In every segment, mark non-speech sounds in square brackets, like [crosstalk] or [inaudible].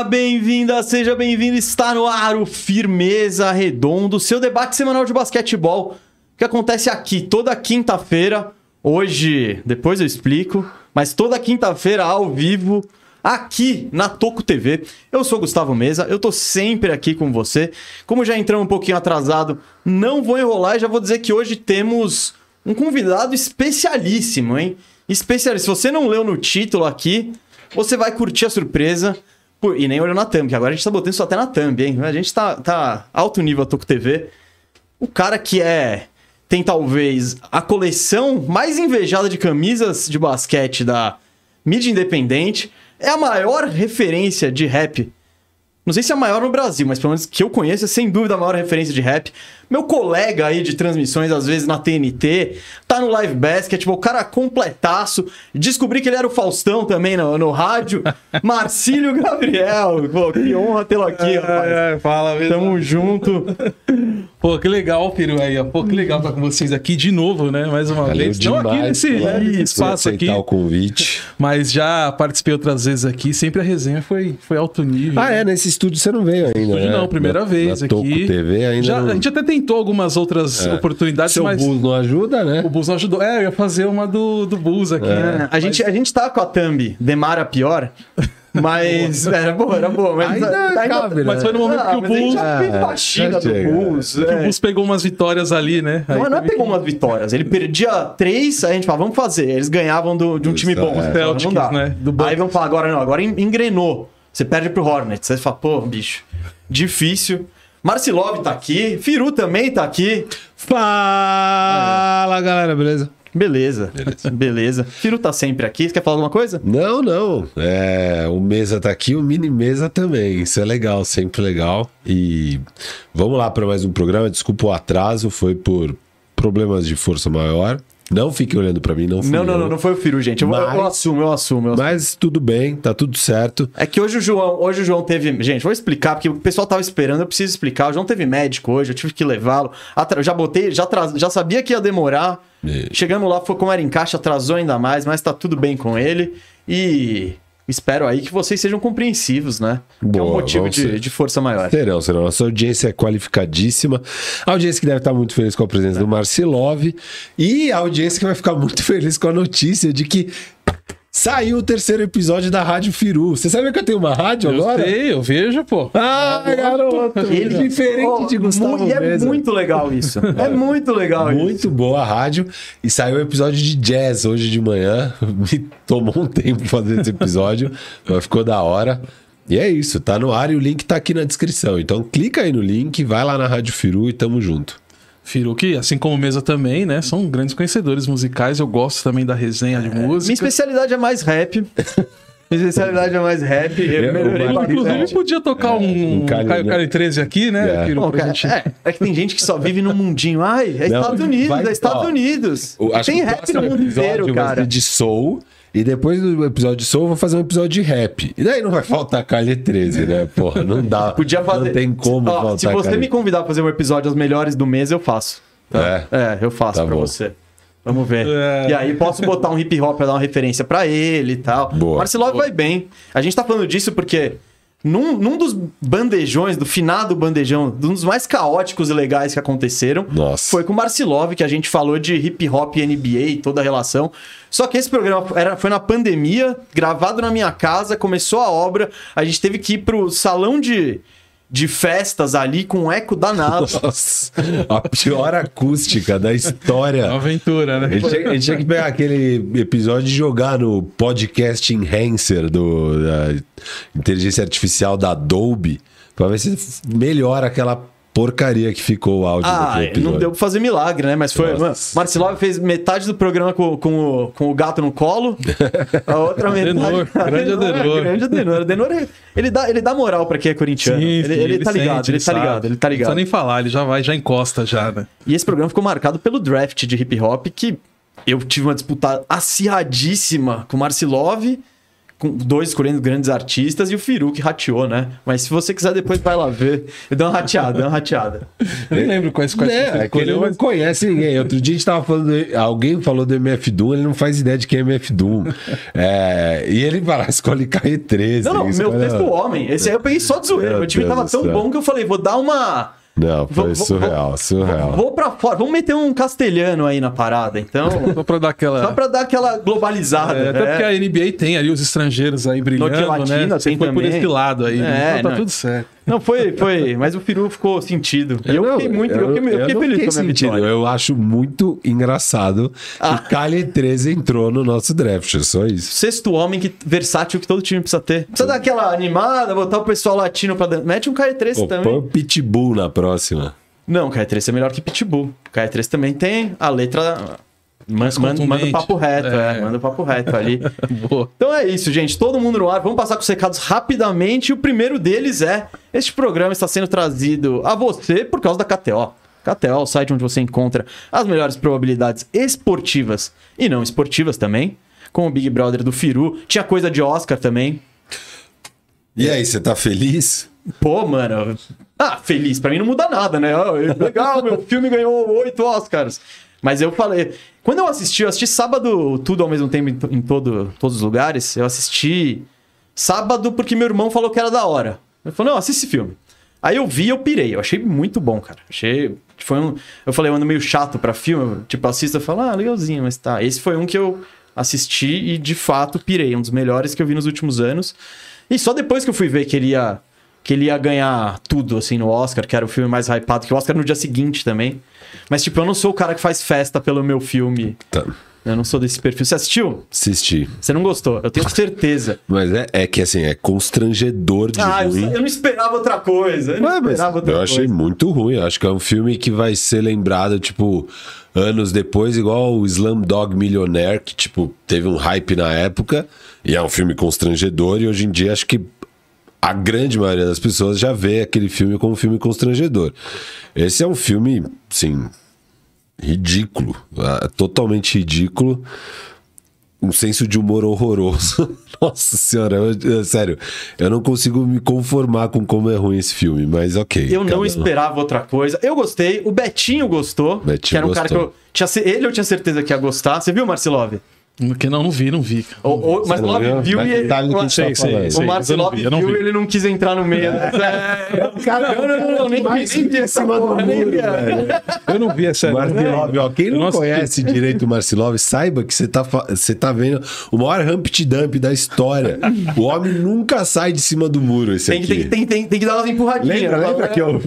Bem-vinda, seja bem-vindo. Está no ar o Firmeza Redondo, seu debate semanal de basquetebol que acontece aqui toda quinta-feira. Hoje, depois eu explico, mas toda quinta-feira ao vivo, aqui na Toco TV. Eu sou Gustavo Mesa, eu tô sempre aqui com você. Como já entramos um pouquinho atrasado, não vou enrolar e já vou dizer que hoje temos um convidado especialíssimo, hein? Especialista. Se você não leu no título aqui, você vai curtir a surpresa. E nem olhou na thumb, agora a gente tá botando isso até na thumb, hein? A gente tá, tá alto nível a Toco TV. O cara que é. Tem talvez a coleção mais invejada de camisas de basquete da mídia independente. É a maior referência de rap. Não sei se é a maior no Brasil, mas pelo menos que eu conheço, é sem dúvida a maior referência de rap. Meu colega aí de transmissões, às vezes na TNT, tá no Live Basket, tipo, o cara completaço. Descobri que ele era o Faustão também no, no rádio. [laughs] Marcílio Gabriel. Pô, que honra tê-lo aqui, rapaz. É, fala mesmo. Tamo junto. Pô, que legal, Peru aí. ó. Pô, que legal estar com vocês aqui de novo, né? Mais uma Valeu vez. Não aqui demais nesse né, espaço aqui, o convite. [laughs] mas já participei outras vezes aqui. Sempre a resenha foi, foi alto nível. Ah, é? Nesse estúdio você não veio ainda, Estúdio né? não, primeira Na- vez na aqui. TV ainda Já, não... A gente até tentou algumas outras oportunidades, Seu mas Bulls não ajuda, né? o Bulls não ajudou. É, eu ia fazer uma do, do Bulls aqui, né? A gente, a gente tá com a thumb Demara pior, mas era boa, era boa. Mas Ainda cabe, né? Mas foi no momento que o mas a gente Bulls... já fez Ah, faxina já do. Bulls. que o é. Bulls pegou umas vitórias ali, né? Aí Não, não é pegou umas vitórias. Ele perdia três, aí a gente fala, vamos fazer. Eles ganhavam do- de um time bom. É. Celtics, não dá. né? Aí vamos falar, agora não, agora en- engrenou. Você perde pro Hornets. Você fala, pô, bicho, difícil. Marcilov tá aqui, Firu também tá aqui. Fala, galera, beleza? Beleza, beleza. [laughs] Firu tá sempre aqui. Você quer falar alguma coisa? Não, não. É, o Mesa tá aqui, o Mini Mesa também. Isso é legal, sempre legal. E vamos lá para mais um programa. Desculpa o atraso, foi por problemas de força maior. Não fiquem olhando para mim, não fui Não, não, não, não foi o Firu, gente. Eu, eu- eu Mas- assumo, eu assumo. Eu assumo. Mas tudo bem, tá tudo certo. É que hoje o João, hoje o João teve, gente, vou explicar porque o pessoal tava esperando, eu preciso explicar. O João teve médico hoje, eu tive que levá-lo. Atra- já botei, já, tra- já sabia que ia demorar. É. Chegando lá, foi como era em caixa, atrasou ainda mais, mas tá tudo bem com ele. E espero aí que vocês sejam compreensivos, né? que é um Boa, motivo de, de força maior. Serão, serão. Nossa audiência é qualificadíssima. A audiência que deve estar muito feliz com a presença do Marcilov. E a audiência que vai ficar muito [laughs] feliz com a notícia de que saiu o terceiro episódio da Rádio Firu. Você sabia que eu tenho uma rádio Eu agora? sei, eu vejo, pô. Ah, garoto! Ele diferente de Oh, Gustavo mu- E é Mesa. muito legal isso. É muito legal isso. Muito boa a rádio. E saiu o episódio de jazz hoje de manhã. [laughs] Me tomou um tempo fazer esse episódio, [laughs] mas ficou da hora. E é isso, tá no ar e o link tá aqui na descrição. Então clica aí no link, vai lá na Rádio Firu e tamo junto. Firuki, assim como o Mesa também, né? São grandes conhecedores musicais. Eu gosto também da resenha de Minha música. especialidade é mais rap. [laughs] Minha especialidade é mais rap. Eu Eu- melhorei eu- Inclusive, podia tocar um, um Caio, Caio 13 aqui, né? É. Bom, cara, é, é que tem gente que só vive num mundinho. Ai, é Não, Estados Unidos, vai- é Estados ó, Unidos. O- tem rap no mundo inteiro, cara. de soul. E depois do episódio de soul, eu vou fazer um episódio de rap. E daí não vai faltar Calle 13, né? Porra, não dá. [laughs] Podia fazer. Não tem como Ó, faltar Se você me convidar pra fazer um episódio aos melhores do mês, eu faço. É. É, eu faço Tá pra bom. você. Vamos ver. É. E aí posso botar um hip hop pra dar uma referência pra ele e tal. Boa. Marcelov vai bem. A gente tá falando disso porque num, num dos bandejões, do finado bandejão, um dos mais caóticos e legais que aconteceram, Nossa. foi com o Marcilov, que a gente falou de hip hop e NBA e toda a relação. Só que esse programa era, foi na pandemia, gravado na minha casa, começou a obra, a gente teve que ir pro salão de, de festas ali com um eco danado. [laughs] Nossa, a pior acústica da história. Uma aventura, A né? tinha, a gente tinha que pegar aquele episódio e jogar no podcast enhancer do, da inteligência artificial da Adobe pra ver se melhora aquela porcaria que ficou o áudio Ah, daquele episódio. não deu pra fazer milagre, né? Mas foi. Marcelov fez metade do programa com, com, o, com o gato no colo. A outra [laughs] metade. Adenor, grande Adenor. Grande Adenor. Adenor, ele dá, ele dá moral pra quem é corintiano. ele, ele tá ligado, sente, ele tá ligado, ele tá Não ligado. precisa nem falar, ele já vai, já encosta já, né? E esse programa ficou marcado pelo draft de hip hop, que eu tive uma disputa acirradíssima com o Marcelov, com dois escolhendo grandes artistas, e o Firu que rateou, né? Mas se você quiser, depois vai lá ver. Eu dei uma rateada, dei uma rateada. Eu nem lembro quais, quais é que ele não conhece ninguém. Outro dia a gente tava falando. alguém falou do MF Doom, ele não faz ideia de quem é MF Doom. É, e ele vai lá, escolhe KE13. Não, não, escolhe- meu texto homem. Esse aí eu peguei só de zoeira. Meu Meu time Deus tava tão céu. bom que eu falei, vou dar uma. Não, foi Vou- vou- surreal, surreal. Vou pra fora, vamos meter um castelhano aí na parada, então. só pra dar aquela... Só pra dar aquela globalizada. É, até né? porque a NBA tem ali os estrangeiros aí brilhando, Noite Latina né? Você tem foi por também. esse lado aí. É, então tá tudo certo. Não, foi, foi. Mas o Firu ficou sentido. E eu Não, fiquei muito. Eu, fiquei, eu fiquei feliz fiquei com a minha sentido. vitória. Eu acho muito engraçado Ah. que Kali 13 entrou no nosso draft. é Só isso. Sexto homem que, versátil que todo time precisa ter. Precisa dar aquela animada, botar o pessoal latino pra dentro. Mete um KE3 Pô, também. põe o Pitbull na próxima. Não, KE3 é melhor que Pitbull. KE3 também tem a letra. Manda, manda o papo reto, é. É. Manda o papo reto ali. [laughs] Boa. Então é isso, gente. Todo mundo no ar. Vamos passar com os recados rapidamente. O primeiro deles é: este programa está sendo trazido a você por causa da KTO. KTO é o site onde você encontra as melhores probabilidades esportivas e não esportivas também. Com o Big Brother do Firu. Tinha coisa de Oscar também. E aí, você tá feliz? Pô, mano. Ah, feliz. Pra mim não muda nada, né? Ah, legal, meu filme ganhou oito Oscars. Mas eu falei. Quando eu assisti, eu assisti sábado tudo ao mesmo tempo em, to- em todo, todos os lugares. Eu assisti sábado porque meu irmão falou que era da hora. Ele falou, não, assiste esse filme. Aí eu vi eu pirei. Eu achei muito bom, cara. Achei. Foi um. Eu falei, eu ando meio chato pra filme. Tipo, assisto e falo, ah, legalzinho, mas tá. Esse foi um que eu assisti e de fato pirei. Um dos melhores que eu vi nos últimos anos. E só depois que eu fui ver que ele ia. Que ele ia ganhar tudo, assim, no Oscar, que era o filme mais hypado, que o Oscar no dia seguinte também. Mas, tipo, eu não sou o cara que faz festa pelo meu filme. Tá. Eu não sou desse perfil. Você assistiu? Assisti. Você não gostou? Eu tenho certeza. [laughs] Mas é, é que assim, é constrangedor de Ah, eu, ruim. eu não esperava outra coisa. Eu não Ué, esperava outra eu coisa. achei muito ruim. Eu Acho que é um filme que vai ser lembrado, tipo, anos depois, igual o Slumdog Millionaire, que, tipo, teve um hype na época. E é um filme constrangedor. E hoje em dia, acho que a grande maioria das pessoas já vê aquele filme como um filme constrangedor. Esse é um filme, sim, ridículo. ah, Totalmente ridículo. Um senso de humor horroroso. [laughs] Nossa senhora, eu- sério, eu não consigo me conformar com como é ruim esse filme, mas ok. Eu não esperava outra coisa. Eu gostei. O Betinho gostou. Betinho que era um cara que gostou. eu. Tinha, ele eu tinha certeza que ia gostar. Você viu, Marcelov? Que não, não vi, não vi. O, o Marcelov não viu? e ele. Do tá o- falando. O Sei, Marcelov eu não vi, eu não viu vi. e ele não quis entrar no meio. É, Cara, não, não, não, não, nem vi, nem vi essa porra, nem vi. Eu não vi essa. Marcilov, ó, quem Eu não conhece direito o Marcilov, saiba que você tá, você tá vendo o maior Humpty Dump da história. o homem nunca sai de cima do muro, esse Tem, que- aqui. tem, tem, tem, tem que dar umas empurradinhas. Lembra, lembra que eu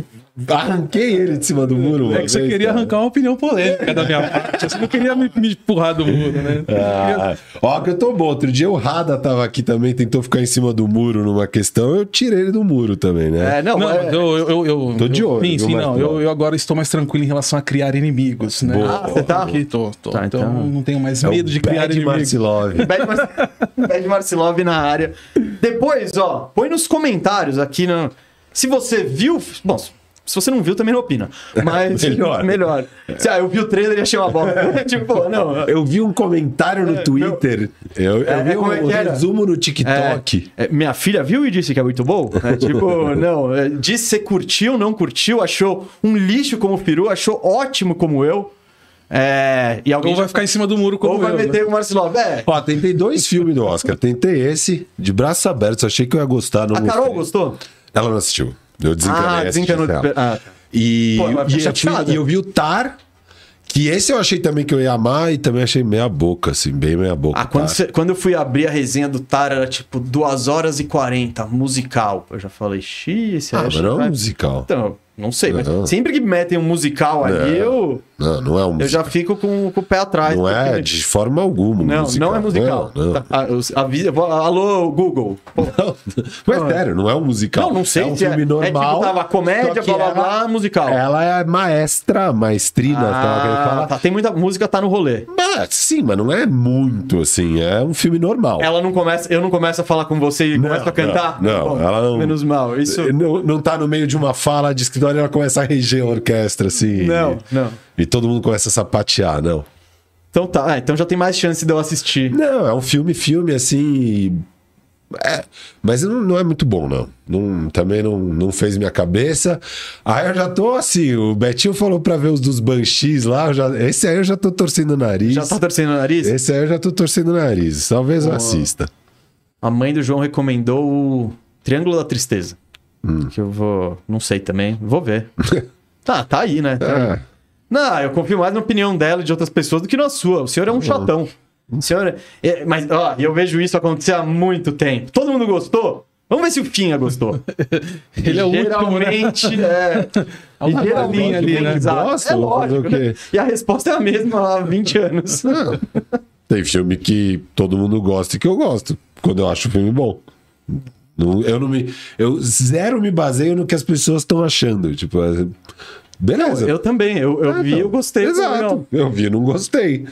arranquei ele de cima do muro? É que você vez, queria cara? arrancar uma opinião polêmica da minha parte. Você não queria me, me empurrar do muro, né? Ah, ó, que eu tô bom. Outro dia o Rada tava aqui também, tentou ficar em cima do muro numa questão, eu tirei ele do muro também, né? É, não, Não, é- mas eu, eu, eu, eu- Tô de olho, Sim, sim, não. Eu, eu agora estou mais tranquilo em relação a criar inimigos, né? Boa. Ah, você tá? Aqui, tô, tô. Tá, então, então- não tenho mais É medo de criar inimigos. Marcilov. Bad, Mar... Bad Marcilov na área. Depois, ó, põe nos comentários aqui no. Se você viu. Bom, se você não viu, também não opina. Mas. [laughs] Melhor. Melhor. Se, ah, eu vi o trailer e achei uma bosta. [laughs] tipo, pô, não. Eu vi um comentário no Twitter. Eu, eu É, vi é, como é um era? resumo no TikTok. É, é, minha filha viu e disse que é muito bom. É, tipo, [laughs] não. é, disse se curtiu, não curtiu, achou um lixo como o peru, achou ótimo como eu. É, e alguém Ou vai ficar em cima do muro como ou vai eu, né? meter o Marcilov. É. Ó, tentei dois filmes do Oscar. Tentei esse, de braços abertos. Achei que eu ia gostar. Não A Carol gostei. gostou? Ela não assistiu. Eu desencanei. Ah, desencanou. Ah, E, Pô, e, eu chateada. e eu vi o Tar, que esse eu achei também que eu ia amar e também achei meia boca, assim, bem meia boca. Ah, quando, cê- quando eu fui abrir a resenha do Tar, era tipo 2 horas e 40, musical. Eu já falei, xiii, esse Ah, mas não é um musical. Então, não sei, mas Não. sempre que metem um musical ali, Não. eu. Não, não é um musical. Eu já fico com, com o pé atrás. Não é de forma alguma um Não, musical. não é musical. Não, não. Os- avisa- vou- alô, Google. Não, Mas sério, não é um musical. Não, não sei É um é- filme é normal. tipo, tava comédia, blá, blá, ela- blá, musical. Ela é maestra, maestrina, Ah, tá, tem muita música, tá no rolê. Mas, sim, mas não é muito assim. É um filme normal. Ela não começa, eu não começo a falar com você e começo a cantar? não, ela não- Menos mal. Isso. Não, não tá no meio de uma fala de escritório e ela começa a reger a orquestra, assim. Não, não. E todo mundo começa a sapatear, não. Então tá, ah, então já tem mais chance de eu assistir. Não, é um filme, filme, assim. É, mas não, não é muito bom, não. não também não, não fez minha cabeça. Aí eu já tô assim, o Betinho falou pra ver os dos Banshees lá. já- esse aí eu já tô torcendo o nariz. Já tá torcendo o nariz? Esse aí eu já tô torcendo o nariz. Talvez eu assista. A mãe do João recomendou o Triângulo da Tristeza. Hum. Que eu vou. Não sei também. Vou ver. [laughs] tá, tá aí, né? Tá aí. É. Não, eu confio mais na opinião dela e de outras pessoas do que na sua. O senhor é um chatão. O senhor é... é- Mas, ó, eu vejo isso acontecer há muito tempo. Todo mundo gostou? Vamos ver se o Finha gostou. [laughs] Ele é o último, né? Geralmente, [laughs] é. É uma geralmente, ali, né? Gosta, É lógico, né? E a resposta é a mesma há 20 anos. [laughs] Tem filme que todo mundo gosta e que eu gosto. Quando eu acho o filme bom. Não- eu não me. Eu zero me baseio no que as pessoas estão achando. Tipo, beleza. Eu também. Eu, eu Ah, vi, então. eu gostei. Exato. Eu vi, não gostei.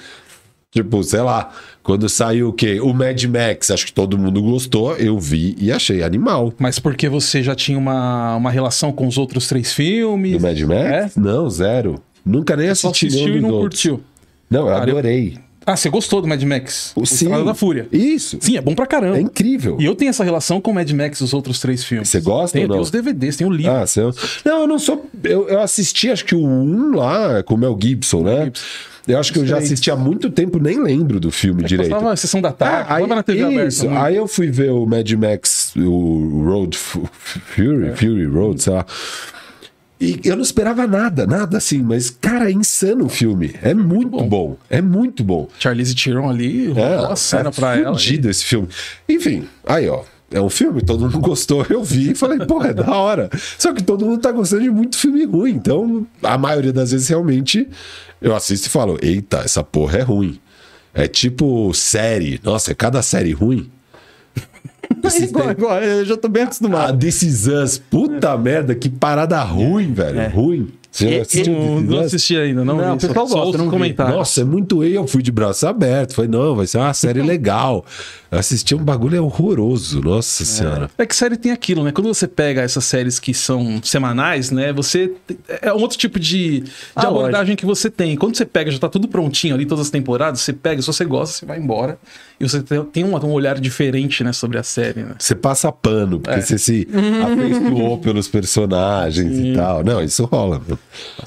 Tipo, sei lá, quando saiu o quê? O Mad Max, acho que todo mundo gostou, eu vi e achei animal. Mas porque você já tinha uma, uma relação com os outros três filmes? Do Mad Max? É? Não, zero. Nunca nem Só assisti assistiu e não outros. curtiu. Não, eu Cara, eu- adorei. Ah, você gostou do Mad Max? O sim. Estrada da Fúria. Isso. Sim, é bom pra caramba. É incrível. E eu tenho essa relação com o Mad Max e os outros três filmes. Você gosta Tenho, ou não? Tem os DVDs, tem o livro. Ah, você... Não, eu não sou. Eu, eu assisti, acho que o 1 lá, com o Mel Gibson, né? Gibson. Eu acho que eu já assisti há muito tempo, nem lembro do filme direito. Passava a sessão da tarde, Ah, aí, na TV isso, aberta. né? aí eu fui ver o Mad Max, o Road Fu- Fury, É. Fury Road, sei lá. E eu não esperava nada, nada assim, mas, cara, é insano o filme. É muito bom. É muito bom. Charlize Theron ali, É, uma cena é pra ela. fudido esse filme. Enfim, aí, ó. É um filme, todo mundo [laughs] gostou, eu vi e falei, pô, é da hora. Só que todo mundo tá gostando de muito filme ruim. Então, a maioria das vezes, realmente, eu assisto e falo, eita, essa porra é ruim. É tipo série. Nossa, é cada série ruim. Igual, igual, eu já tô bem A acostumado. This Is Us, puta merda, que parada ruim, velho. Ruim. Você E- assistiu Não, assisti ainda, não. Não, o pessoal só, só gosta, os não vi. comentários. Nossa, é muito eu fui de braço aberto. Falei, não, vai ser uma série [laughs] legal. Eu assisti um bagulho horroroso, nossa senhora. É que série tem aquilo, né? Quando você pega essas séries que são semanais, né? Você. É um outro tipo de, de Ah, abordagem que você tem. Quando você pega, já tá tudo prontinho ali, todas as temporadas, você pega, se você gosta, você vai embora. E você tem um, um olhar diferente, né, sobre a série, né? Você passa pano, porque você se [laughs] afeiçoou pelos personagens e tal. Não, isso rola. meu.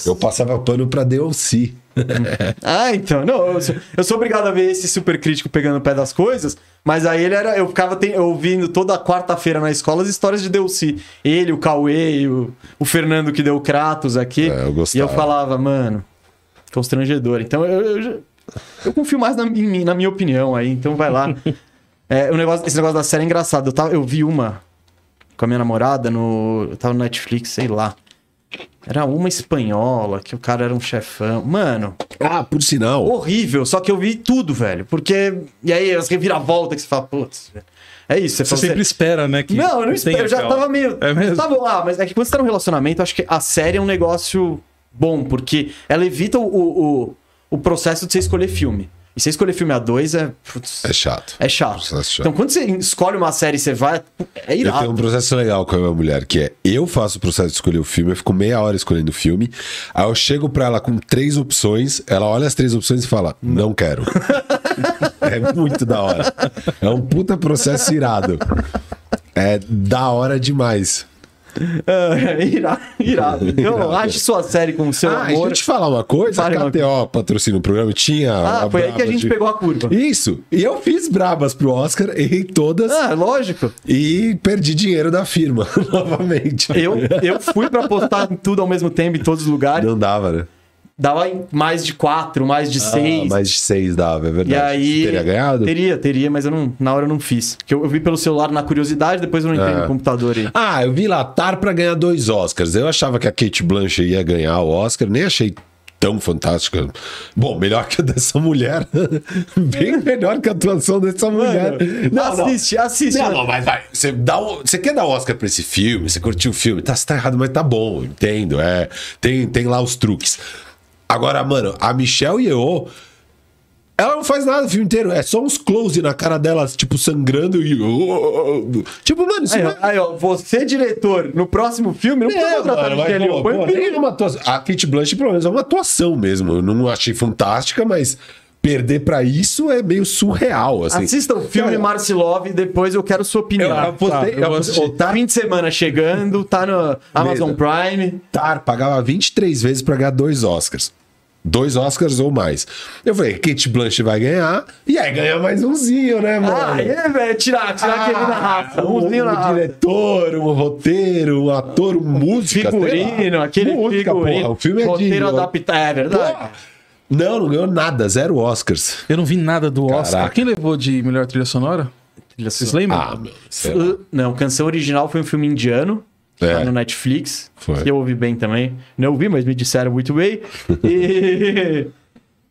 Eu passava pano pra DLC. [laughs] Ah, então. Não, eu sou, eu sou obrigado a ver esse super crítico pegando o pé das coisas, mas aí ele era. Eu ficava tem- ouvindo toda quarta-feira na escola as histórias de Delci. Ele, o Cauê, o, o Fernando que deu Kratos aqui. É, eu e eu falava, mano, constrangedor. Então eu, eu, eu confio mais na, em mim- na minha opinião aí, então vai lá. [laughs] É, o negócio, esse negócio da série é engraçado. Eu, tava, eu vi uma com a minha namorada no. Eu tava no Netflix, sei lá. Era uma espanhola, que o cara era um chefão. Mano, Ah, por sinal. horrível, só que eu vi tudo, velho. Porque. E aí, as reviravoltas que você fala, putz, velho. É isso, você, Você sempre espera, né? Que Não, eu não espero, eu já aquela- tava meio. É mesmo? Tava lá, mas é que quando você tá num relacionamento, eu acho que a série é um negócio bom, porque ela evita o, o, o processo de você escolher filme. E você escolher filme a dois é. Putz, É chato. é chato. Processo chato. Então, quando você escolhe uma série e você vai, é Eu irado. tenho um processo legal com a minha mulher, que é eu faço o processo de escolher o filme, eu fico meia hora escolhendo o filme, aí eu chego pra ela com três opções, ela olha as três opções e fala, não quero. [laughs] é muito da hora. É um puta processo irado. É da hora demais. [laughs] É, irado, irado. Então, ache sua série com o seu Ah, e deixa amor. eu te falar uma coisa, Fale a uma KTO patrocina o programa, tinha... Ah, foi aí que a gente de- pegou a curva. Isso, e eu fiz brabas pro Oscar, errei todas Ah, lógico. e perdi dinheiro da firma, [laughs] novamente. Eu, eu fui pra postar tudo ao mesmo tempo em todos os lugares. Não dava, né? Dava em mais de quatro, mais de Ah, seis. mais de seis dava, é verdade. E aí. Teria ganhado? Teria, teria, mas eu não, na hora eu não fiz. Porque eu, eu vi pelo celular na curiosidade, depois eu não entrei É. no computador aí. Ah, eu vi lá, Tar pra ganhar dois Oscars. Eu achava que a Kate Blanchett ia ganhar o Oscar, nem achei tão fantástica. Bom, melhor que a dessa mulher. [laughs] Bem melhor que a atuação dessa mulher. assiste, assiste. Não, não, mas vai. Você, dá você quer dar Oscar pra esse filme? Você curtiu o filme? Tá, tá errado, mas tá bom, entendo. É, tem, tem lá os truques. Agora, mano, a Michelle Yeoh. Ela não faz nada o filme inteiro, é só uns close na cara dela, tipo, sangrando e. Tipo, mano, isso Aí, não é. aí, ó, você, diretor, no próximo filme, não precisa É, contratar mano, a mas, Michelle Yeoh. Põe um tem uma atuação. A Kate Blanchett, pelo menos, é uma atuação mesmo. Eu não achei fantástica, mas perder pra isso é meio surreal, assim. Assista o filme Cara, Marcilov e depois eu quero sua opinião. Eu Tá, eu eu vou apostei- assistir. tá- Fim de semana chegando, tá no Amazon. Prime. Tar pagava 23 vezes pra ganhar dois Oscars. Dois Oscars ou mais. Eu falei, Kate Blanchett vai ganhar, e aí ganha mais umzinho, né, mano? Ah, é, velho, tirar, tirar aquele na raça. um, Umzinho na um raça. diretor, um roteiro, um ator, um música. lá. Figurino, aquele música, figurino. porra. O filme é de... Roteiro adaptado, é verdade. Porra. Não, não ganhou nada, zero Oscars. Eu não vi nada do Oscar. Caraca. Quem levou de melhor trilha sonora? Vocês lembram? Ah. Uh, Não, Canção Original foi um filme indiano. É. Tá no Netflix. Foi. Que eu ouvi bem também. Não ouvi, mas me disseram muito bem. E. [laughs]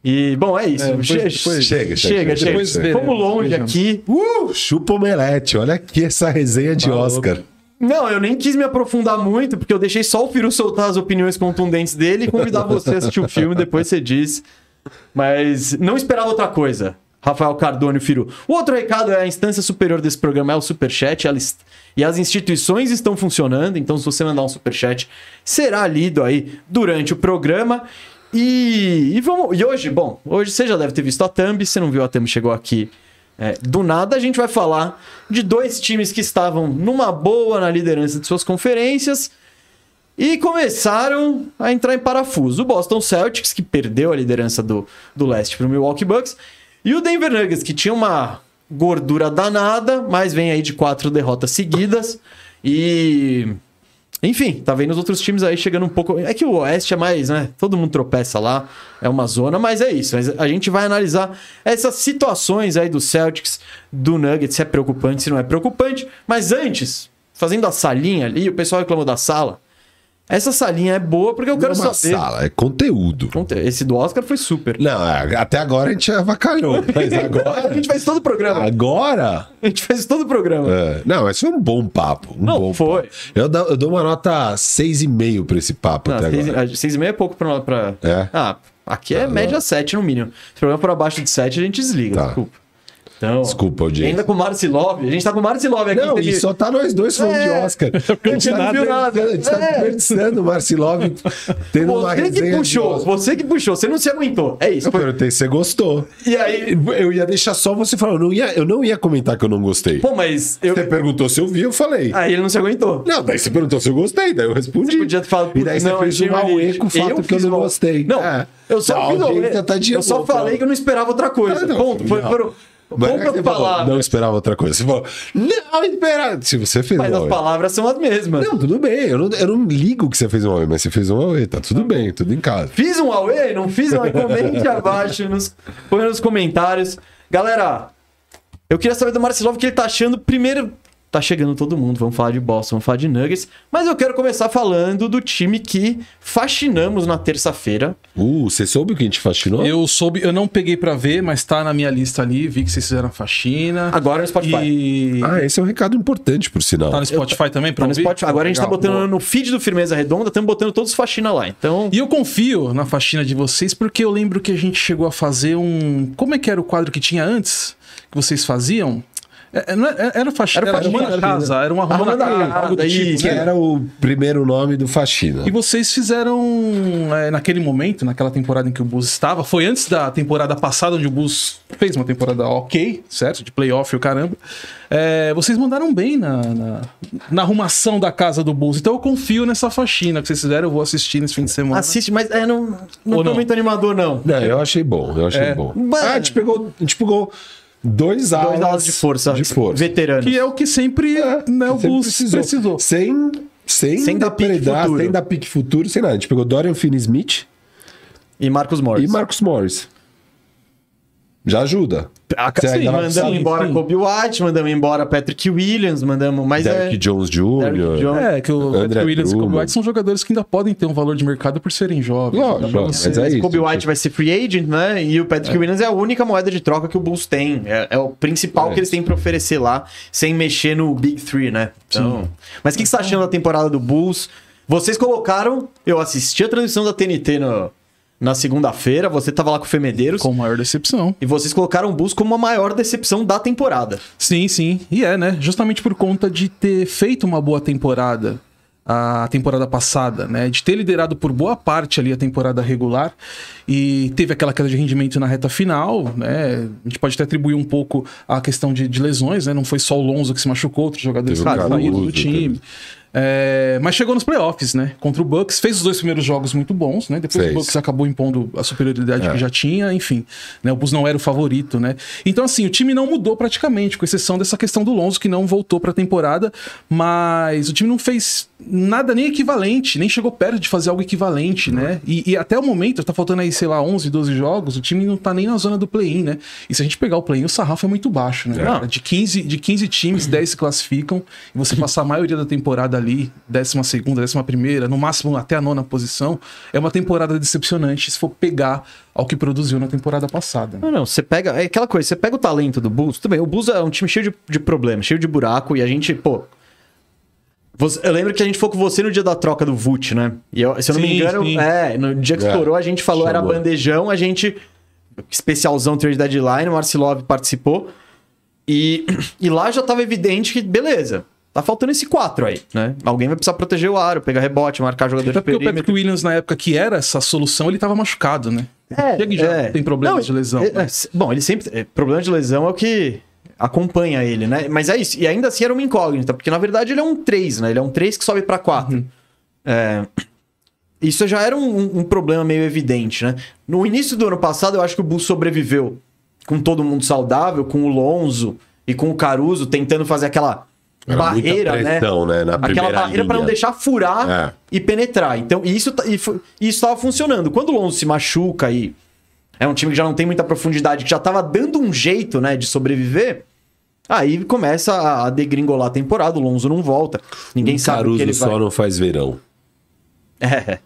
E, bom, é isso. É, depois- Che- depois- chega, chega, chega, chega, chega. depois veremos, Fomos longe aqui. Uh, chupa omelete. Olha aqui essa resenha de Maluco. Oscar. Não, eu nem quis me aprofundar muito, porque eu deixei só o Firu soltar as opiniões contundentes dele e convidar [laughs] você a assistir o filme, depois você diz. Mas não esperava outra coisa. Rafael Cardone e Firu. O outro recado é a instância superior desse programa é o Superchat. ela E as instituições estão funcionando, então se você mandar um Superchat, será lido aí durante o programa. E, e vamos. E hoje, bom, hoje você já deve ter visto a thumb. Se não viu a thumb, chegou aqui é, do nada. A gente vai falar de dois times que estavam numa boa na liderança de suas conferências e começaram a entrar em parafuso. O Boston Celtics, que perdeu a liderança do, do leste para o Milwaukee Bucks, e o Denver Nuggets, que tinha uma gordura danada, mas vem aí de quatro derrotas seguidas. E. Enfim, tá vendo os outros times aí chegando um pouco. É que o Oeste é mais, né? Todo mundo tropeça lá, é uma zona, mas é isso. A gente vai analisar essas situações aí do Celtics, do Nuggets, se é preocupante, se não é preocupante. Mas antes, fazendo a salinha ali, o pessoal reclamou da sala. Essa salinha é boa porque eu Não quero é uma saber. sala, é conteúdo. Esse do Oscar foi super. Não, é, até agora a gente avacalhou, [laughs] mas A agora. gente fez todo o programa. Agora. A gente fez todo o programa. é, não, mas foi um bom papo. Um Não, bom foi. papo. Eu, dou- eu dou uma nota 6,5 pra esse papo Não, até seis, agora. a- seis e meio é pouco pra. pra... É? Ah, aqui é média 7 no mínimo. Se o programa for abaixo de 7, a gente desliga. Tá. Desculpa. Então, Desculpa, audiência. Ainda com o Marcilov. A gente tá com o Marcilov aqui. Não, teve- e só tá nós dois falando É. de Oscar. [laughs] A gente não tá viu nada. A gente tá É. desperdiçando o Marcilov tendo uma Você que resenha de puxou, você que puxou, você não se aguentou. É isso. Eu Foi- perguntei se você gostou. E aí. Eu ia deixar só você falar. Eu não ia, eu não ia comentar que eu não gostei. Pô, mas eu. Você perguntou se eu vi, eu falei. Aí ele não se aguentou. Não, daí você perguntou se eu gostei, daí eu respondi. Você podia ter falado, E daí você não, fez um auê com o fato Eu que eu não gostei. Não, É. eu só audiência tá Eu só boa, falei que eu não esperava outra coisa. Não, Ponto. Foi, é poucas falou, palavras. não esperava outra coisa. Você falou, não esperava. Se você fez Mas um as auê. palavras são as mesmas. Não, tudo bem. Eu não, eu não ligo que você fez um auê, mas você fez um auê. Tá tudo bem, tudo em casa. Fiz um Huawei? Não fiz um Huawei? Comente abaixo, nos, põe nos comentários. Galera, eu queria saber do Marcelov o que ele tá achando. Primeiro, tá chegando todo mundo, vamos falar de Boston, vamos falar de Nuggets. Mas eu quero começar falando do time que faxinamos na terça-feira. Uh, você soube o que a gente fascinou? Eu soube, eu não peguei pra ver, mas tá na minha lista ali, vi que vocês fizeram faxina. Agora no Spotify. E Ah, esse é um recado importante, por sinal. tá no Spotify também pra Tá no ouvir? Spotify. Agora a gente tá botando boa. no feed do Firmeza Redonda, estamos botando todos os faxina lá. Então, E eu confio na faxina de vocês, porque eu lembro que a gente chegou a fazer um. Como é que era o quadro que tinha antes? Que vocês faziam? É, é, é- era faxina, Era era, arrumando faxina, a casa, era um arrumando a Arrumando a casa, algo do tipo. Que era o primeiro nome do Faxina. E vocês fizeram, é, naquele momento, naquela temporada em que o Bulls estava, foi antes da temporada passada, onde o Bulls fez uma temporada ok, certo? De playoff e o caramba. É, vocês mandaram bem na, na, na arrumação da casa do Bulls. Então eu confio nessa faxina que vocês fizeram, eu vou assistir nesse fim de semana. assiste, mas é, não, não Ou tô não? muito animador, não. Não, eu achei bom, eu achei É. bom. Mas- Ah, a gente pegou, a gente pegou dois alas, Dois alas de força, de força. veteranos. Que é o que sempre né, o Bulls precisou. Sem, sem, Sem dar pique futuro. sem dar pique futuro, sem nada. A gente pegou Dorian Finney-Smith E Marcos Morris. e Marcus Morris. Já ajuda. Ah, Você sim, mandamos precisar- embora sim. Kobe White, mandamos embora Patrick Williams, mandamos. Mas Derrick é. Jones Derrick Jr. Jones. É, que o André Patrick Williams e Kobe. White são jogadores que ainda podem ter um valor de mercado por serem jovens. Lógico, Dá pra mas é isso. Kobe White vai ser free agent, né? E o Patrick Williams é a única moeda de troca que o Bulls tem. É, é o principal É. que eles têm pra oferecer lá, sem mexer no Big Three, né? Então... Mas o que, que você tá achando da temporada do Bulls? Vocês colocaram. Eu assisti a transmissão da TNT no- na segunda-feira, você tava lá com o Femedeiros. Com maior decepção. E vocês colocaram o Bulls como a maior decepção da temporada. Sim, sim. E é, né? Justamente por conta de ter feito uma boa temporada a temporada passada, né? De ter liderado por boa parte ali a temporada regular e teve aquela queda de rendimento na reta final, né? A gente pode até atribuir um pouco a questão de, de lesões, né? Não foi só o Lonzo que se machucou, outros jogadores Teve saíram do time. É, mas chegou nos playoffs, né? Contra o Bucks, fez os dois primeiros jogos muito bons, né? Depois Fez. o Bucks acabou impondo a superioridade É. que já tinha, enfim. Né? O Bulls não era o favorito, né? Então, assim, o time não mudou praticamente, com exceção dessa questão do Lonzo, que não voltou pra temporada, mas o time não fez nada nem equivalente, nem chegou perto de fazer algo equivalente, né? E, e até o momento, tá faltando aí, sei lá, 11, 12 jogos, o time não tá nem na zona do play-in, né? E se a gente pegar o play-in, o sarrafo é muito baixo, né? cara? De 15, de 15 times, 10 se classificam, e você [laughs] passar a maioria da temporada ali, 12 segunda, 11 primeira, no máximo até a nona posição, é uma temporada decepcionante se for pegar ao que produziu na temporada passada. Não, não, você pega. É aquela coisa, você pega o talento do Bulls, tudo bem, o Bulls é um time cheio de, de problemas, cheio de buraco, e a gente, pô. você- eu lembro que a gente foi com você no dia da troca do Vult, né? E eu- se eu não me Sim, engano, sim. é, no dia que É, estourou, a gente falou, era bandejão, a gente. Especialzão trade deadline, o Marcilov participou. E, [clears throat] e lá já tava evidente que, beleza, tá faltando esse 4 aí, né? Alguém vai precisar proteger o aro, pegar rebote, marcar jogador Até de porque o perímetro. Patrick Williams, na época que era essa solução, ele tava machucado, né? Chega e já tem problemas Não, de lesão. é- né? é, bom, ele sempre. é, problema de lesão é o que acompanha ele, né? Mas é isso. E ainda assim era uma incógnita, porque na verdade ele é um 3, né? Ele é um 3 que sobe pra 4. Uhum. É, isso já era um, um problema meio evidente, né? No início do ano passado, eu acho que o Bulls sobreviveu com todo mundo saudável, com o Lonzo e com o Caruso tentando fazer aquela Era barreira, muita pressão, né? Na Aquela barreira para não deixar furar É. e penetrar. Então, e isso tá- estava funcionando. Quando o Lonzo se machuca e é um time que já não tem muita profundidade, que já tava dando um jeito, né, de sobreviver, aí começa a- degringolar a temporada, o Lonzo não volta. Ninguém Um sabe o Caruso que ele só vai. não faz verão. É.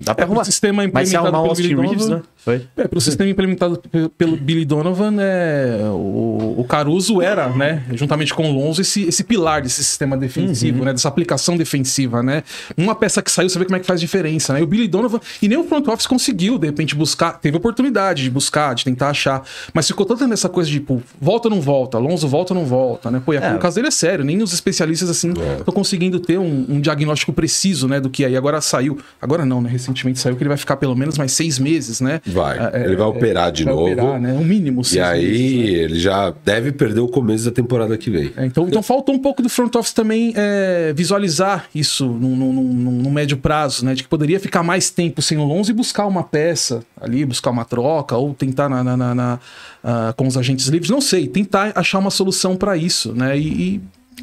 Dá pra É, pro arrumar. sistema implementado pelo Billy Reeves, Donovan- né? Foi. É, pro sistema implementado pe- pelo Billy Donovan, é, o, o Caruso era, né, juntamente com o Lonzo, esse, esse pilar desse sistema defensivo, né, dessa aplicação defensiva, né. Uma peça que saiu, você vê como é que faz diferença, né. E o Billy Donovan, e nem o front office conseguiu, de repente, buscar, teve oportunidade de buscar, de tentar achar, mas ficou tanto nessa coisa de, pô, volta ou não volta, Lonzo volta ou não volta, né. Pô, e É. o caso dele é sério, nem os especialistas, assim, estão conseguindo ter um, um diagnóstico preciso, né, do que aí agora saiu, agora não, né, recentemente saiu que ele vai ficar pelo menos mais seis meses, né. Vai. É, ele vai operar de vai novo. operar, né? Um mínimo. E aí meses, né? ele já deve perder o começo da temporada que vem. É, então, então falta um pouco do front office também é, visualizar isso no, médio prazo, né? De que poderia ficar mais tempo sem o Lonzo e buscar uma peça ali, buscar uma troca, ou tentar na, na- na- na, ah, com os agentes livres, não sei, tentar achar uma solução para isso, né? E, e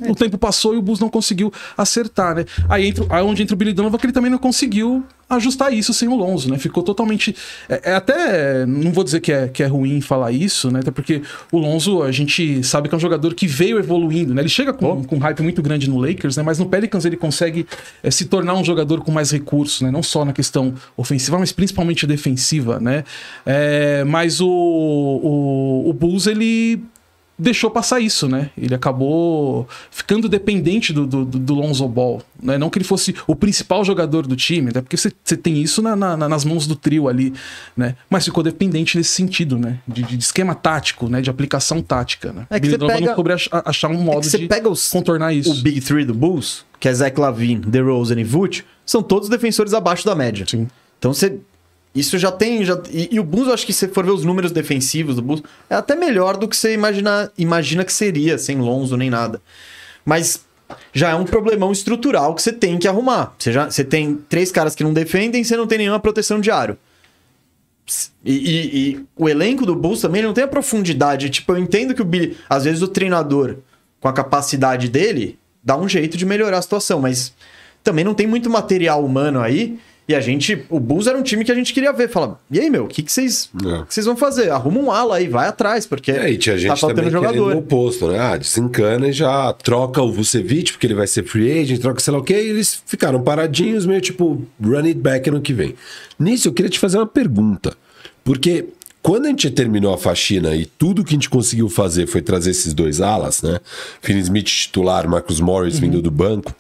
o tempo passou e o Bulls não conseguiu acertar, né? Aí, entra, aí onde entra o Billy Donovan, que ele também não conseguiu ajustar isso sem o Lonzo, né? Ficou totalmente. É, é até. Não vou dizer que é, que é ruim falar isso, né? Até porque o Lonzo, a gente sabe que é um jogador que veio evoluindo, né? Ele chega com, com um hype muito grande no Lakers, né? Mas no Pelicans ele consegue é, se tornar um jogador com mais recursos, né? Não só na questão ofensiva, mas principalmente defensiva, né? É, mas o, o, o Bulls, ele deixou passar isso, né? Ele acabou ficando dependente do, do, do Lonzo Ball, né? Não que ele fosse o principal jogador do time, até porque você você tem isso na- na- na- nas mãos do trio ali, né? Mas ficou dependente nesse sentido, né? De, de esquema tático, né? De aplicação tática, né? É que Billy você Donovan pega- não soube ach- achar um É modo que você de pega os, contornar isso. o Big Three do Bulls, que é Zach Lavine, DeRozan e Vooch, são todos defensores abaixo da média. Sim. Então você. Isso já tem. Já, e, e o Bulls, eu acho que se for ver os números defensivos do Bulls, é até melhor do que você imagina, imagina que seria, sem Lonzo nem nada. Mas já é um problemão estrutural que você tem que arrumar. Você, já, você tem três caras que não defendem você não tem nenhuma proteção de aro. E, e- e o elenco do Bulls também não tem a profundidade. Tipo, eu entendo que o Billy. Às vezes o treinador, com a capacidade dele, dá um jeito de melhorar a situação, mas também não tem muito material humano aí E a gente, o Bulls era um time que a gente queria ver. Fala, e aí, meu, o que, que vocês É. que vocês vão fazer? Arruma um ala aí, vai atrás, porque É, e tinha gente tá faltando jogador. o oposto, né? Ah, desencana e já troca o Vucevic, porque ele vai ser free agent, troca sei lá o quê, e eles ficaram paradinhos, meio tipo, run it back ano que vem. Nisso, eu queria te fazer uma pergunta. Porque quando a gente terminou a faxina e tudo que a gente conseguiu fazer foi trazer esses dois alas, né? Finney Smith titular, Marcus Morris vindo do banco.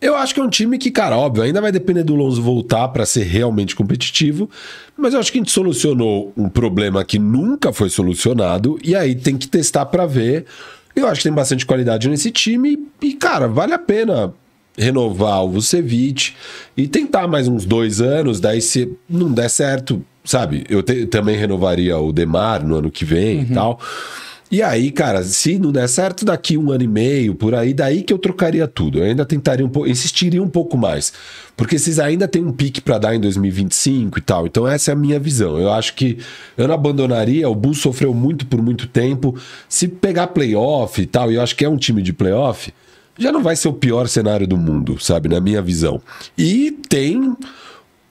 Eu acho que é um time que, cara, óbvio, ainda vai depender do Lonzo voltar para ser realmente competitivo, mas eu acho que a gente solucionou um problema que nunca foi solucionado e aí tem que testar para ver. Eu acho que tem bastante qualidade nesse time e, cara, vale a pena renovar o Vucevic e tentar mais uns dois anos, daí se não der certo, sabe? Eu te- também renovaria o Demar no ano que vem e tal. E aí, cara, se não der certo daqui um ano e meio, por aí, daí que eu trocaria tudo. Eu ainda tentaria um pouco, insistiria um pouco mais. Porque vocês ainda têm um pique pra dar em 2025 e tal. Então essa é a minha visão. Eu acho que eu não abandonaria, o Bulls sofreu muito por muito tempo. Se pegar playoff e tal, e eu acho que é um time de playoff, já não vai ser o pior cenário do mundo, sabe, na minha visão. E tem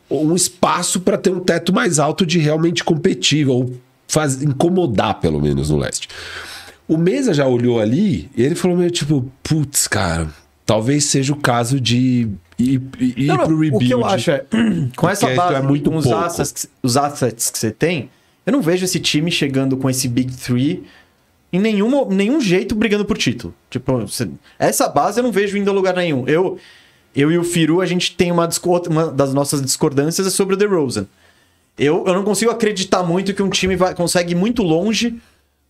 um espaço para ter um teto mais alto de realmente competir ou faz, incomodar, pelo menos, no leste. O Mesa já olhou ali e ele falou meio tipo, putz, cara, talvez seja o caso de ir, ir Não, pro rebuild. O que eu acho é, [clears throat] com essa base, é muito com os assets, que- os assets que você tem, eu não vejo esse time chegando com esse Big Three em nenhum, nenhum jeito brigando por título. Tipo, essa base eu não vejo indo a lugar nenhum. Eu, eu e o Firu, a gente tem uma, uma das nossas discordâncias é sobre o DeRozan. Eu, eu não consigo acreditar muito que um time vai, consegue ir muito longe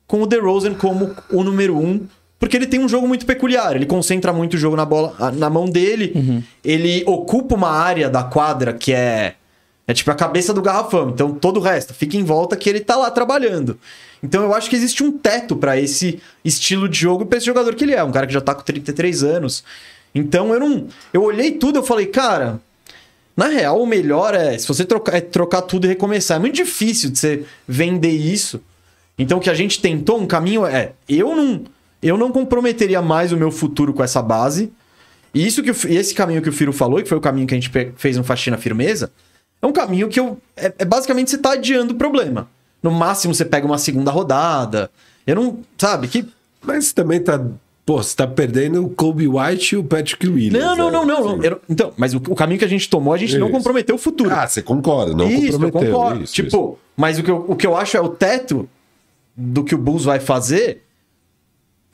com o DeRozan como o número um, porque ele tem um jogo muito peculiar. Ele concentra muito o jogo na bola, na mão dele. Ele ocupa uma área da quadra que é é tipo a cabeça do garrafão. Então todo o resto fica em volta que ele tá lá trabalhando. Então eu acho que existe um teto pra esse estilo de jogo e pra esse jogador que ele é, um cara que já tá com 33 anos. Então eu não, eu olhei tudo, eu falei, cara, na real, o melhor é se você trocar, é trocar tudo e recomeçar. É muito difícil de você vender isso. Então o que a gente tentou, um caminho é, eu não, eu não comprometeria mais o meu futuro com essa base. E isso que esse caminho que o Firo falou, que foi o caminho que a gente fez no Faxina Firmeza, é um caminho que eu é, é basicamente você tá adiando o problema. No máximo você pega uma segunda rodada. Eu não, sabe, que Mas também tá. Pô, você tá perdendo o Kobe White e o Patrick Williams. Não, não, né? não, não. não. Eu- então, mas o, o caminho que a gente tomou, a gente não Isso. comprometeu o futuro. Ah, você concorda, não isso, eu comprometeu. concordo. isso, tipo, isso. mas o que, eu, o que eu acho é o teto do que o Bulls vai fazer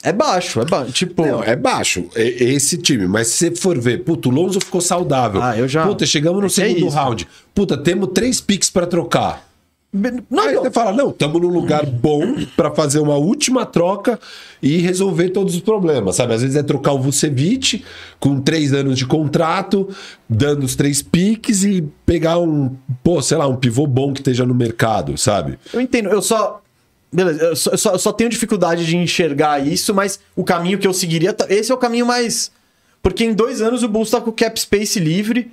é baixo, é baixo. Tipo, Não, é baixo, é é esse time. Mas se você for ver, puta, o Lonzo ficou saudável. Ah, eu já- Puta, chegamos no É é segundo isso. round. Puta, temos três picks pra trocar. Não, Aí não. você fala, não, estamos num lugar bom pra fazer uma última troca e resolver todos os problemas, sabe? Às vezes é trocar o Vucevic com três anos de contrato, dando os três piques e pegar um, pô, sei lá, um pivô bom que esteja no mercado, sabe? Eu entendo, eu só. Beleza, eu só, eu só, eu só tenho dificuldade de enxergar isso, mas o caminho que eu seguiria. tá- Esse é o caminho mais. Porque em dois anos o Bulls tá com o cap space livre.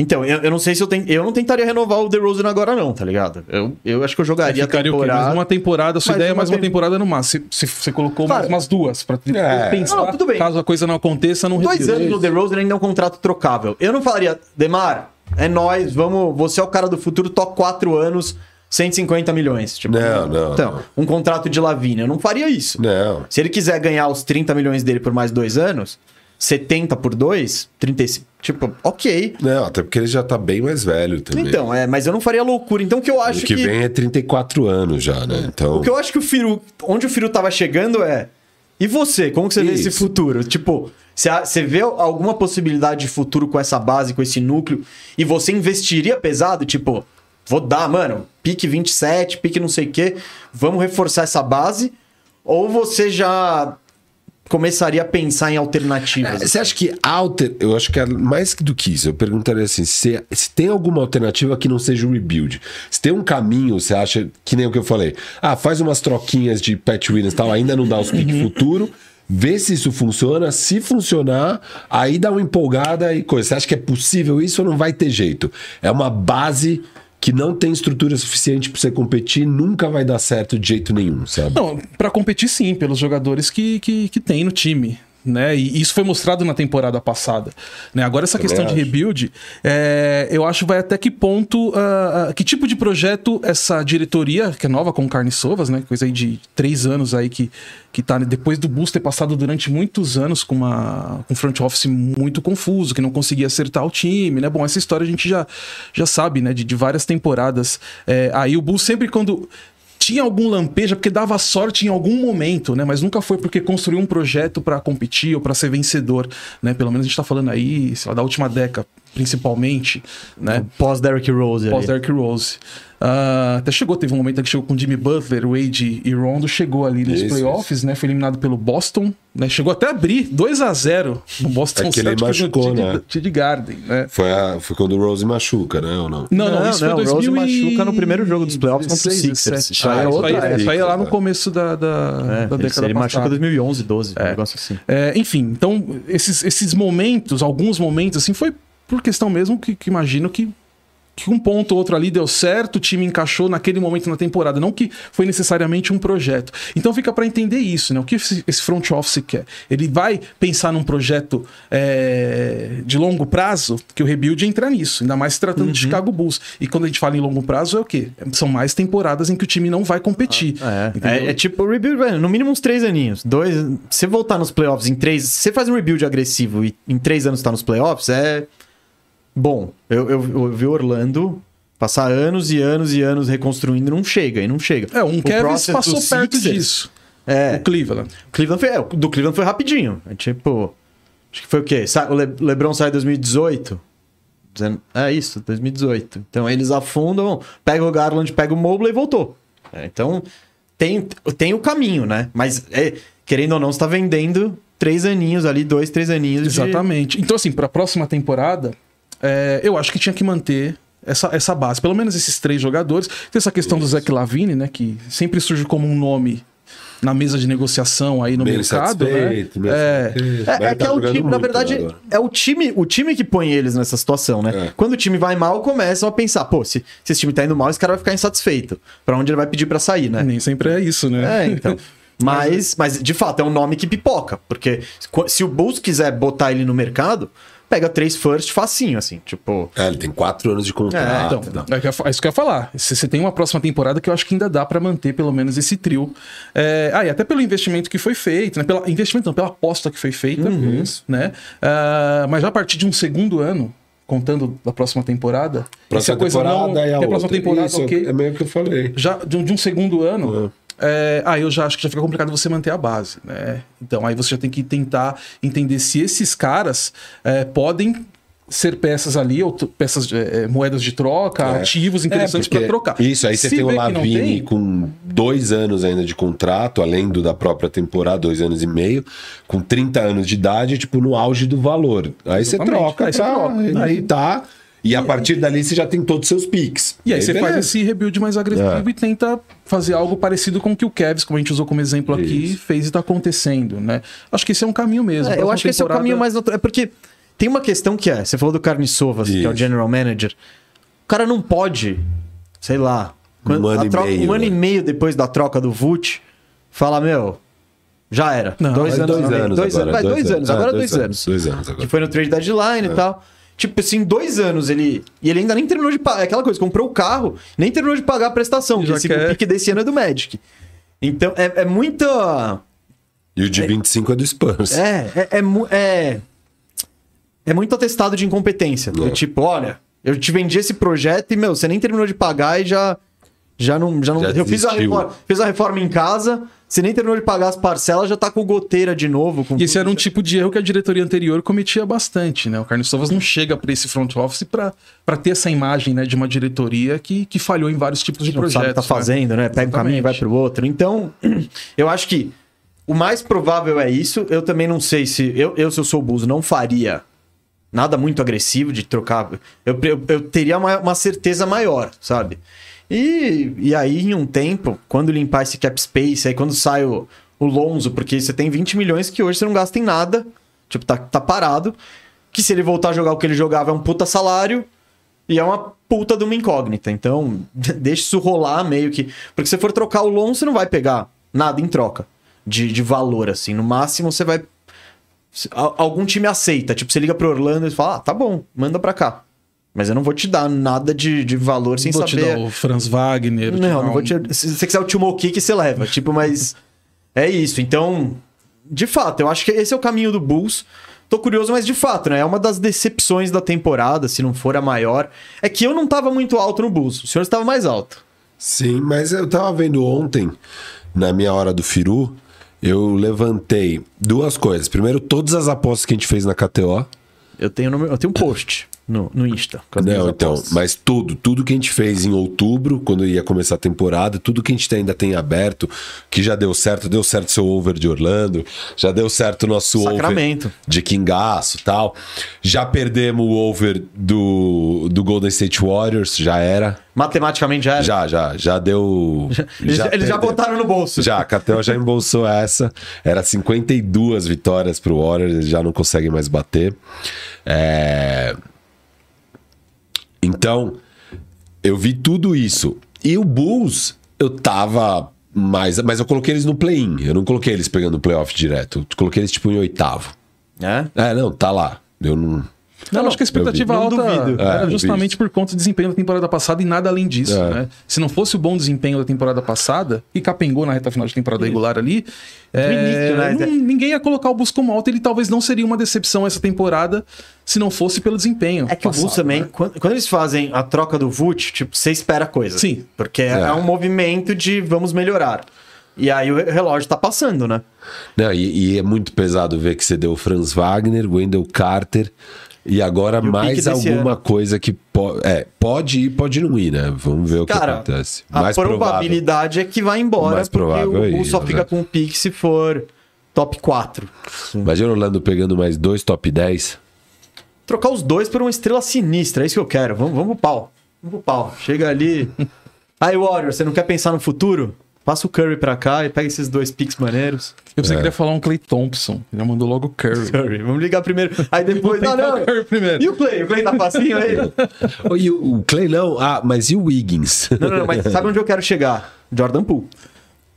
Então, eu, eu não sei se eu tenho. Eu não tentaria renovar o DeRozan agora, não, tá ligado? Eu, eu acho que eu jogaria a Ficaria o quê? temporada. Mais uma temporada, sua Mais ideia é uma mais uma tem- temporada no máximo. Se, se você colocou mais umas duas, pra É. pensar, Não, tudo bem. caso a coisa não aconteça, não Dois retira. anos no DeRozan ainda é um contrato trocável. Eu não falaria, Demar, é nóis, vamos. Você é o cara do futuro, toca quatro anos, 150 milhões. Tipo, Não, não, Então, não. um contrato de Lavínia. Eu não faria isso. Não. Se ele quiser ganhar os 30 milhões dele por mais dois anos, 70 por dois, 35. Tipo, ok. Não, até porque ele já tá bem mais velho também. Então, é, mas eu não faria loucura. Então, o que eu acho o que, que. vem é 34 anos já, né? Então. O que eu acho que o Firu. Onde o Firu tava chegando é. E você? Como que você vê esse Isso. futuro? Tipo, você vê alguma possibilidade de futuro com essa base, com esse núcleo? E você investiria pesado? Tipo, vou dar, mano, pique 27, pique não sei o quê, vamos reforçar essa base? Ou você já começaria a pensar em alternativas? É, Você acha que alter... Eu acho que é mais do que isso. Eu perguntaria assim: se, se tem alguma alternativa que não seja o rebuild. Se tem um caminho, você acha que nem o que eu falei. Ah, faz umas troquinhas de Pat Williams e tal, ainda não dá os piques futuro. Vê se isso funciona. Se funcionar, aí dá uma empolgada e coisa. Você acha que é possível isso ou não vai ter jeito? É uma base que não tem estrutura suficiente pra você competir, nunca vai dar certo de jeito nenhum, sabe? Não, pra competir sim, pelos jogadores que, que, que tem no time. Né? E isso foi mostrado na temporada passada. Né? Agora, essa Também questão de rebuild, é, eu acho vai até que ponto, ah, ah, que tipo de projeto essa diretoria, que é nova com carne sovas, né? Coisa aí de três anos aí que, que tá depois do Bulls ter passado durante muitos anos com uma com um front office muito confuso, que não conseguia acertar o time, né? Bom, essa história a gente já, já sabe, né? De, de várias temporadas. É, aí o Bulls sempre quando tinha algum lampejo, é porque dava sorte em algum momento, né? Mas nunca foi porque construiu um projeto pra competir ou pra ser vencedor, né? Pelo menos a gente tá falando aí, sei lá, da última década, principalmente, né? Pós Derrick Rose. Pós Derrick Rose. Ah, até chegou, teve um momento que chegou com Jimmy Butler, Wade e Rondo, chegou ali nos Isso, playoffs, né? Foi eliminado pelo Boston, né? Chegou até a abrir 2 a 0 no [laughs] Boston É que ele machucou, né? TD Garden, né? Foi, a, foi quando o Rose machuca, né? Ou não? Não, não, Não, isso não, foi o Rose 2000 e- machuca no primeiro jogo dos playoffs contra o 16, Sixers. 17. Isso aí é Ah, isso outra aí, época. isso aí é lá no É. começo da, da, É, da ele, década ele machuca passada. 2011, 12, um negócio assim. É, enfim, então esses, esses momentos, alguns momentos, assim, foi por questão mesmo que, que imagino que, que um ponto ou outro ali deu certo, o time encaixou naquele momento na temporada, não que foi necessariamente um projeto. Então fica para entender isso, né? O que esse front office quer? Ele vai pensar num projeto é, de longo prazo, que o rebuild entra nisso, ainda mais se tratando de Chicago Bulls. E quando a gente fala em longo prazo, é o quê? São mais temporadas em que o time não vai competir. É, Entendeu? é, é tipo rebuild, velho, no mínimo uns três aninhos. Dois. Se você voltar nos playoffs em três. Se você faz um rebuild agressivo e em três anos tá nos playoffs, é. Bom, eu, eu, eu vi Orlando passar anos e anos e anos reconstruindo não chega, e não chega. É, um O Kevin process passou perto Sixers, disso. É, O Cleveland. Cleveland foi, é, do Cleveland foi rapidinho. É tipo. Acho que foi o quê? O Le- LeBron sai em 2018. Dizendo- É isso, 2018. Então eles afundam, pega o Garland, pega o Mobley e voltou. É, então tem, tem o caminho, né? Mas é, querendo ou não, você tá vendendo três aninhos ali, dois, três aninhos. de- Exatamente. Então, assim, para a próxima temporada, é, eu acho que tinha que manter essa, essa base. Pelo menos esses três jogadores. Tem essa questão do Zach Lavine, né? Que sempre surge como um nome na mesa de negociação aí no Bem mercado, né? É. É, Vai é que tá é o jogando time, na muito verdade, agora. é o time, o time que põe eles nessa situação, né? É. Quando o time vai mal, começam a pensar, pô, se, se esse time tá indo mal, esse cara vai ficar insatisfeito. Pra onde ele vai pedir pra sair, né? nem sempre é isso, né? É, então. [laughs] Mas, mas, de fato, é um nome que pipoca. Porque qu- se o Bulls quiser botar ele no mercado, pega três first facinho, assim. Tipo. É, ele tem quatro anos de contrato. Então, é, que eu- é isso que eu ia falar. Se você tem uma próxima temporada que eu acho que ainda dá pra manter pelo menos esse trio. É, ah, e até pelo investimento que foi feito, né? Pela, investimento não, pela aposta que foi feita, Uhum. né? Ah, mas já a partir de um segundo ano, contando da próxima temporada, Próxima temporada e a que próxima outra. temporada, Isso, ok. É meio que eu falei. Já de um, de um segundo ano, é, aí eu já acho que já fica complicado você manter a base, né? Então aí você já tem que tentar entender se esses caras é, podem ser peças ali, ou peças de, é, moedas de troca, É. ativos interessantes É, para trocar. Isso, aí você Se tem o Lavini tem, com dois anos ainda de contrato, além do da própria temporada, dois anos e meio, com 30 anos de idade, tipo, no auge do valor. Aí você Exatamente. troca, Aí pra- troca. aí tá. E a partir dali você já tem todos os seus piques. E aí você faz beleza. esse rebuild mais agressivo É. e tenta fazer algo parecido com o que o Kevs, como a gente usou como exemplo aqui, Isso. fez e tá acontecendo, né? Acho que esse é um caminho mesmo. É, eu acho que esse é o caminho mais natural. É porque tem uma questão que é: você falou do Carniçovas, que é o general manager. O cara não pode, sei lá, quando- ano a e troca- meio, um ano né? e meio depois da troca do Vult, fala, meu. Já era. Não, dois Vai anos. dois anos dois agora, anos. Dois anos. É, Agora dois anos. Dois anos agora. Que foi no trade deadline e tal. Tipo assim, dois anos ele. E ele ainda nem terminou de pagar. É aquela coisa, comprou o carro, nem terminou de pagar a prestação. Já Que esse quer- pique desse ano é do Magic. Então, é, é muita. E o de 25 é do Spurs. É, é, é, é, é muito atestado de incompetência. Do É. tipo, olha, eu te vendi esse projeto e, meu, você nem terminou de pagar e já. Já não. Já não Já eu fiz a, reforma, fiz a reforma em casa, você nem terminou de pagar as parcelas, já tá com goteira de novo. Com esse era um tipo de erro que a diretoria anterior cometia bastante, né? O Carlos Sovas não chega para esse front office para ter essa imagem né, de uma diretoria que, que falhou em vários tipos de não projetos. sabe o que tá né? fazendo, né? Pega um caminho e vai pro outro. Então, [clears throat] eu acho que o mais provável é isso. Eu também não sei se. Eu, eu se eu sou o Buzo, não faria nada muito agressivo de trocar. Eu, eu, eu teria uma, uma certeza maior, sabe? E, e aí, em um tempo, quando limpar esse cap space, aí quando sai o, o Lonzo, porque você tem 20 milhões que hoje você não gasta em nada, tipo, tá, tá parado. Que se ele voltar a jogar o que ele jogava é um puta salário. E é uma puta de uma incógnita. Então, [laughs] deixa isso rolar meio que. Porque se for trocar o Long, você não vai pegar nada em troca de, de valor, assim. No máximo, você vai algum time aceita. Tipo, você liga pro Orlando e fala, ah, tá bom, manda pra cá. Mas eu não vou te dar nada de, de valor sem vou te saber. dar o Franz Wagner. te Não, não vou um- te... Se você quiser o Timo Kick, você leva. Tipo, mas... É isso. Então, de fato, eu acho que esse é o caminho do Bulls. Tô curioso, mas de fato, né? É uma das decepções da temporada, se não for a maior. É que eu não tava muito alto no Bulls. O senhor estava mais alto. Sim, mas eu tava vendo ontem, na minha hora do Firu, eu levantei duas coisas. Primeiro, todas as apostas que a gente fez na KTO. Eu tenho, no meu- eu tenho um post no, no Insta. Não, então, apostas. mas tudo, tudo que a gente fez em outubro, quando ia começar a temporada, tudo que a gente ainda tem aberto, que já deu certo, deu certo seu over de Orlando, já deu certo o nosso Sacramento. over de Kingaço e tal. Já perdemos o over do, do Golden State Warriors, já era. Matematicamente já era. Já, já, já deu. [laughs] Eles já, eles já botaram no bolso. Já, a Catel já embolsou essa. Era 52 vitórias pro Warriors, eles já não conseguem mais bater. É... Então, eu vi tudo isso. E o Bulls, eu tava mais. Mas eu coloquei eles no play-in. Eu não coloquei eles pegando o playoff direto. Eu coloquei eles tipo em oitavo. É? É, não, tá lá. Eu não. Não, acho que a expectativa Não alta duvido. era É, justamente por conta do desempenho da temporada passada e nada além disso, É. né? Se não fosse o bom desempenho da temporada passada, e capengou na reta final de temporada regular ali, é, início, né? não- ninguém ia colocar o Bulls como alto. Ele talvez não seria uma decepção essa temporada se não fosse pelo desempenho. É que o Bulls passado, também, né? quando, quando eles fazem a troca do Vult, tipo, você espera coisa. Sim. Porque é. É. um movimento de vamos melhorar. E aí o relógio tá passando, né? Não, e, e é muito pesado ver que você deu o Franz Wagner, Wendell Carter e agora E o mais alguma ano. coisa que po é, pode ir, pode não ir, né? Vamos ver o que Cara, acontece. a Mais provável. probabilidade é que vai embora, Mais porque provável o é Bulls só isso, fica né? com o pique se for top 4. Imagina o Orlando pegando mais dois top 10. Trocar os dois por uma estrela sinistra, é isso que eu quero. Vamos, vamos pro pau. Vamos pro pau. Chega ali. [laughs] Aí, Warrior, você não quer pensar no futuro? Passa o Curry pra cá e pega esses dois picks maneiros. Eu pensei É. que queria falar um Clay Thompson. Já mandou logo o Curry. [laughs] Curry, vamos ligar primeiro. Aí [laughs] depois. Não, não. o Curry primeiro. E o Clay? O Clay tá facinho aí? Oh, [laughs] e o, o Clay não? Ah, mas e o Wiggins? Não, não, não, mas sabe onde eu quero chegar? Jordan Poole.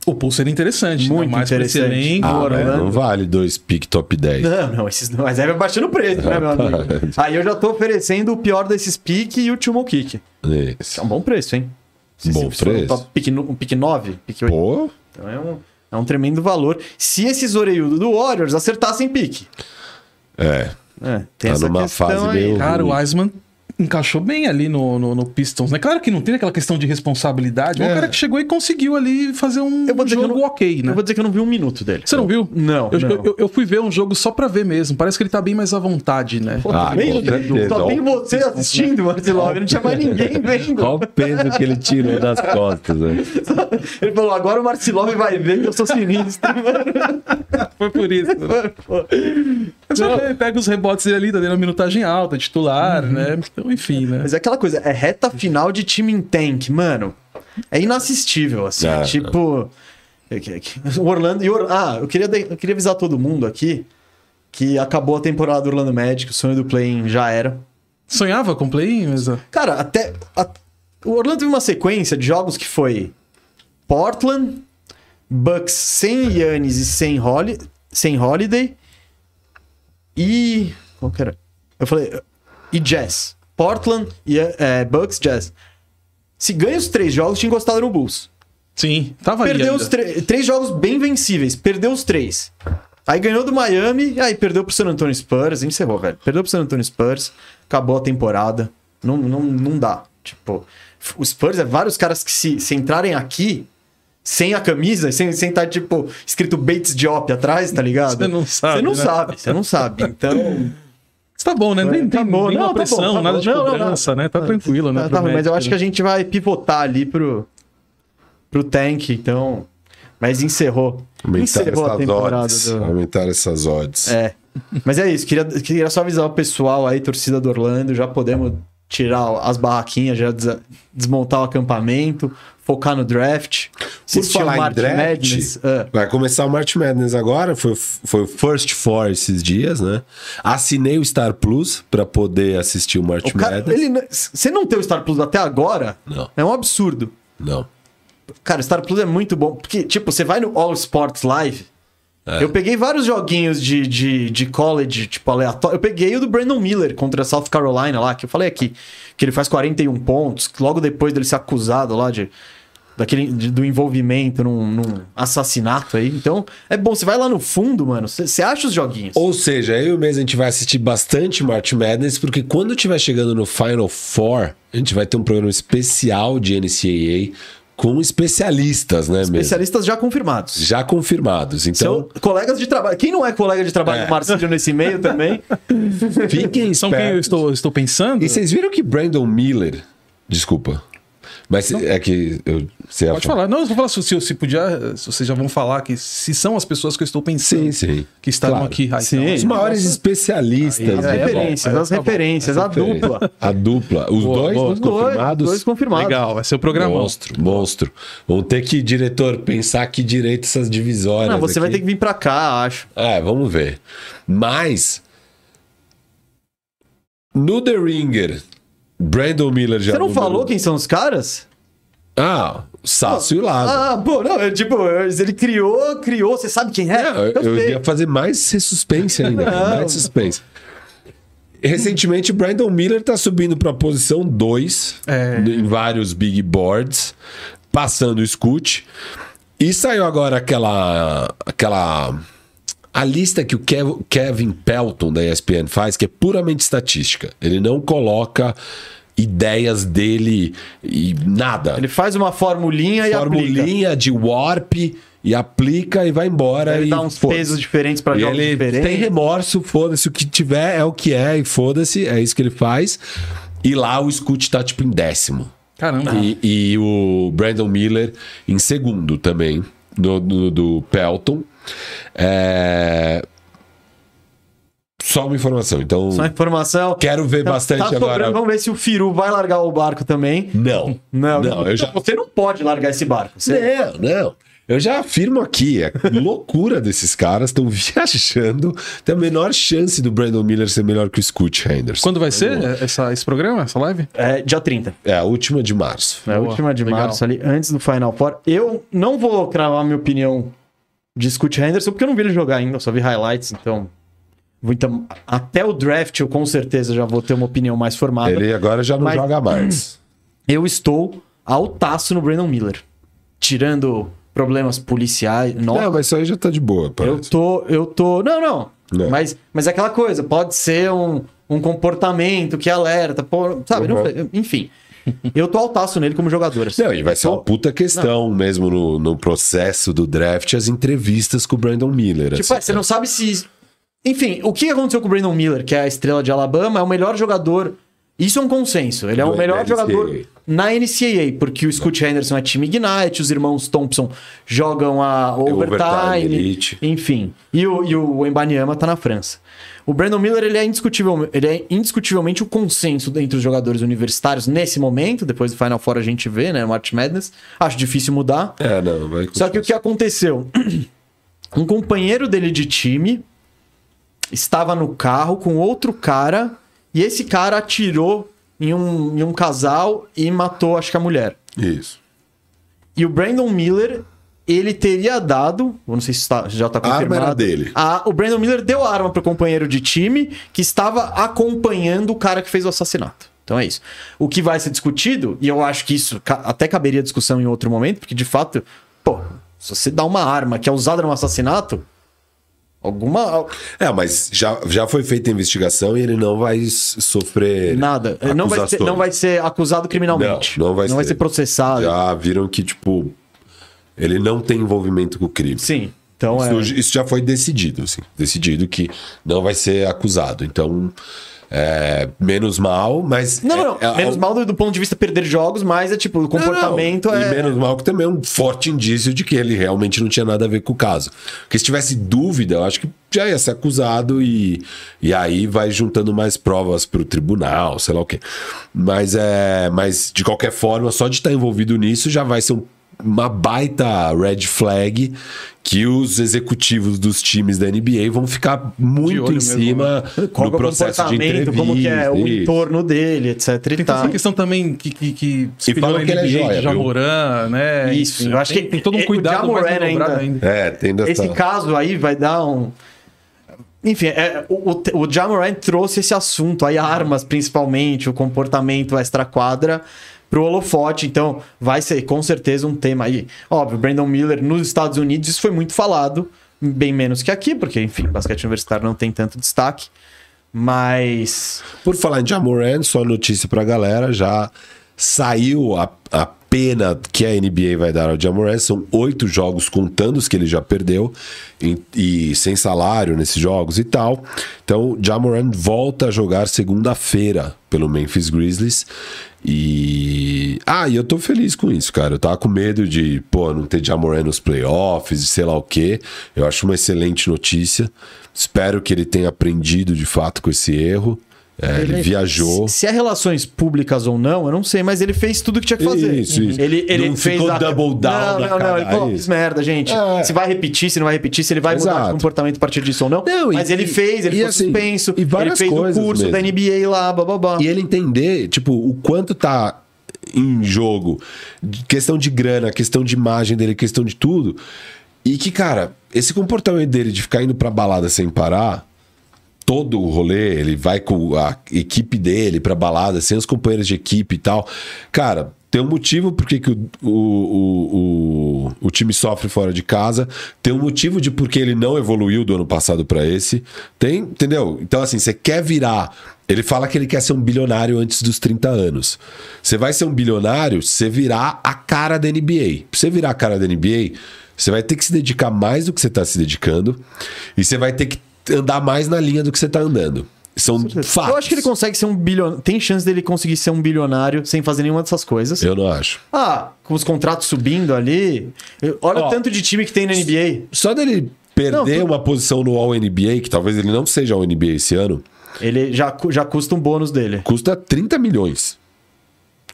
O Pulse seria interessante, Muito né? mais interessante. ah, mas não vale dois pick top 10. Não, não, esses. Mas aí vai baixando o preço, né, meu amigo? Aí eu já tô oferecendo o pior desses pique e o Timo Kick. Isso. é um bom preço, hein? Bom for um preço. top pique, no- um pique 9, pique 8. Pô, Então é um, é um tremendo valor. Se esses orelhudos do Warriors acertassem pique. é. É, tem Tá essa numa questão fase aí. meio- Cara, o Wiseman encaixou bem ali no, no, no Pistons, né? Claro que não tem aquela questão de responsabilidade, mas É. o cara que chegou e conseguiu ali fazer um Eu vou dizer que jogo eu não- ok, né? Eu vou dizer que eu não vi um minuto dele. Você não viu? Não, Eu, não. eu- eu fui ver um jogo só pra ver mesmo. Parece que ele tá bem mais à vontade, né? Pô, Ah, também, com certeza. só tem você assistindo, Marcelo. Não tinha mais ninguém [laughs] vendo. Qual o peso que ele tirou das costas, né? [laughs] Ele falou: agora o Marcilov vai ver que eu sou sinistro, mano. [laughs] Foi por isso. né? Pega os rebotes dele ali, tá dando uma minutagem alta, titular, né? Então, enfim, né? Mas é aquela coisa, é reta final de time em tank, mano. É inassistível, assim. É, tipo. é é O Orlando. e o Or- Ah, eu queria, de- eu queria avisar todo mundo aqui que acabou a temporada do Orlando Magic, o sonho do play já era. Sonhava com play, mas... ó, Cara, até. a- o Orlando teve uma sequência de jogos que foi Portland, Bucks sem Yannis e sem, Holi, sem Holiday. E. Qual que era? Eu falei. E Jazz. Portland, e, é, Bucks, Jazz. Se ganha os três jogos, tinha encostado no Bulls. Sim, tava Perdeu ainda. os três jogos bem vencíveis. Perdeu os três. Aí ganhou do Miami, aí perdeu pro San Antonio Spurs. Encerrou, velho. Perdeu pro San Antonio Spurs. Acabou a temporada. Não, não, não dá. Tipo, o Spurs é vários caras que se, se entrarem aqui sem a camisa, sem sem estar, tipo, escrito Bates Diop atrás, tá ligado? Você não sabe, Você não né? sabe, você não sabe. Então. Tá bom, né? Não tem, Tá bom. nenhuma Não, tá pressão, bom, tá nada bom. de Não, não, cobrança, não. né? Tá tranquilo, né? Tá, tá, mas eu acho que a né? gente vai pivotar ali pro, pro tank, então. Mas encerrou. Aumentar encerrou a essas temporada odds. do. Aumentar essas odds. É. Mas é isso, queria, queria só avisar o pessoal aí, torcida do Orlando, já podemos tirar as barraquinhas, já des- desmontar o acampamento, focar no draft. Por assistir o falar em March draft, Madness. Ah, vai começar o March Madness agora. Foi, o- foi o First Four esses dias, né? Assinei o Star Plus pra poder assistir o March o cara, Madness. ele, você não ter o Star Plus até agora Não. é um absurdo. Não. Cara, o Star Plus é muito bom, porque, tipo, você vai no All Sports Live Eu peguei vários joguinhos de, de, de college, tipo, aleatório. Eu peguei o do Brandon Miller contra a South Carolina lá, que eu falei aqui, que ele faz 41 pontos, logo depois dele ser acusado lá de. Daquele, de- do envolvimento num, num assassinato aí. Então, é bom, você vai lá no fundo, mano, você acha os joguinhos. Ou seja, eu e o mês a gente vai assistir bastante March Madness, porque quando estiver chegando no Final Four, a gente vai ter um programa especial de NCAA com especialistas, né, mesmo? Especialistas já confirmados. Já confirmados. Então, São colegas de trabalho. Quem não é colega de trabalho É. do Marcílio nesse meio também? [laughs] fiquem São quem eu espertos. estou, estou pensando? E vocês viram que Brandon Miller. Desculpa. Mas é que. Eu, você Pode falar. falar. Não, eu vou falar se, se, se podia. Se vocês já vão falar que se são as pessoas que eu estou pensando. Sim, sim. Que estavam Claro. aqui. Ah, Sim. Os maiores especialistas. As Aí é bom, referências, aí as tá referências, a dupla. A dupla. Os Boa, dois boa. os confirmados. Dois confirmados. Legal, vai ser o programa. Monstro, monstro. Vamos ter que, diretor, pensar que direito essas divisórias. Não, você vai aqui. ter que vir pra cá, acho. É, vamos ver. Mas. No The Ringer, Brandon Miller já. Você não número- falou quem são os caras? Ah, Sácio e Lázaro. Ah, pô, não, é tipo, ele criou, criou, você sabe quem é? Não, eu, eu ia fazer mais suspense ainda. Mais suspense. Recentemente, Brandon Miller tá subindo pra posição 2 É. em vários big boards, passando o scoot. E saiu agora aquela. aquela. A lista que o Kev- Kevin Pelton da ESPN faz, que é puramente estatística. Ele não coloca ideias dele e nada. Ele faz uma formulinha e aplica. Formulinha de warp e aplica e vai embora. Ele e dá uns pesos diferentes pra E jogos ele diferentes. tem remorso, foda-se. O que tiver é o que é e foda-se. É isso que ele faz. E lá o Scoot tá tipo em décimo. Caramba. E, e o Brandon Miller em segundo também, no, no- do Pelton. É... Só uma informação. Então, Só informação. quero ver bastante tá agora. Vamos ver se o Firu vai largar o barco também. Não, Não, não, eu já. Você não pode largar esse barco. Você... Não, não. Eu já afirmo aqui, é loucura desses caras, estão [laughs] viajando. Tem a menor chance do Brandon Miller ser melhor que o Scoot Henderson. Quando vai ser essa, esse programa, essa live? É, dia 30. É a última de março. É a Boa, última de legal. março ali, antes do Final Four. Eu não vou cravar minha opinião de Scoot Henderson, porque eu não vi ele jogar ainda, eu só vi highlights, então... então- até o draft eu com certeza já vou ter uma opinião mais formada. Ele agora já não Mas- joga mais. [clears throat] Eu estou altaço no Brandon Miller. Tirando problemas policiais... Nossa, Não, mas isso aí já tá de boa, Eu parece. tô, eu tô. Não, não. Não. Mas, mas é aquela coisa, pode ser um, um comportamento que alerta, pô, sabe? não Uhum. foi- enfim. [laughs] Eu tô altaço nele como jogador. assim. Não, e vai ser uma puta questão mesmo no, no processo do draft, as entrevistas com o Brandon Miller. Tipo, assim. é, você não sabe se. Enfim, o que aconteceu com o Brandon Miller, que é a estrela de Alabama, é o melhor jogador. Isso é um consenso. Ele é o melhor jogador na NCAA, porque o Scoot Henderson é time Ignite, os irmãos Thompson jogam a overtime, overtime, enfim. E o, e o Embanyama tá na França. O Brandon Miller ele é, indiscutível, ele é indiscutivelmente o consenso entre os jogadores universitários nesse momento. Depois do Final Four a gente vê, né? March Madness. Acho difícil mudar. É, não, vai Só que o que aconteceu? [clears throat] Um companheiro dele de time estava no carro com outro cara e esse cara atirou em um, em um casal e matou, acho que a mulher. Isso. E o Brandon Miller, ele teria dado, eu não sei se tá- já está A arma confirmado. era dele. a- o Brandon Miller deu a arma pro companheiro de time que estava acompanhando o cara que fez o assassinato. Então é isso. O que vai ser discutido, e eu acho que isso até caberia discussão em outro momento, porque de fato, pô, se você dá uma arma que é usada num assassinato, alguma. É, mas já, já foi feita a investigação e ele não vai sofrer. Nada. Não vai, ser, não vai ser acusado criminalmente. Não, não vai não vai ser. ser processado. Já viram que, tipo, ele não tem envolvimento com o crime. Sim. Então é. Isso, isso já foi decidido, assim. Decidido que não vai ser acusado. Então, é, menos mal, mas. Não, não, não. é- é- Menos mal do, do ponto de vista perder jogos, mas é tipo, o comportamento Não, não. é. E menos mal que também é um forte indício de que ele realmente não tinha nada a ver com o caso. Porque se tivesse dúvida, eu acho que já ia ser acusado e, e aí vai juntando mais provas pro tribunal, sei lá o quê. Mas, é, mas de qualquer forma, só de estar envolvido nisso já vai ser um, uma baita red flag que os executivos dos times da NBA vão ficar muito em mesmo, cima Qual no é o processo de entrevista. como que é o isso. entorno dele, etc. E Tem toda tal. essa questão também que, que, que falam a que ele é joia, de viu? Jamoran, né? Isso, Enfim, eu acho tem, que tem todo é- um o cuidado mais Jamoran dobrado ainda- ainda. É, tem dessa... Esse caso aí vai dar um. Enfim, é, o, o, o Ja Morant trouxe esse assunto aí, armas principalmente, o comportamento extra-quadra, pro holofote. Então, vai ser com certeza um tema aí. Óbvio, Brandon Miller nos Estados Unidos, isso foi muito falado, bem menos que aqui, porque, enfim, basquete universitário não tem tanto destaque. Mas. Por falar em Jamoran, só notícia pra galera, já saiu a, a pena que a NBA vai dar ao Jamoran, são oito jogos contando os que ele já perdeu e, e sem salário nesses jogos e tal. Então, Jamoran volta a jogar segunda-feira pelo Memphis Grizzlies e... Ah, e eu tô feliz com isso, cara. Eu tava com medo de, pô, não ter Jamoran nos playoffs e sei lá o quê. Eu acho uma excelente notícia. Espero que ele tenha aprendido de fato com esse erro. É, ele, viajou. Se, se é relações públicas ou não, eu não sei, mas ele fez tudo que tinha que fazer. Isso, isso. Ele, ele Não fez ficou a... double down Não, não, não. Ele cara, falou, é fiz merda, gente. É. Se vai repetir, se não vai repetir, se ele vai mudar Exato. de comportamento a partir disso ou não. Não, e- mas ele fez, ele e foi assim, suspenso, e ele várias fez o curso da mesmo. NBA lá, bababá. E ele entender, tipo, o quanto tá em jogo, questão de grana, questão de imagem dele, questão de tudo. E que, cara, esse comportamento dele de ficar indo pra balada sem parar, todo o rolê, ele vai com a equipe dele pra balada, sem os companheiros de equipe e tal. Cara, tem um motivo por que o, o, o, o, time sofre fora de casa, tem um motivo de por que ele não evoluiu do ano passado pra esse. Tem, entendeu? Então, assim, você quer virar. Ele fala que ele quer ser um bilionário antes dos 30 anos. Você vai ser um bilionário se você virar a cara da NBA. Pra você virar a cara da NBA, você vai ter que se dedicar mais do que você tá se dedicando. E você vai ter que andar mais na linha do que você tá andando. São fatos. Eu acho que ele consegue ser um bilionário. Tem chance dele conseguir ser um bilionário sem fazer nenhuma dessas coisas. Eu não acho. Ah, com os contratos subindo ali. Olha Ó, o tanto de time que tem na NBA. Só dele perder Não, tu- uma posição no All-NBA, que talvez ele não seja All-NBA esse ano, Ele já, já custa um bônus dele. custa 30 milhões.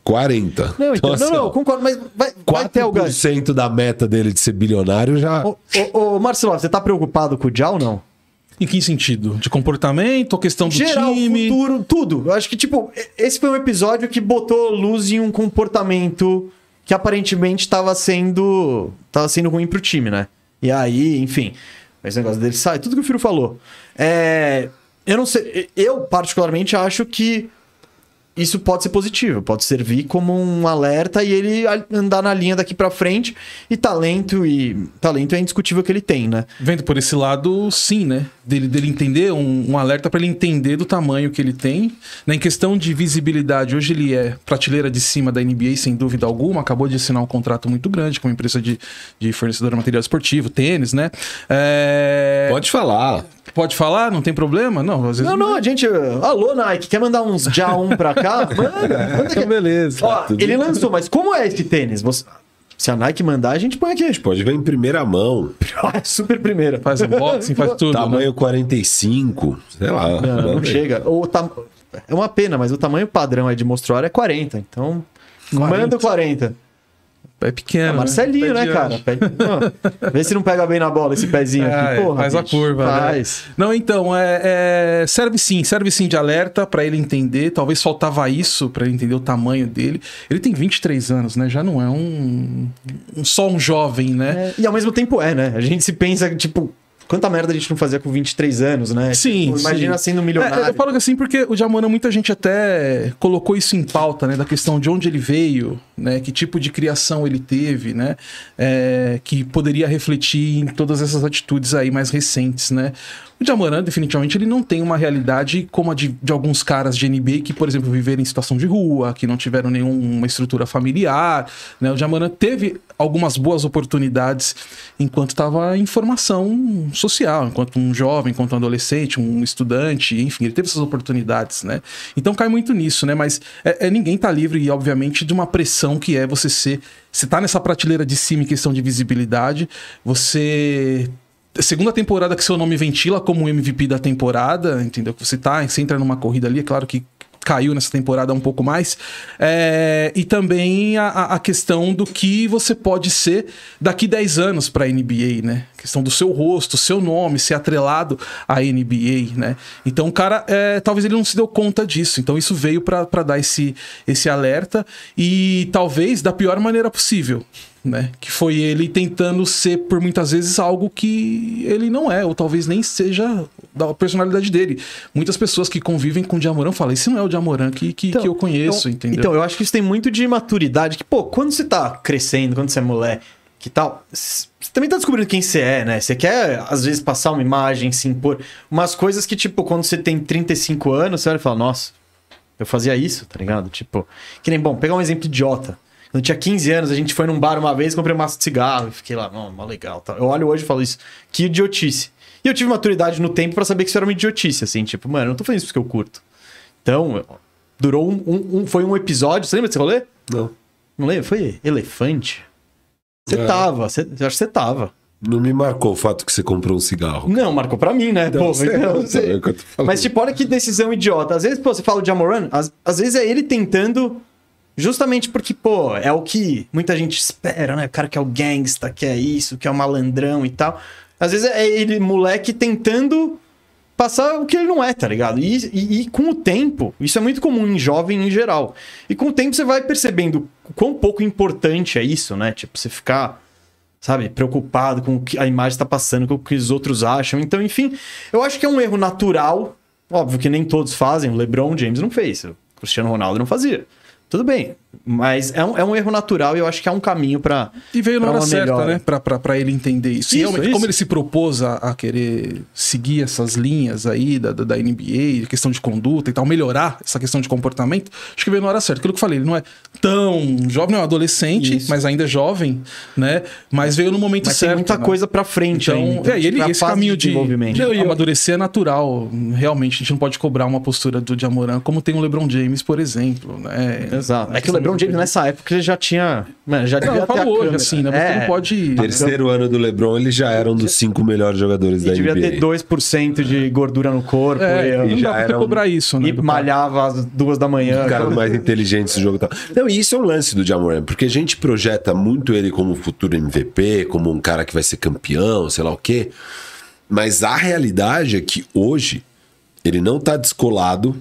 40. Não, então, assim, não, não, eu concordo, mas vai, vai ter o ganho. 4% da meta dele de ser bilionário já. Ô, ô, ô, Marcelo, você tá preocupado com o Ja ou não? Em que sentido? De comportamento, questão do Geral, time? futuro, tudo. Eu acho que, tipo, esse foi um episódio que botou luz em um comportamento que aparentemente estava sendo. tava sendo ruim pro time, né? E aí, enfim, esse negócio dele sai, tudo que o Firo falou. É, eu não sei, eu particularmente acho que isso pode ser positivo, pode servir como um alerta e ele andar na linha daqui pra frente. E talento e talento é indiscutível que ele tem, né? Vendo por esse lado, sim, né? Dele, dele entender, um, um alerta para ele entender do tamanho que ele tem. Né? Em questão de visibilidade, hoje ele é prateleira de cima da NBA, sem dúvida alguma. Acabou de assinar um contrato muito grande com uma empresa de, de fornecedora de material esportivo, tênis, né? É, Pode falar. Pode falar? Não tem problema? Não, às vezes. Não, não, a gente. Alô, Nike, quer mandar uns Já 1 pra cá? [laughs] Manda, manda Então, que... beleza. Ó, ele lançou, mas como é esse tênis? Você- Se a Nike mandar, a gente põe aqui. Pode ver em primeira mão. [laughs] É super primeira. Faz unboxing, faz tudo. né? Tamanho 45. Sei lá. Não, não chega. O tam... É uma pena, mas o tamanho padrão aí de mostrar é 40. Então, 40. manda o 40. É pequeno. É Marcelinho, né, de cara? Pé Ó, Vê se não pega bem na bola esse pezinho Ah, aqui. é, Porra, faz a curva, né? Faz. Não, então, é, é, serve sim, serve sim de alerta pra ele entender. Talvez faltava isso pra ele entender o tamanho dele. Ele tem 23 anos, né? Já não é um, um- só um jovem, né? É, e ao mesmo tempo é, né? A gente se pensa, tipo, quanta merda a gente não fazia com 23 anos, né? Sim, Tipo, Imagina sim. sendo milionário. É, eu falo assim porque o Jamona, muita gente até colocou isso em pauta, né? Da questão de onde ele veio, né? Que tipo de criação ele teve, né? É, que poderia refletir em todas essas atitudes aí mais recentes, né? O Jamoran, definitivamente, ele não tem uma realidade como a de, de alguns caras de NBA que, por exemplo, viveram em situação de rua, que não tiveram nenhuma estrutura familiar. Né? O Jamoran teve algumas boas oportunidades enquanto estava em formação social, enquanto um jovem, enquanto um adolescente, um estudante, enfim, ele teve essas oportunidades, né? Então cai muito nisso, né? Mas é, é- ninguém tá livre, obviamente, de uma pressão que é você ser. Você tá nessa prateleira de cima em questão de visibilidade, você segunda temporada que seu nome ventila como MVP da temporada, entendeu? Que você tá, você entra numa corrida ali, é claro que caiu nessa temporada um pouco mais. É, e também a, a questão do que você pode ser daqui 10 anos para a NBA, né? A questão do seu rosto, seu nome, ser atrelado à NBA, né? Então o cara, é, talvez ele não se deu conta disso. Então isso veio para dar esse, esse alerta e talvez da pior maneira possível né? Que foi ele tentando ser, por muitas vezes, algo que ele não é, ou talvez nem seja da personalidade dele. Muitas pessoas que convivem com o Jamoran falam, esse não é o Jamoran que, que, Então, que eu conheço, então, entendeu? Então, eu acho que isso tem muito de maturidade. Que, pô, quando você tá crescendo, quando você é moleque, que tal, você também tá descobrindo quem você é, né? Você quer, às vezes, passar uma imagem, se impor. Umas coisas que, tipo, quando você tem 35 anos, você olha e fala, nossa, eu fazia isso, tá ligado? Tipo, que nem, bom, pegar um exemplo idiota. Eu tinha 15 anos, a gente foi num bar uma vez, comprei um maço de cigarro e fiquei lá, mano, mó legal. Eu olho hoje e falo isso, que idiotice. E eu tive maturidade no tempo pra saber que isso era uma idiotice, assim, tipo, mano, eu não tô fazendo isso porque eu curto. Então, durou um, um- um- Foi um episódio. Você lembra desse rolê? Não. Não lembra? Foi elefante? Você É. tava, você, eu acho que você tava. Não me marcou o fato que você comprou um cigarro. Não, marcou pra mim, né? Pô, sei, então, não sei. Mas, tipo, olha que decisão idiota. Às vezes, pô, você fala de Amoran, às, às vezes é ele tentando. Justamente porque, pô, é o que muita gente espera, né? O cara que é o gangsta, que é isso, que é o malandrão e tal. Às vezes é ele, moleque, tentando passar o que ele não é, tá ligado? E, e- e com o tempo, isso é muito comum em jovem em geral. E com o tempo você vai percebendo quão pouco importante é isso, né? Tipo, você ficar, sabe, preocupado com o que a imagem está passando, com o que os outros acham. Então, enfim, eu acho que é um erro natural. Óbvio que nem todos fazem. O LeBron James não fez. O Cristiano Ronaldo não fazia. Tudo bem. Mas é um, é um erro natural e eu acho que é um caminho pra. E veio na hora certa, né? Pra ele entender isso. Isso, e realmente, isso. como ele se propôs a, a querer seguir essas linhas aí da, da, da NBA, questão de conduta e tal, melhorar essa questão de comportamento, acho que veio na hora certa. Aquilo que eu falei, ele não é tão jovem, não é um adolescente, Isso. mas ainda é jovem, né? Mas veio no momento Mas certo. tem muita né? coisa pra frente Então, ainda. é, e ele, esse caminho de, de e eu- amadurecer é natural. Realmente, a gente não pode cobrar uma postura do Jamoran como tem o LeBron James, por exemplo. Né? Exato. É que o LeBron James nessa época ele já tinha. Mano, já Não, devia eu ter hoje, câmera. assim, né? Você É, não pode. Terceiro ano do LeBron, ele já era um dos cinco melhores jogadores E da devia NBA. ter 2% de gordura no corpo. É, e, não já dá pra era um- cobrar isso, né? e malhava às duas da manhã. O cara mais inteligente desse jogo e tal. Não, e isso é um lance do Jamoran, porque a gente projeta muito ele como futuro MVP, como um cara que vai ser campeão, sei lá o quê. Mas a realidade é que hoje ele não tá descolado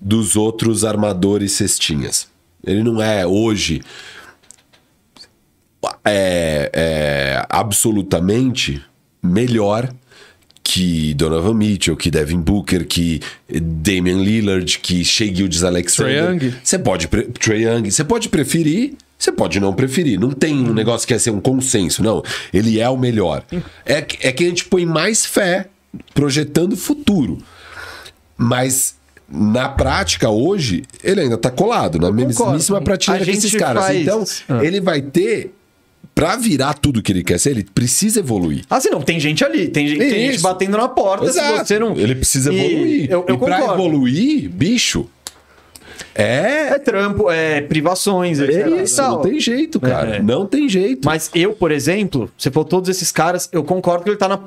dos outros armadores cestinhas. Ele não é hoje é, é absolutamente melhor que Donovan Mitchell, que Devin Booker, que Damian Lillard, que Shea Gildes Alexander. Você pode Trae Young, você pode preferir, você pode não preferir. Não tem um negócio que é ser um consenso, não. Ele é o melhor. É, é que a gente põe mais fé projetando o futuro. Mas na prática hoje, ele ainda tá colado na concordo. mesmíssima prateleira A que esses caras. faz- Então, Ah. ele vai ter Pra virar tudo que ele quer ser, ele precisa evoluir. Ah, sim, não, tem gente ali, tem gente, tem gente batendo na porta se você não. Ele precisa E evoluir. Eu, eu e pra concordo. evoluir, bicho, é. É trampo, é privações, etc. É isso, não tem jeito, cara. É. Não tem jeito. Mas eu, por exemplo, você falou todos esses caras, eu concordo que ele tá na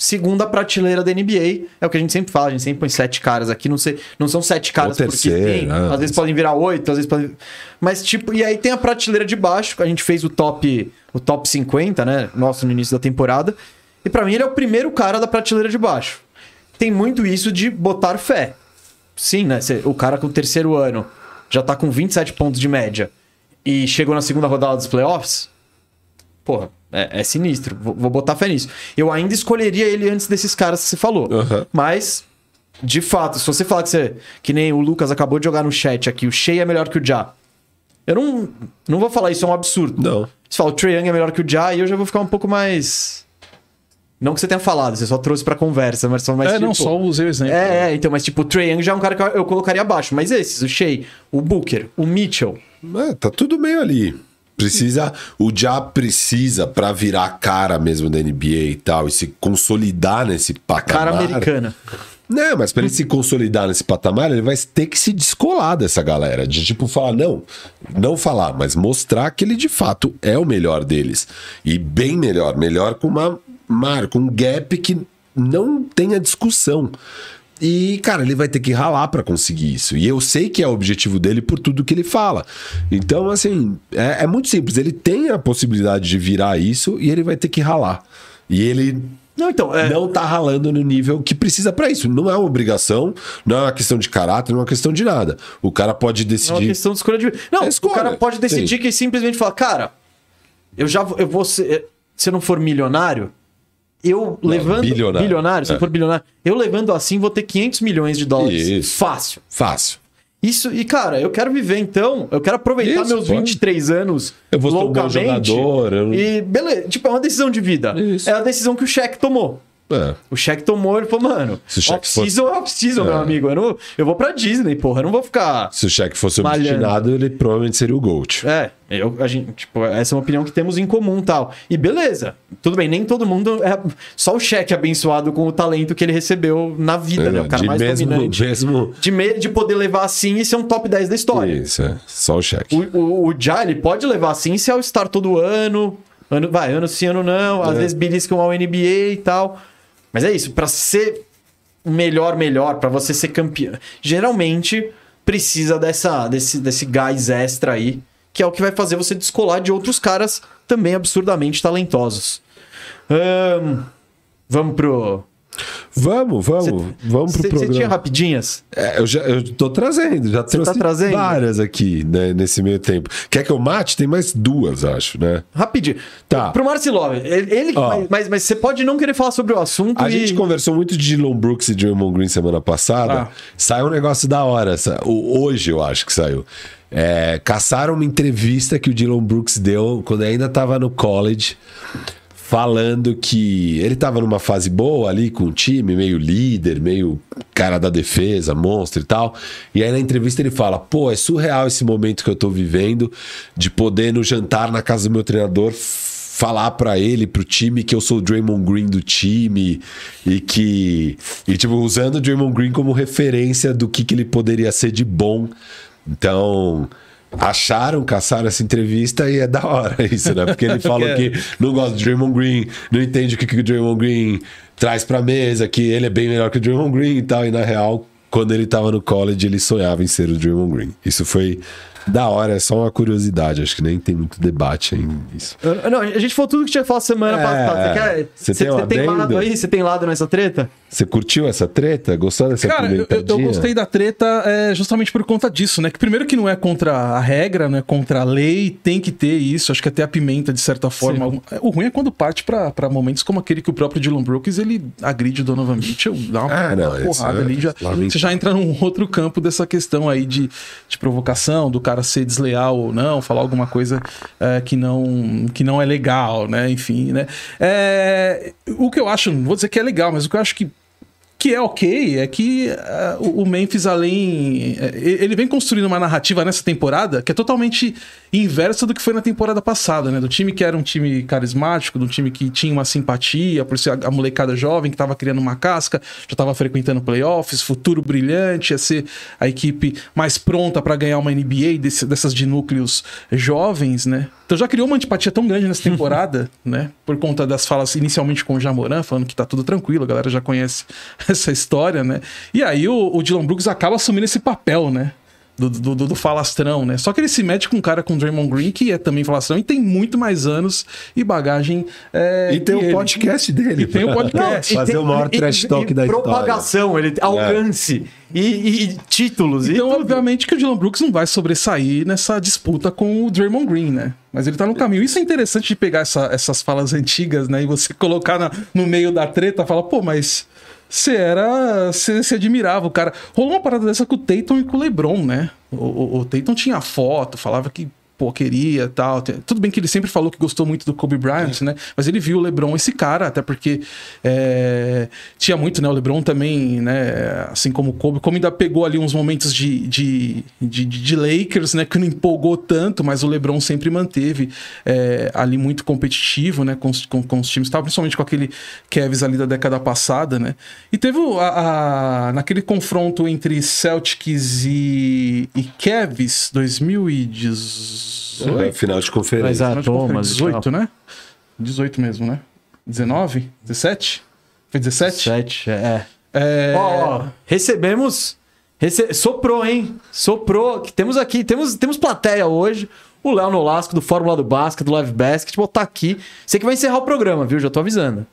segunda prateleira da NBA. É o que a gente sempre fala, a gente sempre põe sete caras aqui. Não, sei, não são sete caras Ou porque terceiro, tem. né? Às vezes podem virar oito, às vezes podem. Mas, tipo, e aí tem a prateleira de baixo, que a gente fez o top, o top 50, né? Nosso no início da temporada. E pra mim ele é o primeiro cara da prateleira de baixo. Tem muito isso de botar fé. Sim, né? O cara com o terceiro ano já tá com 27 pontos de média e chegou na segunda rodada dos playoffs. Porra, é, é sinistro. Vou, vou botar fé nisso. Eu ainda escolheria ele antes desses caras que você falou. Aham. Mas, de fato, se você falar que você. Que nem o Lucas acabou de jogar no chat aqui, o Shea é melhor que o Ja. Eu não, não vou falar isso, é um absurdo. Não. Você fala o Trae Young é melhor que o Ja, e eu já vou ficar um pouco mais. Não que você tenha falado, você só trouxe pra conversa, mas só mais. é, não, tipo- só usei o exemplo. É, é, então, mas tipo, o Trae Young já é um cara que eu colocaria abaixo. Mas esses, o Shea, o Booker, o Mitchell. É, tá tudo meio ali. Precisa. O Já precisa pra virar a cara mesmo da NBA e tal, e se consolidar nesse patamar. Cara americana. Não, mas pra ele se consolidar nesse patamar, ele vai ter que se descolar dessa galera. De tipo falar, não, não falar, mas mostrar que ele de fato é o melhor deles. E bem melhor. Melhor com uma marca, um gap que não tenha discussão. E, cara, ele vai ter que ralar pra conseguir isso. E eu sei que é o objetivo dele por tudo que ele fala. Então, assim, é, é muito simples. Ele tem a possibilidade de virar isso e ele vai ter que ralar. E ele Não, então, é, não tá ralando no nível que precisa pra isso. Não é uma obrigação, não é uma questão de caráter, não é uma questão de nada. O cara pode é uma decidir. questão de escolha de. Não, É escolha, o cara pode decidir sim. que simplesmente fala, cara, eu já vou- eu vou ser. Se eu não for milionário, eu levando. bilionário. se eu É. for bilionário, eu levando assim vou ter 500 milhões de dólares. Isso. Fácil. Fácil. Isso, e cara, eu quero viver então, eu quero aproveitar Isso, meus pode. 23 anos Eu vou ser um bom jogador, eu E beleza, tipo, é uma decisão de vida. Isso. É a decisão que o Shaq tomou. É. O Shaq tomou, ele falou, mano, Se o Shaq off-season é off-season, meu É. amigo. Eu, não, eu vou pra Disney, porra, eu não vou ficar... Se o cheque fosse Malhando. obstinado, ele provavelmente seria o Gold. É, eu, a gente, tipo, essa é uma opinião que temos em comum e tal. E beleza, tudo bem, nem todo mundo é só o Shaq abençoado com o talento que ele recebeu na vida, né? O cara de mais mesmo, dominante. mesmo. De, me- de poder levar assim e ser um top 10 da história. Isso, é. Só o cheque. O, o, o Ja, ele pode levar assim se ao estar todo ano. ano vai, ano sim, ano não. Às É. vezes beliscam ao NBA e tal. Mas é isso, pra ser melhor, melhor, pra você ser campeão. Geralmente precisa dessa, desse, desse gás extra aí, que é o que vai fazer você descolar de outros caras também absurdamente talentosos. Ahn, vamos pro. Vamos, vamos. vamos pro Você programa. tinha rapidinhas? É, eu, já, eu tô trazendo, já trouxe tá trazendo? várias aqui né, nesse meio tempo. Quer que eu mate? Tem mais duas, acho, né? Rapidinho. Tá. Pro Marcelo, ele. Ó. mas, mas, você pode não querer falar sobre o assunto. A e... gente conversou muito de Dylan Brooks e Draymond Green semana passada. Ah. Saiu um negócio da hora. Hoje eu acho que saiu. É, caçaram uma entrevista que o Dylan Brooks deu quando ainda estava no college, falando que ele estava numa fase boa ali com o time, meio líder, meio cara da defesa, monstro e tal. E aí na entrevista ele fala: pô, é surreal esse momento que eu tô vivendo de poder no jantar na casa do meu treinador falar pra ele, pro time que eu sou o Draymond Green do time e que e tipo usando o Draymond Green como referência do que, que ele poderia ser de bom. Então, acharam, caçaram essa entrevista e é da hora [laughs] isso, né? Porque ele falou [laughs] que não gosta do Draymond Green, não entende o que, que o Draymond Green traz pra mesa, que ele é bem melhor que o Draymond Green e tal, e na real quando ele tava no college, ele sonhava em ser o Draymond Green. Isso foi da hora, é só uma curiosidade. Acho que nem tem muito debate em isso. Eu- Não, a gente falou tudo que tinha falado semana É, passada. Você quer. você Você tem um você tem lado aí? Você tem lado nessa treta? Você curtiu essa treta? Gostou dessa Cara, eu, eu- gostei da treta é, justamente por conta disso, né? Que primeiro que não é contra a regra, não é contra a lei, tem que ter isso. Acho que até a pimenta, de certa forma. algum- O ruim é quando parte pra pra momentos como aquele que o próprio Dylan Brooks ele agride o Donovan Mitchell, dá uma, Ah, não, porrada é ali. Já, você já entra num outro campo dessa questão aí de, de provocação, do cara ser desleal ou não, falar alguma coisa é, que, não, que não é legal, né? Enfim, né? É, o que eu acho, não vou dizer que é legal, mas o que eu acho que que é ok, é que ah, o Memphis, além. eh, Ele vem construindo uma narrativa nessa temporada que é totalmente inversa do que foi na temporada passada, né? Do time que era um time carismático, do time que tinha uma simpatia por ser a- molecada jovem que estava criando uma casca, já estava frequentando playoffs, futuro brilhante, ia ser a equipe mais pronta para ganhar uma NBA desse- dessas de núcleos jovens, né? Então já criou uma antipatia tão grande nessa temporada, [laughs] né? Por conta das falas inicialmente com o Jamoran, falando que tá tudo tranquilo, a galera já conhece [laughs] essa história, né? E aí o, o Dylan Brooks acaba assumindo esse papel, né? Do, do, do- falastrão, né? Só que ele se mete com um cara com o Draymond Green, que é também falastrão, e tem muito mais anos e bagagem. é, E tem o ele. podcast dele. E tem o podcast. É, fazer o maior trash talk da história. propagação, ele alcance e, e- e títulos. e Então, obviamente, que o Dylan Brooks não vai sobressair nessa disputa com o Draymond Green, né? Mas ele tá no caminho. Isso é interessante de pegar essa- essas falas antigas, né? E você [laughs] colocar na- no meio da treta, falar, pô, mas você era. Você se admirava o cara. Rolou uma parada dessa com o Tatum e com o LeBron, né? O, o, o Tatum tinha foto, falava que. Pô, queria tal. Tudo bem que ele sempre falou que gostou muito do Kobe Bryant, né? Mas ele viu o LeBron esse cara, até porque é, tinha muito, né? O LeBron também, né? Assim como o Kobe, como ainda pegou ali uns momentos de, de, de, de- Lakers, né? Que não empolgou tanto, mas o LeBron sempre manteve é, ali muito competitivo, né? Com, os- com, com os times, tal, principalmente com aquele Cavs ali da década passada, né? E teve a, a- naquele confronto entre Celtics e, e Cavs 2018. É, final de conferência. Mas a Final de conferência, Thomas. 18, né? 18 mesmo, né? 19? 17? Foi 17? 7, é. É... Ó, ó, recebemos. rece- Soprou, hein? Soprou. Que Temos aqui, temos, temos plateia hoje. O Léo Nolasco, do Fórmula do Basket, do Live Basketball, tá aqui. Você que vai encerrar o programa, viu? Já tô avisando.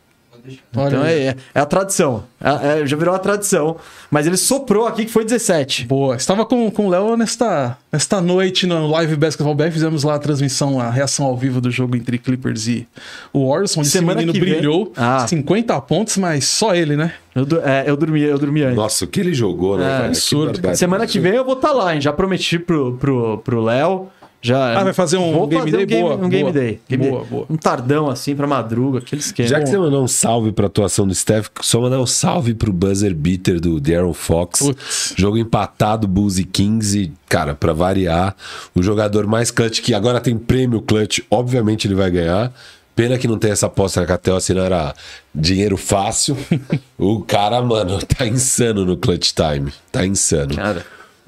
Então aí. é, é a tradição. É- é- já virou uma tradição. Mas ele soprou aqui que foi 17. Boa. Estava com, com o Léo nesta, nesta noite no Live Basketball BR. Fizemos lá a transmissão, a reação ao vivo do jogo entre Clippers e o Warriors, onde Semana esse menino que vem- brilhou. Ah. 50 pontos, mas só ele, né? Eu, é, eu dormi, eu dormi antes. Nossa, o que ele jogou, né, É? Que absurdo, barbaridade. Semana que vem eu vou estar lá, hein? Já prometi pro pro pro Léo. Já, Ah, vai fazer um vou game fazer day? um game, Boa, um game boa. day. Game Boa, day. boa. Um tardão assim pra madruga, aquele esquema. Já que você mandou um salve pra atuação do Steph, só mandar um salve pro buzzer beater do Darren Fox. Putz. Jogo empatado, Bulls e Kings. E, cara, pra variar, o jogador mais clutch, que agora tem prêmio clutch, obviamente ele vai ganhar. Pena que não tem essa aposta na KTO, senão era dinheiro fácil. [laughs] o cara, mano, tá insano no clutch time. Tá insano. Cara,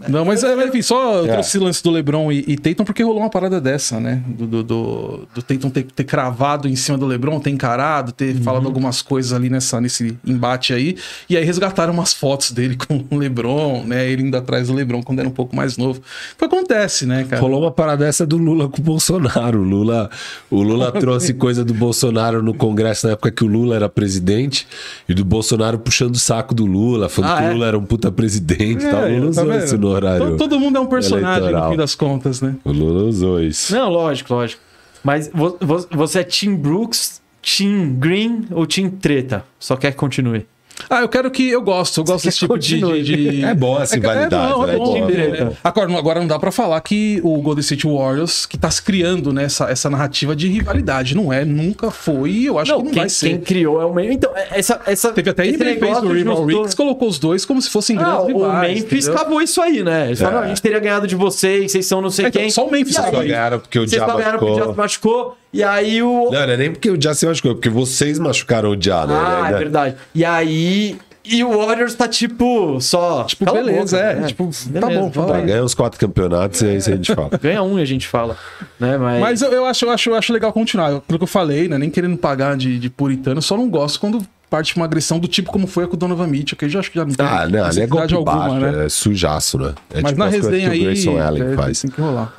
Não, mas é, enfim, só eu É. trouxe o lance do LeBron e, e Tatum porque rolou uma parada dessa, né? Do, do, do, do Tatum ter, ter cravado em cima do LeBron, ter encarado, ter Uhum. falado algumas coisas ali nessa, nesse embate aí. E aí resgataram umas fotos dele [laughs] com o LeBron, né? Ele indo atrás do LeBron quando era um pouco mais novo. O que acontece, né, cara? Rolou uma parada dessa do Lula com o Bolsonaro. O Lula, o Lula [laughs] trouxe coisa do Bolsonaro no Congresso na época que o Lula era presidente e do Bolsonaro puxando o saco do Lula, falando Ah, que é? o Lula era um puta presidente e tal. O É, Lula tá usou vendo? No horário. Todo, todo mundo é um personagem eleitoral. no fim das contas, né? O Lula usou isso. Não, lógico, lógico. Mas vo- vo- você é Team Brooks, Team Green ou Team Treta? Só quer que continue. Ah, eu quero que. Eu gosto, eu gosto desse tipo de. De- de- [laughs] É bom essa rivalidade, não, né? é bom, Time né? treta. Agora, agora não dá pra falar que o Golden State Warriors, que tá se criando né, essa, essa narrativa de rivalidade. Não é, nunca foi e eu acho que não quem, vai quem ser. criou é o Memphis. Então, essa, essa, Teve até NBA fez o Rival Weeks, colocou os dois como se fossem Ah, grandes o rivais. Memphis entendeu? acabou isso aí, né? Eles falaram, É. não, a gente teria ganhado de vocês, vocês são não sei É, então, quem. só o Memphis aí, só ganharam porque o Vocês Diabo ganharam porque o Diabo machucou. E aí o. Não, não é nem porque o Já se machucou, é porque vocês machucaram o Já, né? Ah, Né? é verdade. E aí. E o Warriors tá tipo. Só. Tipo, cala beleza, boca, é, né? tipo, tá Beleza, bom, tudo Tá, ganha uns quatro campeonatos e aí a gente fala. [laughs] Ganha um e a gente fala. Né? Mas. Mas eu, eu acho, eu, acho, eu acho legal continuar. Aquilo que eu falei, né? Nem querendo pagar de, de puritano, só não gosto quando parte pra uma agressão do tipo como foi a com o Donovan Mitchell, que eu já acho que já não tem Ah, não, não é golpe baixo, né? é sujaço, né? É Mas tipo na resenha que o aí, Grayson Allen é, faz. tem que rolar.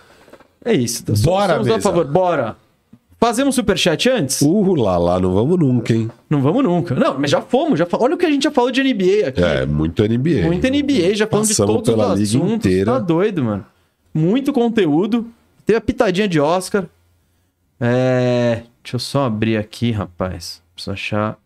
É isso. Somos- Bora, somos a favor. Bora. Fazemos superchat antes? Uh, lá, lá, não vamos nunca, hein? Não vamos nunca. Não, mas já fomos. Já Olha o que a gente já falou de NBA aqui. É, muito NBA. Muito NBA, já falando de todos pela os liga assuntos. inteira. Tá doido, mano. Muito conteúdo. Teve a pitadinha de Oscar. É... Deixa eu só abrir aqui, rapaz. Preciso achar.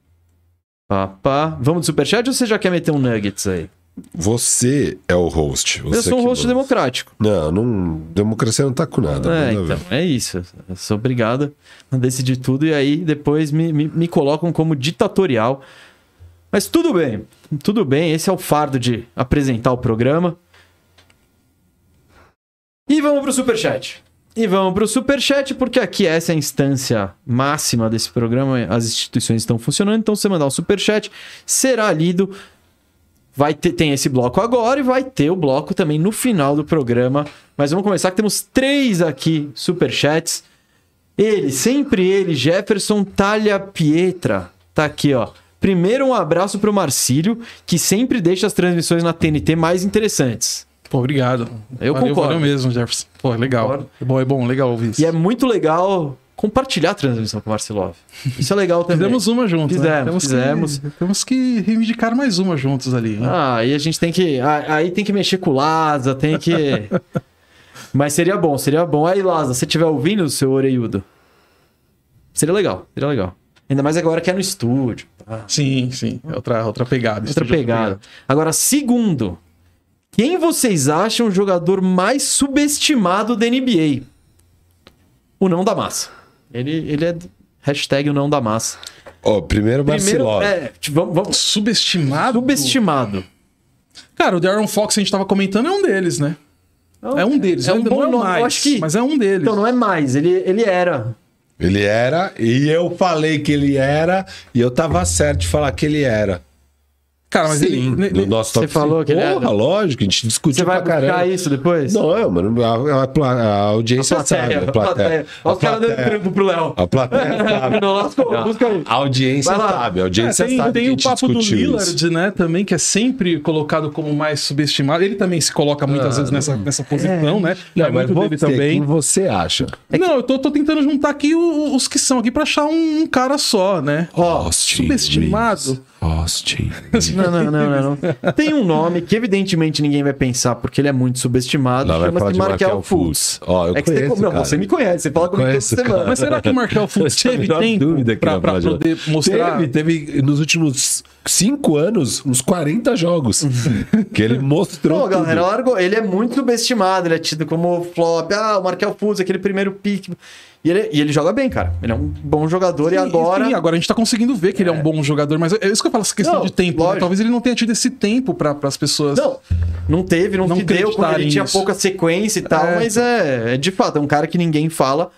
Pá, pá. Vamos de superchat ou você já quer meter um nuggets aí? Você é o host. Você eu sou um host manda. democrático. Não, não, democracia não tá com nada. É, então, é isso. Eu sou obrigado a decidir tudo e aí depois me, me, me colocam como ditatorial. Mas tudo bem, tudo bem. Esse é o fardo de apresentar o programa. E vamos pro superchat. E vamos pro superchat, porque aqui essa é a instância máxima desse programa. As instituições estão funcionando, então se você mandar um superchat, será lido. Vai ter, tem esse bloco agora e vai ter o bloco também no final do programa. Mas vamos começar que temos três aqui superchats. Ele, sempre ele, Jefferson Talha Pietra. Tá aqui, ó. Primeiro um abraço pro Marcílio, que sempre deixa as transmissões na TNT mais interessantes. Pô, obrigado. Eu valeu, concordo. Valeu mesmo, Jefferson. Pô, legal. Concordo. É bom, é bom, legal ouvir isso. E é muito legal compartilhar a transmissão com o Marcelov. Isso é legal também. Fizemos uma juntos, né? Fizemos, Temos fizemos. Que, temos que reivindicar mais uma juntos ali. né? Ah, aí a gente tem que. Aí tem que mexer com o Laza, tem que. [laughs] Mas seria bom, seria bom. Aí, Laza, se você estiver ouvindo o seu orelhudo. Seria legal, seria legal. Ainda mais agora que é no estúdio. Sim, sim. É outra, outra pegada. Outra Estúdio é pegada. Agora, segundo. Quem vocês acham o jogador mais subestimado da NBA? O não da massa. Ele, ele é. Hashtag o não da massa. Ó, primeiro Primeiro, Marcilov. é, vamos, vamos- Subestimado? subestimado. Cara, o Darren Fox, a gente tava comentando, é um deles, né? É um deles. É um Ainda bom não é mais, eu acho que- mas é um deles. Então não é mais, ele, ele era. Ele era, e eu falei que ele era, e eu tava certo de falar que ele era. Cara, mas Sim, ele. no nosso você top falou cinco. que ele era- Porra, lógico, a gente discutiu Você vai pra buscar isso depois? Não, é, mano, a, a a audiência sabe. A plateia. Olha A os caras dando plateia, trampo pro Léo. a plateia [laughs] sabe. Não, lascou, Não, busca aí. A audiência sabe, a É, audiência tem sabe. tem que a o papo do Lillard, isso. né, também, que é sempre colocado como mais subestimado. Ele também se coloca muitas vezes nessa, nessa posição, né? Não, é mas muito dele você, também. quem você acha? Não, eu tô, tô tentando juntar aqui o- os que são aqui pra achar um, um cara só, né? Austin subestimado. Austin. [laughs] Não, não, não, não, não. Tem um nome que evidentemente ninguém vai pensar porque ele é muito subestimado. Chama-se de Markel Fultz. Ó, eu é que você, conheço, não, você me conhece, você fala comigo toda Conheço, semana. Mas será que o Markel [laughs] Fultz teve tempo dúvida que pra, ele pra poder mostrar? Teve, teve nos últimos cinco anos uns 40 jogos [laughs] que ele mostrou. Pô, galera, tudo. largou. Ele é muito subestimado, ele é tido como flop. Ah, o Markel Fultz, aquele primeiro pique. E ele, e ele joga bem, cara. Ele é um bom jogador e Sim, agora. sim, agora a gente tá conseguindo ver que ele é um bom jogador, mas é isso que eu falo, essa questão Não, de tempo. né? Talvez ele não tenha tido esse tempo para as pessoas. Não, não teve, não, Não se deu, quando ele tinha nisso. pouca sequência e tal, É. mas é, é de fato, é um cara que ninguém fala.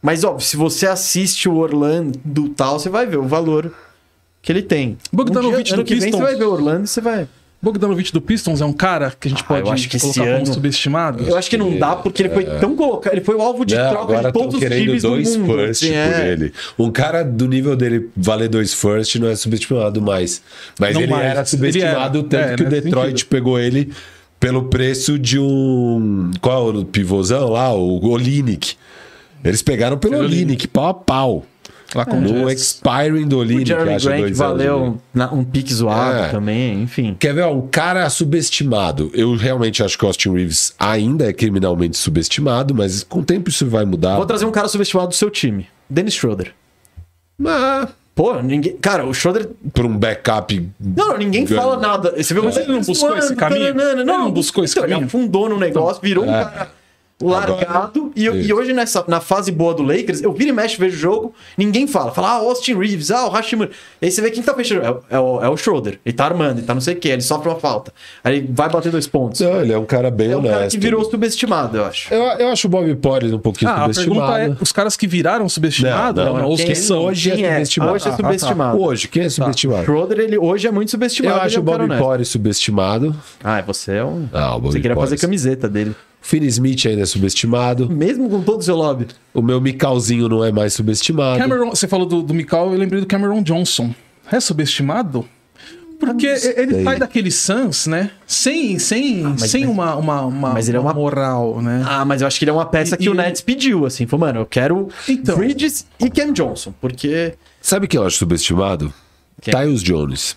Mas, óbvio, se você assiste o Orlando do tal, você vai ver o valor que ele tem. Bogdanovic um dia, ano do que vem você vai ver o Orlando e você vai. Bogdanovic do Pistons é um cara que a gente Ah, pode eu acho que esse colocar como ano- subestimado. Eu acho que não dá porque ele foi tão colocado, ele foi o alvo de Não, troca agora de todos os querendo times dois do mundo. first assim, por é. ele. Um cara do nível dele valer dois first não é subestimado mais. Mas Não ele mais. era subestimado Ele tanto era. que É, o Detroit sentido. pegou ele pelo preço de um. Qual é o pivôzão lá? O Olinick. Eles pegaram pelo Pelo Olinick, pau a pau. Lá com o No Jazz. expiring do O Jeremy acha Grant valeu na- um pique zoado É. também, enfim. Quer ver, ó, um cara subestimado. Eu realmente acho que o Austin Reeves ainda é criminalmente subestimado, mas com o tempo isso vai mudar. Vou trazer um cara subestimado do seu time. Dennis Schroeder. Ah, Pô, ninguém. Cara, o Schroeder. por um backup. Não, não, ninguém fala nada. Você viu Mas ele não buscou esse caminho? Ele não buscou esse então, Ele caminho? afundou no negócio, virou um É. cara largado. E, e hoje, nessa, na fase boa do Lakers, eu viro e mexe, vejo o jogo, ninguém fala. Fala, ah, Austin Reeves, ah, o Hashimura. Aí você vê quem tá fechando. É, o- é o, é o Schroeder. Ele tá armando, ele tá não sei o quê, ele sofre uma falta. Aí ele vai bater dois pontos. Não, ele é um cara bem É um honesto. cara que virou subestimado, eu acho. Eu, eu acho o Bob Porres um pouquinho Ah, a pergunta é: subestimado. os caras que viraram subestimados? Não, não, não. Ou os que são? hoje é quem subestimado. Hoje é Ah, tá. subestimado. Hoje, quem é subestimado? Schroeder, ele hoje é muito subestimado. Eu ele acho é o um Bob. Porres subestimado. Ah, você é um. Ah, o Bobby você queria fazer camiseta dele. Finney Smith ainda é subestimado. Mesmo com todo o seu lobby. O meu Micalzinho não é mais subestimado. Cameron, você falou do, do Mikal, eu lembrei do Cameron Johnson. É subestimado? Porque ele sei. sai daquele Suns, né? Sem, sem, mas- sem mas- uma, uma, uma, mas ele é uma- moral, né? Ah, mas eu acho que ele é uma peça E- que o e- Nets pediu, assim. Falou, mano, eu quero Então. Bridges e Cam Johnson, porque... Sabe quem eu acho subestimado? Quem? Tyus Jones.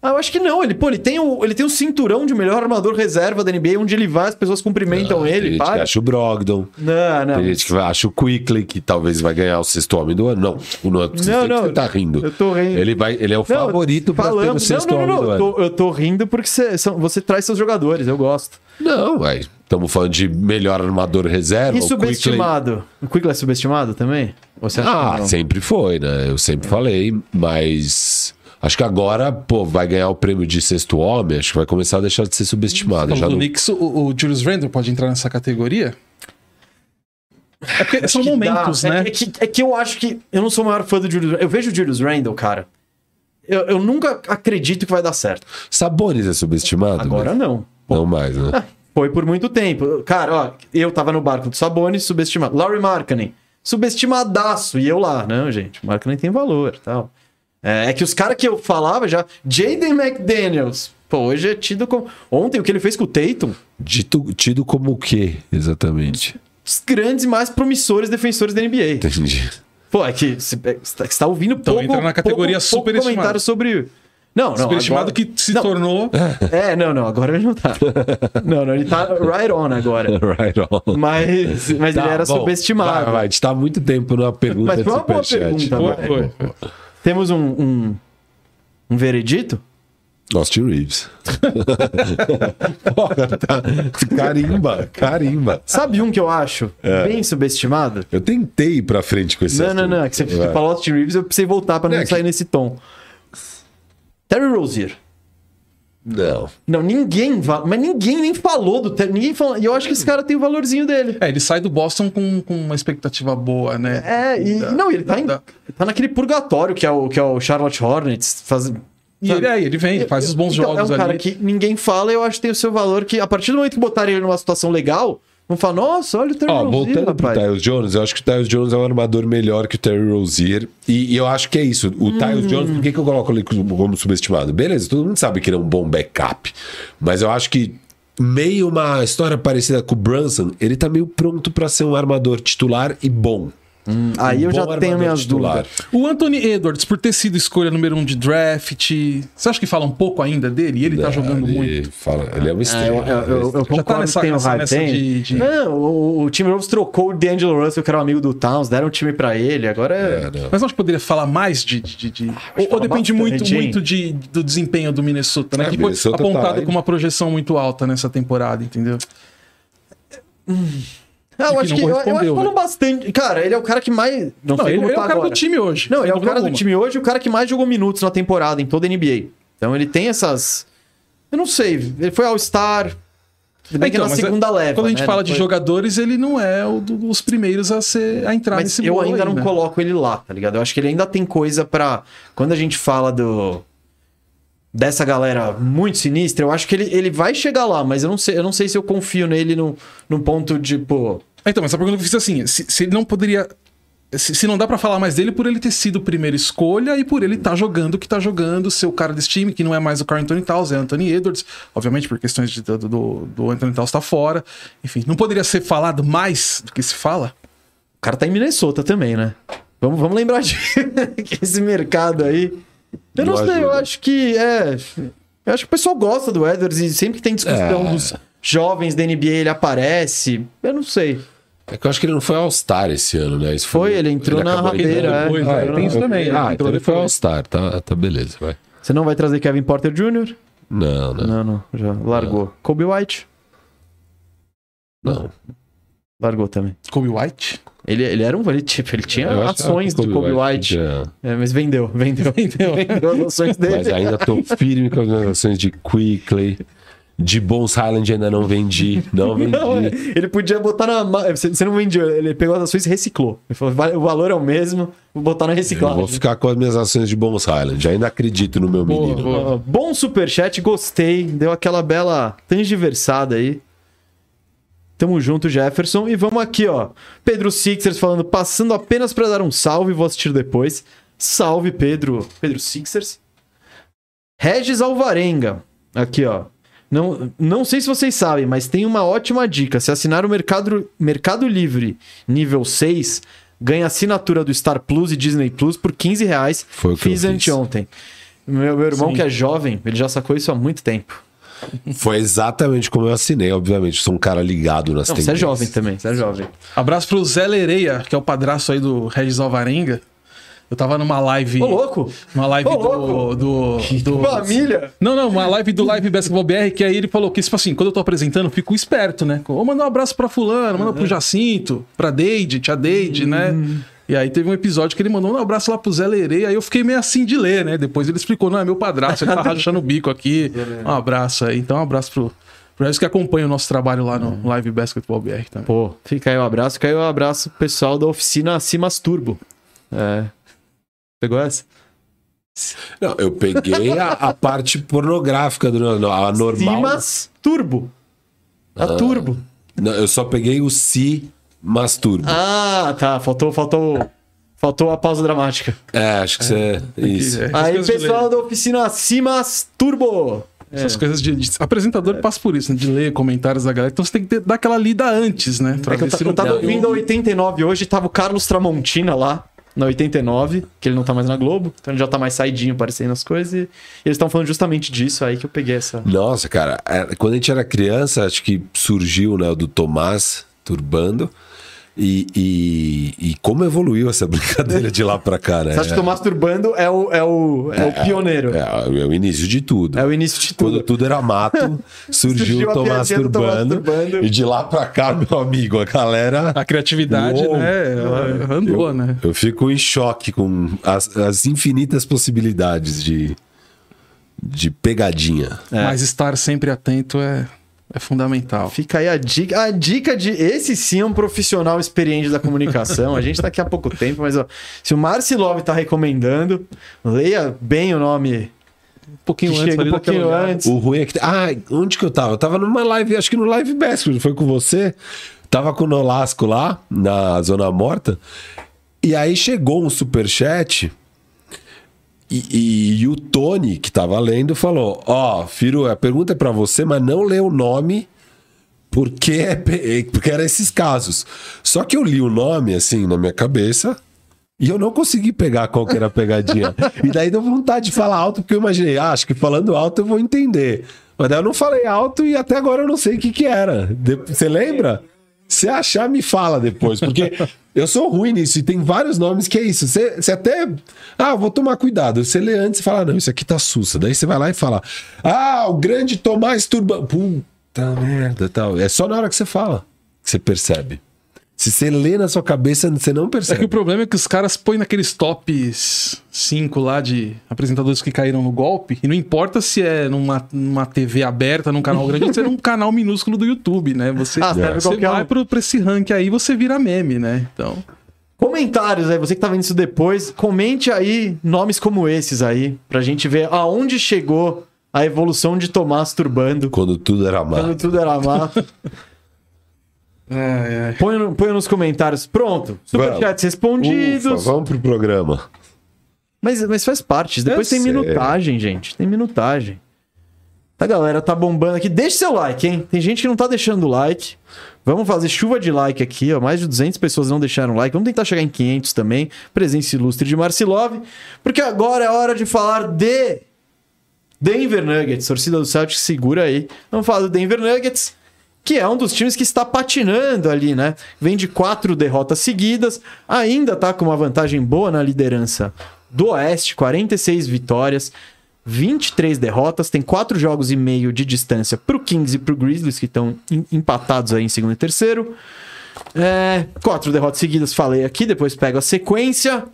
Ah, eu acho que não. Ele, pô, ele tem, o, ele tem o cinturão de melhor armador reserva da NBA, onde ele vai, as pessoas cumprimentam Tem ele, gente que para. acha o Brogdon. Não, não. Tem gente que acha o Quickly, que talvez vai ganhar o sexto homem do ano. Não, o não, você, Não, tem não, você tá rindo. eu tô rindo. Ele, vai, ele é o Não, favorito pra ter o sexto não, não, homem não, do não. ano. Eu tô, eu tô rindo porque você, são- você traz seus jogadores, eu gosto. Não, ué. Estamos falando de melhor armador reserva. E o Quickley- subestimado? O Quickly é subestimado também? Ou você acha Ah, que não? sempre foi, né? Eu sempre falei, mas. Acho que agora, pô, vai ganhar o prêmio de sexto homem, acho que vai começar a deixar de ser subestimado. Já do não... Knicks, o, o Julius Randle pode entrar nessa categoria? É porque são que momentos, dá. né? É, é que, é que eu acho que. Eu não sou o maior fã do Julius Eu vejo o Julius Randle, cara. Eu, eu nunca acredito que vai dar certo. Sabonis é subestimado? Agora né? não. Não mais, né? Ah, Foi por muito tempo. Cara, ó, eu tava no barco do Sabonis, subestimado. Laurie Markkanen, subestimadaço. E eu lá, não, gente, o Markkanen tem valor e tal. É, é que os caras que eu falava já. Jaden McDaniels. Pô, hoje é tido como. Ontem o que ele fez com o Tatum, Dito, tido como o quê, exatamente? os grandes e mais promissores defensores da NBA. Entendi. Pô, é que você está ouvindo Então pouco, entra na categoria pouco, pouco superestimado. comentário sobre. Não, não. Superestimado agora- que se Não, tornou. É, não, não, agora ele não tá. não, não, ele tá right on agora. [laughs] right on. Mas, mas Tá, ele era bom, subestimado. Vai, vai, a gente tá há muito tempo numa pergunta Mas de foi uma boa superchat. pergunta, Foi, foi. Temos um, um, um veredito? Austin Reeves. [laughs] Porra, tá. Carimba, carimba. Sabe um que eu acho bem subestimado? Eu tentei ir pra frente com esse Não, não, não. É que você Vai. falou Austin Reeves, eu precisei voltar pra não É que- sair nesse tom. Terry Rozier. Não. Não, ninguém. Mas ninguém nem falou do. Ninguém falou. E eu acho que esse cara tem o valorzinho dele. É, ele sai do Boston com, com uma expectativa boa, né? É, e. Da- não, ele tá, em- da- tá naquele purgatório que é o, que é o Charlotte Hornets. Faz, E ele aí, ele vem, faz os bons Então, jogos É um cara ali. que ninguém fala, eu acho que tem o seu valor, que a partir do momento que botarem ele numa situação legal, vão falar, nossa, olha o Terry Ó, Rozier, voltando pro rapaz. Tyus Jones, eu acho que o Tyus Jones é um armador melhor que o Terry Rozier. E, e eu acho que é isso. O Tyus Jones, por que, que eu coloco ele como como subestimado? Beleza, todo mundo sabe que ele é um bom backup. Mas eu acho que, meio uma história parecida com o Brunson, ele tá meio pronto pra ser um armador titular e bom. Aí eu Um já tenho minhas titular. dúvidas. O Anthony Edwards, por ter sido escolha número um de draft, você acha que fala um pouco ainda dele? Ele tá jogando ele muito. Fala, ele é uma É, estrela. eu, eu, eu, eu Já concordo tá nessa- que tem o nessa- nessa de- de- Não, o, o time Rose trocou o D'Angelo Russell, que era um amigo do Towns, deram um time pra ele, agora é... É. Mas acho que poderia falar mais de. de- de- ou, ou fala depende muito, muito de, do desempenho do Minnesota, né? É, que foi Minnesota apontado tá- com uma projeção muito alta nessa temporada, entendeu? Ah, eu acho que, eu, eu acho que falou né? bastante. Cara, ele é o cara que mais. Não, Não, sei ele, ele é tá o cara agora. do time hoje. Não, ele é o cara do alguma. time hoje e o cara que mais jogou minutos na temporada, em toda a NBA. Então ele tem essas. Eu não sei, ele foi All-Star. Bem que é Então, na mas segunda leva. Quando a gente né? fala de foi- jogadores, ele não é o do- dos primeiros a, ser, a entrar Mas nesse eu ainda aí, não né? coloco ele lá, tá ligado? Eu acho que ele ainda tem coisa pra. Quando a gente fala do. Dessa galera muito sinistra, eu acho que ele, ele vai chegar lá, mas eu não sei, eu não sei se eu confio nele no, no ponto de, pô. Então, mas a pergunta que eu fiz é assim: se, se ele não poderia. Se, se não dá pra falar mais dele por ele ter sido primeira escolha e por ele estar jogando o que tá jogando, ser o cara desse time, que não é mais o Carl Anthony Towns, é Anthony Edwards, obviamente por questões de, do, do, do Anthony Towns tá fora. Enfim, não poderia ser falado mais do que se fala? O cara tá em Minnesota também, né? Vamos, vamos lembrar de [laughs] que esse mercado aí. Eu não, Não sei, eu acho que é. Eu acho que o pessoal gosta do Edwards e sempre que tem discussão É. dos jovens da NBA ele aparece. Eu não sei. É que eu acho que ele não foi All-Star esse ano, né? Isso Foi, ele entrou na acabou rabeira, entrando é. depois, Ah, né? Tem isso também, ele Ah, então ele foi. All-Star, tá, tá beleza, vai. Você não vai trazer Kevin Porter Jr.? Não, não, Não, não, já largou. Kobe White? não. Largou também. Kobe White? Ele, ele era um. Ele, tipo, ele tinha Eu ações do Kobe White. tinha- É, mas vendeu, vendeu. [laughs] Entendeu? vendeu as ações dele. Mas ainda tô firme com as ações de Quickly. De Bones Highland ainda não vendi. Não [laughs] vendi. Não, é, ele podia botar na. Você não vendeu, ele pegou as ações e reciclou. Ele falou: "Vale- o valor é o mesmo, vou botar na Eu reciclagem. vou ficar com as minhas ações de Bones Highland. Ainda acredito no meu Boa, menino. boa. Ó, Bom superchat, gostei. Deu aquela bela tangiversada aí. Tamo junto, Jefferson. E vamos aqui, ó. Pedro Sixers falando, passando apenas pra dar um salve, vou assistir depois. Salve, Pedro. Pedro Sixers. Regis Alvarenga. Aqui, ó. Não, não sei se vocês sabem, mas tem uma ótima dica. Se assinar o Mercado, Mercado Livre nível 6, ganha assinatura do Star Plus e Disney Plus por 15 reais. Foi o que eu Fiz fiz. anteontem. Meu, meu irmão, Sim. que é jovem, ele já sacou isso há muito tempo. Foi exatamente como eu assinei, obviamente. Sou um cara ligado nas Não, você é tendências. jovem também, você é jovem. Abraço pro Zé Lereia, que é o padraço aí do Regis Alvarenga. Eu tava numa live. Ô, louco! Uma live Ô, do, louco! do, do- Família! Não, não, uma live do Live Basketball BR, que aí ele falou que, tipo assim, quando eu tô apresentando, eu fico esperto, né? Ou mandar um abraço pra fulano, manda pro Jacinto, pra Deide, tia Deide, né? E aí teve um episódio que ele mandou um abraço lá pro Zé Lerei, aí eu fiquei meio assim de ler, né? Depois ele explicou, não, é meu padrasto, ele tá [laughs] rachando o bico aqui. Um abraço aí. Então, um abraço pro, pro que acompanha o nosso trabalho lá no Live Basketball BR também. Pô, fica aí o abraço. Fica aí o abraço pro pessoal da oficina Cimas Turbo. É. Pegou essa? Não, eu peguei a, a parte pornográfica do não, a normal. Cimas Turbo. A Turbo. Não, eu só peguei o si masturbo. Ah, tá. Faltou, faltou. Faltou a pausa dramática. É, acho que você. Isso. É, essas Aí, coisas de pessoal da oficina Cimas Turbo. Essas coisas de, de- Apresentador passa por isso, né? De ler comentários da galera. Então você tem que ter- dar aquela lida antes, né? Pra É que eu, ver ta- se eu tava ouvindo a 89 hoje, tava o Carlos Tramontina lá, na 89, que ele não tá mais na Globo, então ele já tá mais saidinho aparecendo as coisas, e, eles estão falando justamente disso, aí que eu peguei essa. Nossa, cara, é, quando a gente era criança, acho que surgiu né, o do Tomás Turbando. E, e, e como evoluiu essa [laughs] brincadeira de lá pra cá, né? Você acha que o Masturbando é o, é o, é o pioneiro? É, É, é o início de tudo. o início de Quando tudo. tudo era mato, [laughs] surgiu, Surgiu o Tomás Turbando. E de lá pra cá, meu amigo, a galera. A criatividade, Uou. né? Ela andou, né? Eu fico em choque com as, as infinitas possibilidades de, de pegadinha. É. Mas estar sempre atento é, é fundamental. Fica aí a dica, a dica de esse sim é um profissional experiente da comunicação. A gente tá aqui há pouco tempo, mas ó, se o Marci Love tá recomendando, leia bem o nome um pouquinho Que antes. chega um pouquinho antes. O ruim é que. Ah, onde que eu tava? Eu tava numa live, acho que no Live Best, foi com você. Tava com o Nolasco lá, na Zona Morta. E aí chegou um superchat. E, e, e o Tony, que tava lendo, falou: Ó, Firo, a pergunta é pra você, mas não lê o nome. Porque, é pe- porque eram esses casos. Só que eu li o nome, assim, na minha cabeça. E eu não consegui pegar qual que era a pegadinha. [laughs] e daí deu vontade de falar alto, porque eu imaginei, ah, acho que falando alto eu vou entender. Mas daí eu não falei alto e até agora eu não sei o que que era. De- Você lembra? Se achar, me fala depois, porque eu sou ruim nisso e tem vários nomes que é isso. Você, você até. Ah, vou tomar cuidado. Você lê antes e fala, não, isso aqui tá sussa. Daí você vai lá e fala, ah, o grande Tomás Turban. Puta merda, tal. É só na hora que você fala que você percebe. Se você lê na sua cabeça, você não É percebe. que o problema é que os caras põem naqueles tops 5 lá de apresentadores que caíram no golpe, e não importa se é numa, numa TV aberta, num canal grande, ou se é num [laughs] canal minúsculo do YouTube, né? Você, Ah, serve você vai um. pro, pra esse rank aí, você vira meme, né? Então. Comentários aí, você que tá vendo isso depois, comente aí nomes como esses aí, pra gente ver aonde chegou a evolução de Tomás Turbando. Quando tudo era Quando mato. tudo era mato. [laughs] Põe, no- põe nos comentários. Pronto. Superchats respondidos. Ufa, vamos pro programa. Mas, mas faz parte. Depois Eu tem sei. minutagem, gente. Tem minutagem. A galera tá bombando aqui. Deixe seu like, hein? Tem gente que não tá deixando like. Vamos fazer chuva de like aqui, ó. Mais de 200 pessoas não deixaram like. Vamos tentar chegar em 500 também. Presença ilustre de Marcilov. Porque agora é hora de falar de Denver Nuggets. Torcida do Celtics, segura aí. Vamos falar do Denver Nuggets, que é um dos times que está patinando ali, né? Vem de quatro derrotas seguidas, ainda tá com uma vantagem boa na liderança do Oeste, 46 vitórias, 23 derrotas, tem quatro jogos e meio de distância pro Kings e pro Grizzlies, que estão em- empatados aí em segundo e terceiro. É, quatro derrotas seguidas, falei aqui, depois pego a sequência.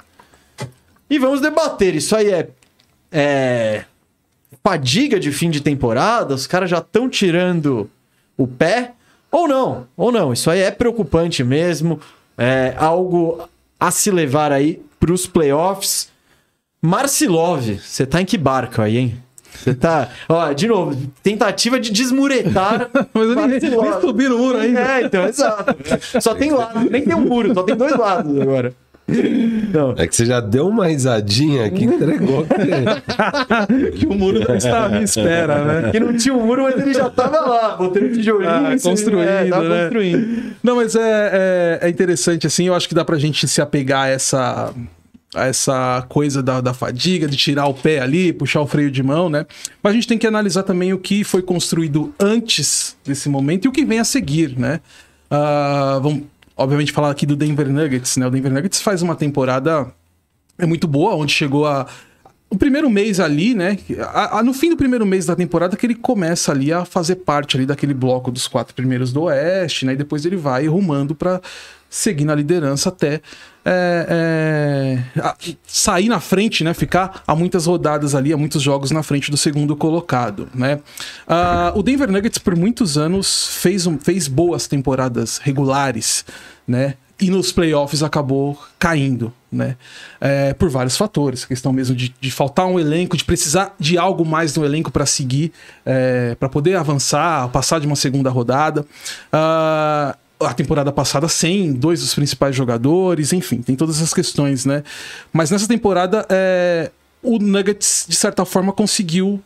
E vamos debater. Isso aí é, é fadiga de fim de temporada? Os caras já estão tirando o pé? Ou não? Ou não? Isso aí é preocupante mesmo. É algo a se levar aí pros playoffs. Marcilov, você tá em que barco aí, hein? Você tá. Ó, de novo, tentativa de desmuretar. [laughs] Mas eu nem, nem subi no muro ainda. É, então, exato. Só tem lado, nem tem um muro, só tem dois lados agora. Não. É que você já deu uma risadinha que entregou. [laughs] Que o muro não está à espera, né? Que não tinha um muro, mas ele já tava lá, botando tijolinho. Ah, construindo, é, né? construindo. Não, mas é, é, é interessante, assim, eu acho que dá pra gente se apegar a essa, a essa coisa da, da fadiga, de tirar o pé ali, puxar o freio de mão, né? Mas a gente tem que analisar também o que foi construído antes desse momento e o que vem a seguir, né? Ah, vamos, obviamente, falar aqui do Denver Nuggets, né? O Denver Nuggets faz uma temporada é muito boa, onde chegou a. O primeiro mês ali, né? a- a- no fim do primeiro mês da temporada, que ele começa ali a fazer parte ali daquele bloco dos quatro primeiros do Oeste, né? E depois ele vai rumando para seguir na liderança até é, é, sair na frente, né? Ficar a muitas rodadas ali, a muitos jogos na frente do segundo colocado, né? Ah, o Denver Nuggets por muitos anos fez, um- fez boas temporadas regulares, né? e nos playoffs acabou caindo, né? É, por vários fatores, questão mesmo de, de faltar um elenco, de precisar de algo mais no elenco para seguir, é, para poder avançar, passar de uma segunda rodada. Ah, a temporada passada sem dois dos principais jogadores, enfim, tem todas essas questões, né? Mas nessa temporada é, o Nuggets de certa forma conseguiu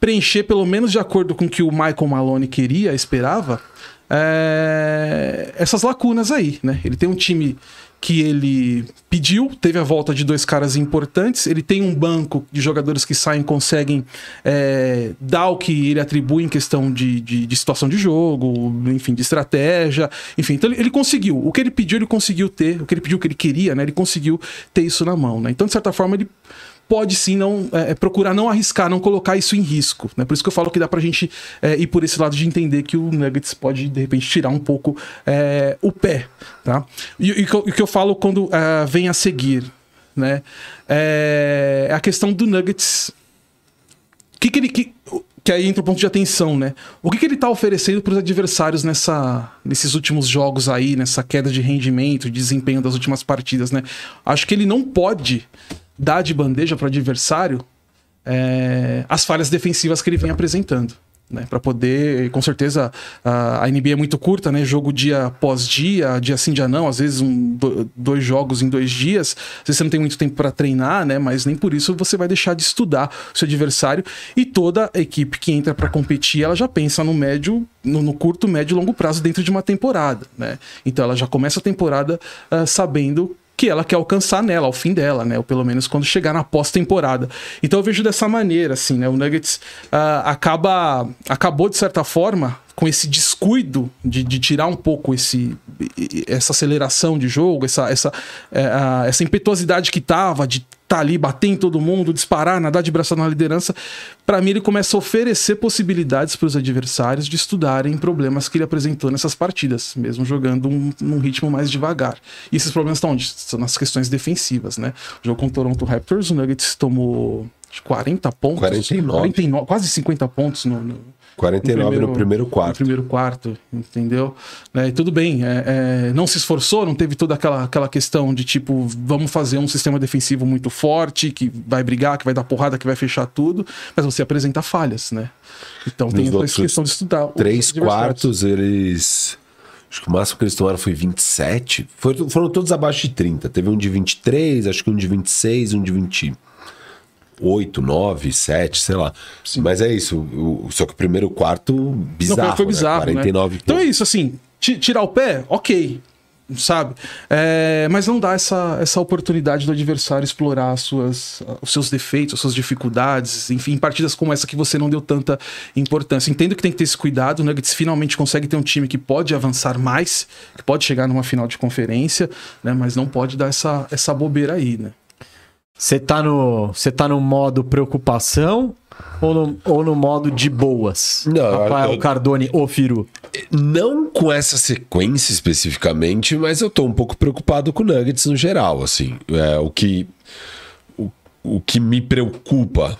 preencher, pelo menos de acordo com o que o Michael Malone queria, esperava, é, essas lacunas aí, né? Ele tem um time que ele pediu, teve a volta de dois caras importantes, ele tem um banco de jogadores que saem conseguem é, dar o que ele atribui em questão de, de, de situação de jogo, enfim, de estratégia, enfim, então ele, ele conseguiu, o que ele pediu ele conseguiu ter, o que ele pediu, o que ele queria, né, ele conseguiu ter isso na mão, né, então de certa forma ele pode sim não é, procurar não arriscar, não colocar isso em risco. Né? Por isso que eu falo que dá pra gente é, ir por esse lado de entender que o Nuggets pode, de repente, tirar um pouco é, o pé. Tá? E, o que eu falo quando é, vem a seguir, né? É a questão do Nuggets. O que, que ele. Que, que aí entra o ponto de atenção, né? O que, que ele tá oferecendo para os adversários nessa, nesses últimos jogos aí, nessa queda de rendimento, de desempenho das últimas partidas, né? Acho que ele não pode dar de bandeja para o adversário é, as falhas defensivas que ele vem apresentando. Né, para poder, com certeza, a, a NBA é muito curta, né? Jogo dia após dia, dia sim, dia não, às vezes um, dois jogos em dois dias. Às vezes você não tem muito tempo para treinar, né? Mas nem por isso você vai deixar de estudar o seu adversário. E toda a equipe que entra para competir, ela já pensa no médio, no, no, curto, médio e longo prazo dentro de uma temporada, né? Então ela já começa a temporada uh, sabendo que ela quer alcançar nela, ao fim dela, né? Ou pelo menos quando chegar na pós-temporada. Então eu vejo dessa maneira, assim, né? O Nuggets uh, acaba, acabou, de certa forma, com esse descuido de, de, tirar um pouco esse, essa aceleração de jogo, essa, essa, é, essa impetuosidade que tava de tá ali, bater em todo mundo, disparar, nadar de braço na liderança, para mim ele começa a oferecer possibilidades para os adversários de estudarem problemas que ele apresentou nessas partidas, mesmo jogando um, num ritmo mais devagar. E esses problemas estão onde? Estão nas questões defensivas, né? O jogo com o Toronto Raptors, o Nuggets tomou 40 pontos. 49. 49 quase 50 pontos no, no 49 no primeiro, no primeiro quarto. No primeiro quarto, entendeu? É, e tudo bem, é, é, não se esforçou, não teve toda aquela, aquela questão de tipo, vamos fazer um sistema defensivo muito forte, que vai brigar, que vai dar porrada, que vai fechar tudo, mas você apresenta falhas, né? Então tem essa questão de estudar. Três quartos, eles. Acho que o máximo que eles tomaram foi 27. Foram, foram todos abaixo de 30. Teve um de 23, acho que um de 26, um de 20. 8, 9, 7, sei lá. Sim. Mas é isso. O, só que o primeiro quarto, bizarro. Não, foi, foi bizarro. Né? 49 né? Então é isso, assim. Tirar o pé, ok sabe? É, mas não dá essa, essa oportunidade do adversário explorar as suas, os seus defeitos, as suas dificuldades, enfim, em partidas como essa que você não deu tanta importância. Entendo que tem que ter esse cuidado, o Nuggets finalmente consegue ter um time que pode avançar mais, que pode chegar numa final de conferência, né? Mas não pode dar essa, essa bobeira aí, né? Você tá no, você tá no modo preocupação ou no, ou no modo de boas? Não, Rafael eu, Cardone ou Firu? Não com essa sequência especificamente, mas eu tô um pouco preocupado com o Nuggets no geral, assim. É, o que o, o que me preocupa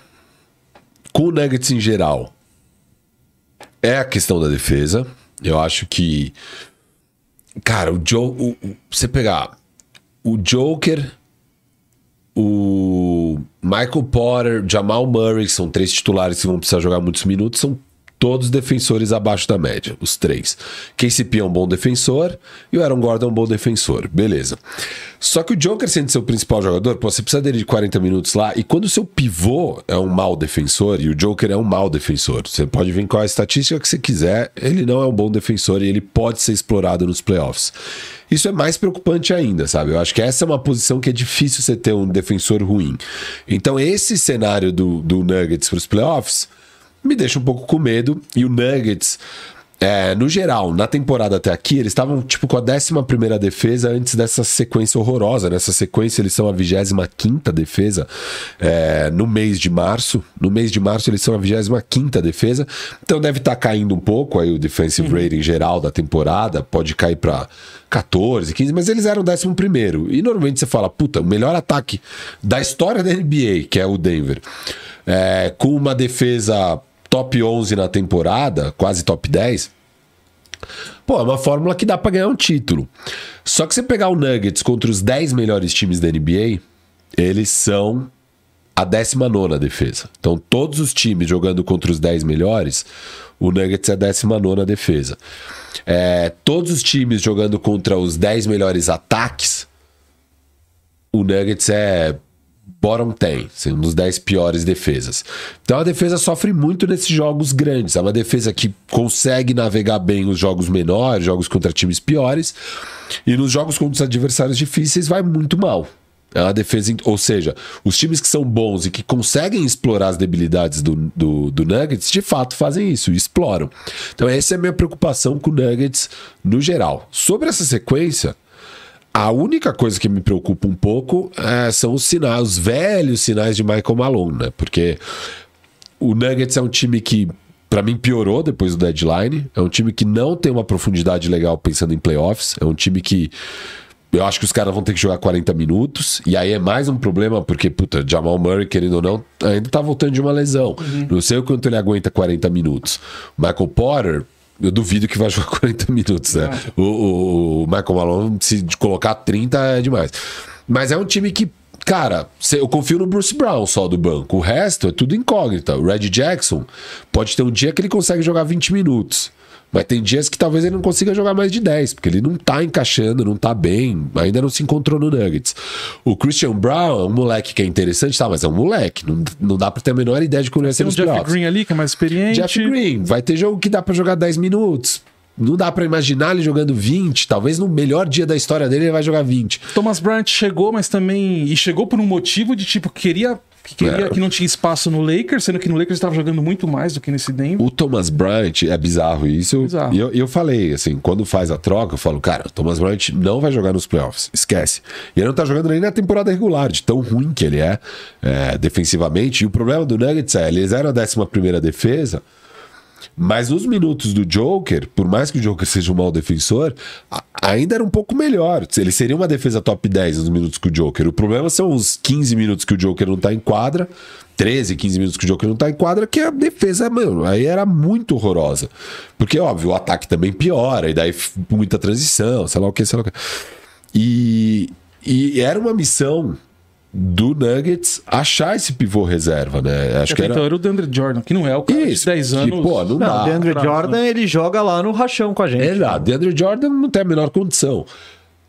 com o Nuggets em geral é a questão da defesa. Eu acho que cara, o Joe, o, o, você pegar o Joker o Michael Potter, Jamal Murray, que são três titulares que vão precisar jogar muitos minutos, são todos defensores abaixo da média, os três. KCP é um bom defensor e o Aaron Gordon é um bom defensor, beleza. Só que o Joker, sendo seu principal jogador, pô, você precisa dele de 40 minutos lá, e quando o seu pivô é um mau defensor, e o Joker é um mau defensor, você pode vir com a estatística que você quiser, ele não é um bom defensor e ele pode ser explorado nos playoffs. Isso é mais preocupante ainda, sabe? Eu acho que essa é uma posição que é difícil você ter um defensor ruim. Então, esse cenário do, do Nuggets para os playoffs me deixa um pouco com medo. E o Nuggets, é, no geral, na temporada até aqui, eles estavam tipo com a 11 defesa antes dessa sequência horrorosa. Nessa sequência, eles são a 25 defesa é, no mês de março. No mês de março, eles são a 25 defesa. Então deve estar tá caindo um pouco aí o defensive uhum. rating geral da temporada. Pode cair para 14, 15, mas eles eram o 11. E normalmente você fala, puta, o melhor ataque da história da NBA, que é o Denver, é, com uma defesa top 11 na temporada, quase top 10. Pô, é uma fórmula que dá para ganhar um título. Só que você pegar o Nuggets contra os 10 melhores times da NBA, eles são a 19 defesa. Então, todos os times jogando contra os 10 melhores, o Nuggets é a 19 defesa. É, todos os times jogando contra os 10 melhores ataques, o Nuggets é bottom 10, assim, dos 10 piores defesas. Então a defesa sofre muito nesses jogos grandes. É uma defesa que consegue navegar bem os jogos menores, jogos contra times piores, e nos jogos contra os adversários difíceis vai muito mal. É uma defesa, ou seja, os times que são bons e que conseguem explorar as debilidades do, do, do Nuggets, de fato fazem isso, exploram. Então, essa é a minha preocupação com o Nuggets no geral. Sobre essa sequência, a única coisa que me preocupa um pouco é, são os sinais, os velhos sinais de Michael Malone, né? Porque o Nuggets é um time que, para mim, piorou depois do deadline. É um time que não tem uma profundidade legal pensando em playoffs. É um time que. Eu acho que os caras vão ter que jogar 40 minutos. E aí é mais um problema, porque, puta, Jamal Murray, querendo ou não, ainda tá voltando de uma lesão. Uhum. Não sei o quanto ele aguenta 40 minutos. Michael Potter, eu duvido que vai jogar [laughs] 40 minutos, né? O, o, o, Michael Malone, se colocar 30 é demais. Mas é um time que, cara, eu confio no Bruce Brown só do banco. O resto é tudo incógnita. O Red Jackson pode ter um dia que ele consegue jogar 20 minutos. Mas tem dias que talvez ele não consiga jogar mais de 10, porque ele não tá encaixando, não tá bem, ainda não se encontrou no Nuggets. O Christian Brown é um moleque que é interessante, tá, mas é um moleque. Não, não dá pra ter a menor ideia de como ele vai ser um nos Jeff playoffs. Green ali, que é mais experiente. Jeff Green, vai ter jogo que dá pra jogar 10 minutos. Não dá pra imaginar ele jogando 20. Talvez no melhor dia da história dele ele vai jogar 20. Thomas Bryant chegou, mas também. E chegou por um motivo de tipo, queria. Que, queria, É. que não tinha espaço no Lakers, sendo que no Lakers estava jogando muito mais do que nesse Denver. O Thomas Bryant é bizarro isso. Bizarro. E eu, eu falei, assim, quando faz a troca, eu falo, cara, o Thomas Bryant não vai jogar nos playoffs. Esquece. E ele não tá jogando nem na temporada regular, de tão ruim que ele é, é, defensivamente. E o problema do Nuggets é, eles eram a 11 defesa. Mas nos minutos do Joker, por mais que o Joker seja um mau defensor, ainda era um pouco melhor. Ele seria uma defesa top 10 nos minutos que o Joker. O problema são os 15 minutos que o Joker não tá em quadra, 13, 15 minutos que o Joker não tá em quadra, que a defesa, mano, aí era muito horrorosa. Porque, óbvio, o ataque também piora, e daí muita transição, sei lá o que, sei lá o que. E, e era uma missão do Nuggets achar esse pivô reserva, né? Acho que Então era. era o DeAndre Jordan, que não é o cara Isso, de 10 que, anos. pô, não Não, dá. o DeAndre Jordan, ele joga lá no rachão com a gente. Exato. DeAndre Jordan não tem a menor condição.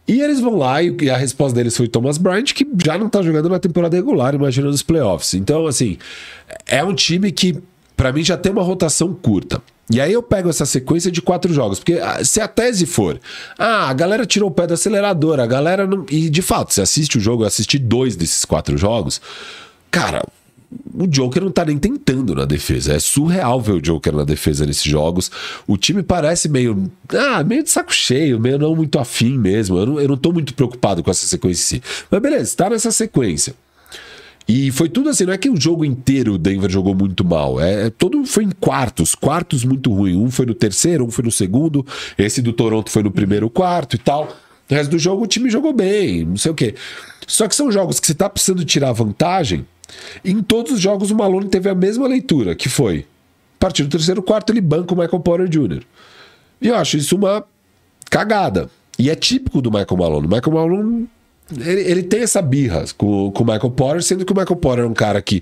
E eles vão lá e a resposta deles foi Thomas Bryant, que já não tá jogando na temporada regular, imagina nos playoffs. Então, assim, é um time que, pra mim, já tem uma rotação curta. E aí eu pego essa sequência de quatro jogos, porque ah, se a tese for, ah, a galera tirou o pé do acelerador, a galera não. E de fato, você assiste o jogo, eu assisti dois desses quatro jogos, cara, o Joker não tá nem tentando na defesa. É surreal ver o Joker na defesa nesses jogos. O time parece meio. Ah, meio de saco cheio, meio não muito afim mesmo. Eu não, eu não tô muito preocupado com essa sequência em si. Mas beleza, tá nessa sequência. E foi tudo assim, não é que o jogo inteiro o Denver jogou muito mal. É, é todo foi em quartos, quartos muito ruim. Um foi no terceiro, um foi no segundo. Esse do Toronto foi no primeiro quarto e tal. O resto do jogo o time jogou bem, não sei o quê. Só que são jogos que você tá precisando tirar vantagem. Em todos os jogos o Malone teve a mesma leitura, que foi: a partir do terceiro quarto ele banca o Michael Porter Jr. E eu acho isso uma cagada. E é típico do Michael Malone. O Michael Malone ele, ele tem essa birra com, com o Michael Porter, sendo que o Michael Porter é um cara que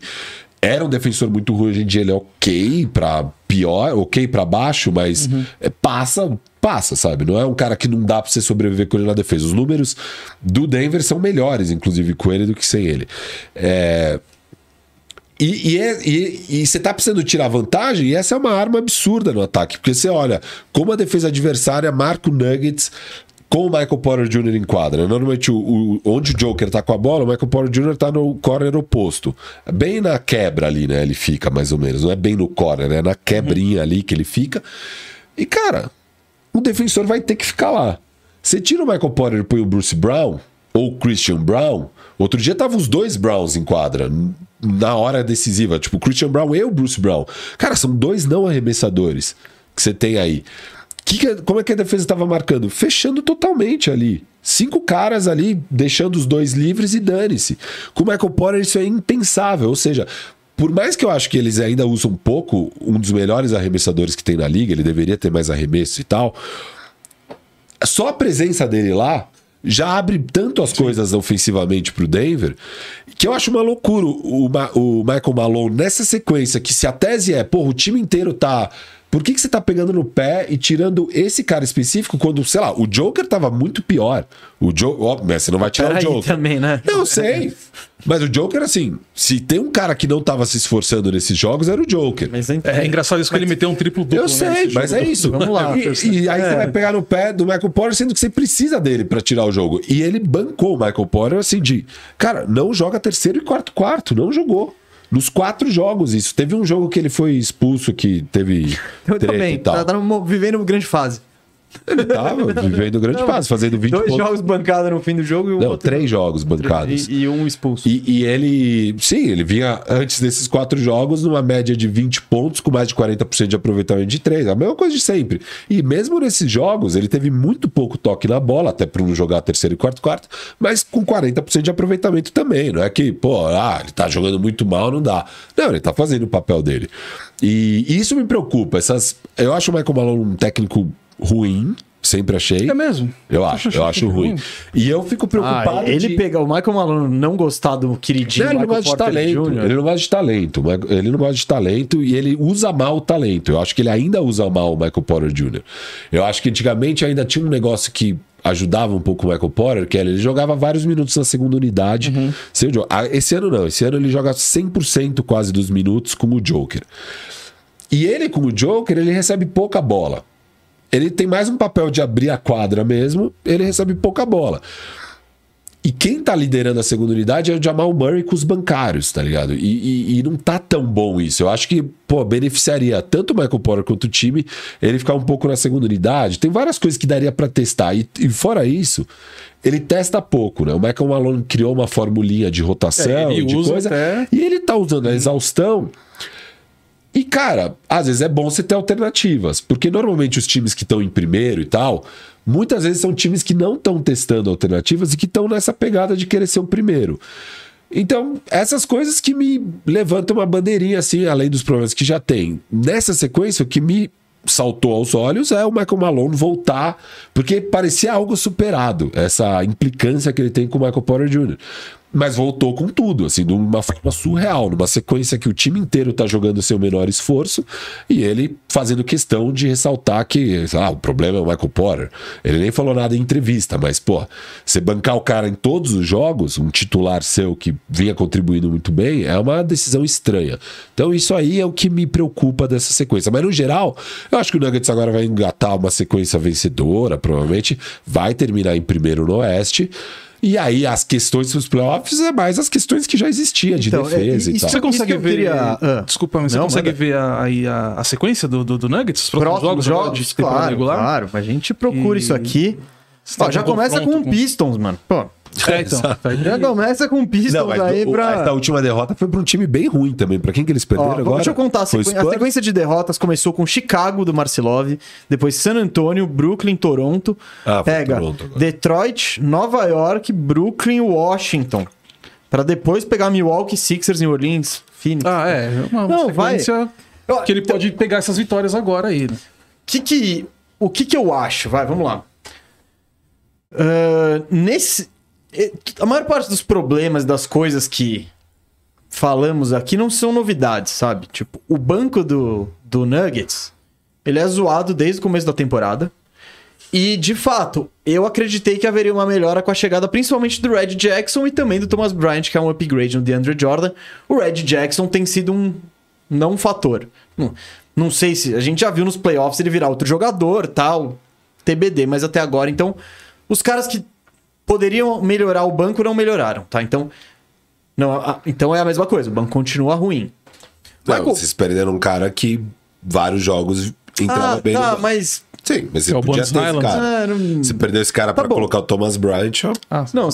era um defensor muito ruim, hoje em dia ele é ok pra pior, ok pra baixo, mas é, passa, passa, sabe? Não é um cara que não dá pra você sobreviver com ele na defesa. Os números do Denver são melhores, inclusive, com ele do que sem ele. É, e, e, é- e- e você tá precisando tirar vantagem, e essa é uma arma absurda no ataque. Porque você olha como a defesa adversária marca o Nuggets com o Michael Porter Jr. em quadra. Normalmente, o, o- onde o Joker tá com a bola, o Michael Porter Jr. tá no corner oposto. Bem na quebra ali, né? Ele fica, mais ou menos. Não é bem no corner, é na quebrinha ali que ele fica. E, cara, o defensor vai ter que ficar lá. Você tira o Michael Porter e põe o Bruce Brown, ou o Christian Brown. Outro dia estavam os dois Browns em quadra, na hora decisiva. Tipo, o Christian Brown e o Bruce Brown. Cara, são dois não arremessadores que você tem aí. Que como é que a defesa estava marcando? Fechando totalmente ali. Cinco caras ali, deixando os dois livres e dane-se. Com o Michael Porter, isso é impensável. Ou seja, por mais que eu acho que eles ainda usam pouco, um dos melhores arremessadores que tem na liga, ele deveria ter mais arremesso e tal. Só a presença dele lá já abre tanto as coisas ofensivamente pro Denver que eu acho uma loucura o, Ma- o Michael Malone nessa sequência que se a tese é, porra, o time inteiro tá. Por que, que você tá pegando no pé e tirando esse cara específico quando, sei lá, o Joker tava muito pior? O Joker, ó, mas você não vai tirar Peraí o Joker. também, né? Não, eu sei. Mas o Joker, assim, se tem um cara que não tava se esforçando nesses jogos, era o Joker. Mas então, É engraçado isso que ele meteu um triplo duplo. Eu sei, mas é isso. Vamos lá. E, e aí você vai pegar no pé do Michael Porter, sendo que você precisa dele pra tirar o jogo. E ele bancou o Michael Porter assim de, cara, não joga terceiro e quarto quarto, não jogou. Nos quatro jogos, isso. Teve um jogo que ele foi expulso, que teve Eu também. Tá, tá vivendo uma grande fase. Ele [laughs] tava vivendo grande fase, fazendo 20 Dois pontos. jogos bancados no fim do jogo e o Não, outro. três jogos bancados. E, e um expulso. E, e ele, sim, ele vinha antes desses quatro jogos numa média de 20 pontos, com mais de 40% de aproveitamento de três. A mesma coisa de sempre. E mesmo nesses jogos, ele teve muito pouco toque na bola, até para não jogar terceiro e quarto quarto, mas com 40% de aproveitamento também. Não é que, pô, ah, ele tá jogando muito mal, não dá. Não, ele tá fazendo o papel dele. E, e isso me preocupa. Essas, eu acho o Michael Malone um técnico ruim, Sempre achei. É mesmo? Eu acho, eu acho ruim. E eu fico preocupado. Ah, ele de... pegar o Michael Malone não gostar do queridinho Não, ele não Michael gosta de talento. Jr. Ele não gosta de talento. mas Ele não gosta de talento e ele usa mal o talento. Eu acho que ele ainda usa mal o Michael Porter Jr. Eu acho que antigamente ainda tinha um negócio que ajudava um pouco o Michael Porter, que era, ele jogava vários minutos na segunda unidade. sem o Joker. Ah, Esse ano não. Esse ano ele joga 100% quase dos minutos como o Joker. E ele, como Joker, ele recebe pouca bola. Ele tem mais um papel de abrir a quadra mesmo, ele recebe pouca bola. E quem tá liderando a segunda unidade é o Jamal Murray com os bancários, tá ligado? E, e- e não tá tão bom isso. Eu acho que, pô, beneficiaria tanto o Michael Porter quanto o time ele ficar um pouco na segunda unidade. Tem várias coisas que daria pra testar. E, e fora isso, ele testa pouco, né? O Michael Malone criou uma formulinha de rotação, É, de coisa. até- E ele tá usando a exaustão. E, cara, às vezes é bom você ter alternativas, porque normalmente os times que estão em primeiro e tal, muitas vezes são times que não estão testando alternativas e que estão nessa pegada de querer ser o primeiro. Então, essas coisas que me levantam uma bandeirinha, assim, além dos problemas que já tem. Nessa sequência, o que me saltou aos olhos é o Michael Malone voltar, porque parecia algo superado, essa implicância que ele tem com o Michael Porter Jr. Mas voltou com tudo, assim, de uma forma surreal, numa sequência que o time inteiro tá jogando seu menor esforço e ele fazendo questão de ressaltar que ah, o problema é o Michael Porter. Ele nem falou nada em entrevista, mas, pô, você bancar o cara em todos os jogos, um titular seu que vinha contribuindo muito bem, é uma decisão estranha. Então, isso aí é o que me preocupa dessa sequência. Mas, no geral, eu acho que o Nuggets agora vai engatar uma sequência vencedora, provavelmente vai terminar em primeiro no Oeste. E aí, as questões dos playoffs é mais as questões que já existiam de Então, é, defesa e isso tal. Você consegue ver. queria- ah. Desculpa, mas você Não, consegue manda. ver a, aí a, a sequência do, do, do Nuggets? Os próximos Próximos jogos, jogos, de claro, regular? claro. A gente procura E- isso aqui. Você tá Ó, já com começa com com- Pistons, mano. Pô, É, então. Já começa com o Pistons Não, mas aí o- pra... essa última derrota foi para um time bem ruim também. Pra quem que eles Ó, perderam agora? Deixa eu contar. A, sequen- a sequência de derrotas começou com Chicago, do Marcelov, depois San Antonio, Brooklyn, Toronto. Ah, foi pega Toronto agora. Detroit, Nova York, Brooklyn, Washington. Pra depois pegar Milwaukee, Sixers, New Orleans, Phoenix. Ah, é. Uma, Não, vai. que ele pode pegar essas vitórias agora aí, né? que que, o que que eu acho? Vai, vamos lá. Ah, nesse, a maior parte dos problemas das coisas que falamos aqui não são novidades, sabe? Tipo, o banco do, do Nuggets, ele é zoado desde o começo da temporada. E, de fato, eu acreditei que haveria uma melhora com a chegada principalmente do Red Jackson e também do Thomas Bryant, que é um upgrade no DeAndre Jordan. O Red Jackson tem sido um não fator. Não, não sei se... A gente já viu nos playoffs ele virar outro jogador, tal, TBD, mas até agora, então... Os caras que poderiam melhorar o banco não melhoraram, tá? Então... Não, a- então é a mesma coisa, o banco continua ruim. Não, Michael- vocês perderam um cara que vários jogos entrava Ah, bem tá, no... mas... Sim, mas você É o podia ter esse cara. Ah, não- Você perdeu esse cara Tá pra bom. colocar o Thomas Bryant, ó. Ah, Não,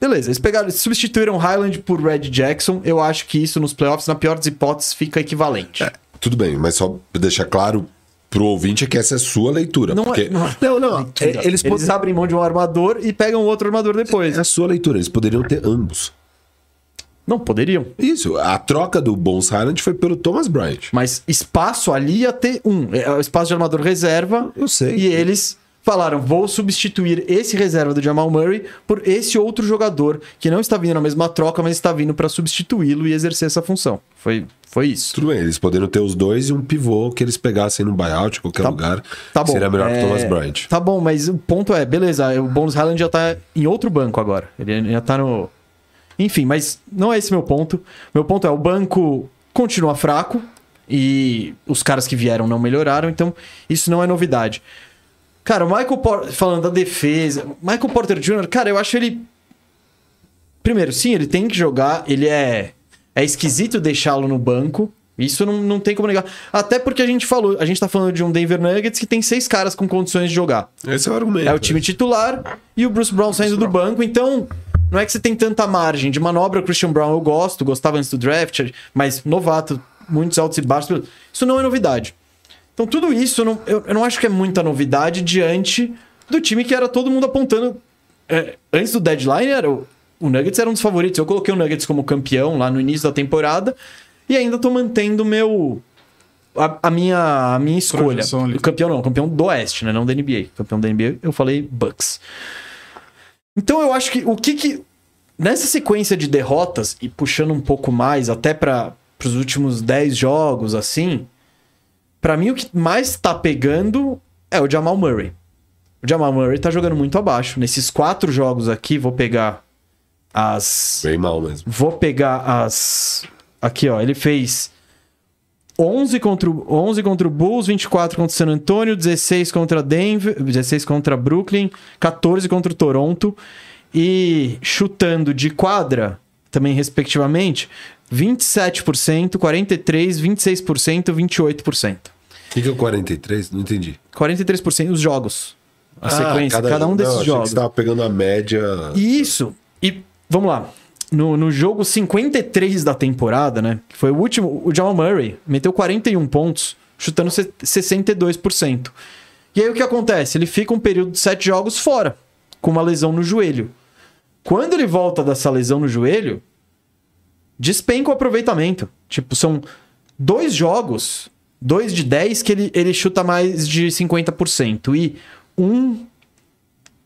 beleza. Eles pegaram, substituíram Highland por Red Jackson. Eu acho que isso nos playoffs, na pior das hipóteses, fica equivalente. É, tudo bem, mas só pra deixar claro pro ouvinte é que essa é a sua leitura. Não é- porque... não é- não, não. é- Eles, eles abrem mão de um armador e pegam outro armador depois. É a sua leitura, eles poderiam ter ambos. Não, poderiam. Isso, a troca do Bones Highland foi pelo Thomas Bryant. Mas espaço ali ia ter um. É o espaço de armador reserva. Eu sei. E eles falaram: vou substituir esse reserva do Jamal Murray por esse outro jogador que não está vindo na mesma troca, mas está vindo para substituí-lo e exercer essa função. Foi, foi isso. Tudo bem, eles poderiam ter os dois e um pivô que eles pegassem no buyout, em qualquer Tá- lugar. Tá bom. Seria melhor que o é, Thomas Bryant. Tá bom, mas o ponto é, beleza, o Bones Highland já tá em outro banco agora. Ele já tá no. Enfim, mas não é esse meu ponto. Meu ponto é, o banco continua fraco e os caras que vieram não melhoraram, então isso não é novidade. Cara, o Michael Porter, falando da defesa, Michael Porter Jr., cara, eu acho ele. Primeiro, sim, ele tem que jogar, ele é. É esquisito deixá-lo no banco. Isso não, não tem como negar. Até porque a gente falou, a gente tá falando de um Denver Nuggets que tem seis caras com condições de jogar. Esse é o argumento. É o time titular e o Bruce Brown saindo do banco, então não é que você tem tanta margem de manobra. O Christian Brown eu gosto, gostava antes do draft, mas novato, muitos altos e baixos. Isso não é novidade. Então tudo isso eu não, eu, eu não acho que é muita novidade diante do time que era todo mundo apontando. é, antes do deadline, era o, o Nuggets era um dos favoritos. Eu coloquei o Nuggets como campeão lá no início da temporada e ainda tô mantendo meu a, a minha, a minha escolha. O campeão não, o campeão do Oeste, né? Não da NBA. Campeão da NBA, eu falei Bucks. Então eu acho que o que que. Nessa sequência de derrotas, e puxando um pouco mais, até para os últimos 10 jogos, assim. Pra mim, o que mais tá pegando é o Jamal Murray. O Jamal Murray tá jogando muito abaixo. Nesses quatro jogos aqui, vou pegar as. Bem mal mesmo. Vou pegar as. Aqui, ó. Ele fez 11 contra, o- 11 contra o Bulls, 24 contra o San Antonio, 16 contra Denver, 16 contra Brooklyn, 14 contra o Toronto. E chutando de quadra, também respectivamente, 27%, 43%, 26%, 28%. O que, que é o 43? Não entendi. 43% os jogos. A sequência, Ah, cada, um desses não, que jogos. você tava pegando a média. Isso. E vamos lá. No, no jogo 53 da temporada, né? Que foi o último. O Jamal Murray meteu 41 pontos, chutando se- 62%. E aí o que acontece? Ele fica um período de 7 jogos fora, com uma lesão no joelho. Quando ele volta dessa lesão no joelho, despenca o aproveitamento. Tipo, são dois jogos, dois de 10, que ele, ele chuta mais de 50%. E um,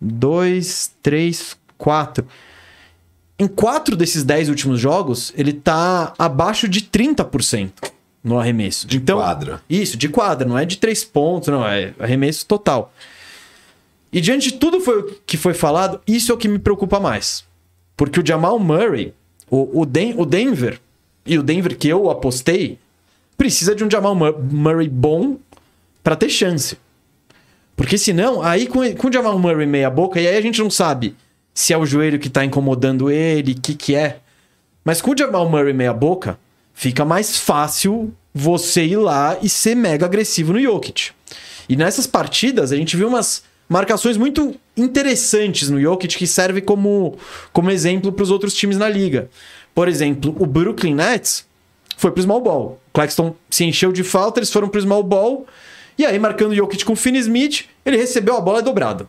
dois, três, quatro. Em quatro desses 10 últimos jogos, ele tá abaixo de 30% no arremesso. De então, quadra. Isso, de quadra, não é de três pontos, não, é arremesso total. E diante de tudo foi, que foi falado, isso é o que me preocupa mais. Porque o Jamal Murray, o, o, Den- o Denver, e o Denver que eu apostei, precisa de um Jamal Mur- Murray bom pra ter chance. Porque senão, aí com, com o Jamal Murray meia boca, e aí a gente não sabe se é o joelho que tá incomodando ele, o que que é. Mas com o Jamal Murray meia boca, fica mais fácil você ir lá e ser mega agressivo no Jokic. E nessas partidas, a gente viu umas marcações muito interessantes no Jokic que serve como, como exemplo para os outros times na liga. Por exemplo, o Brooklyn Nets foi pro small ball. O Claxton se encheu de falta, eles foram pro small ball. E aí, marcando o Jokic com o Finney Smith, ele recebeu a bola dobrado.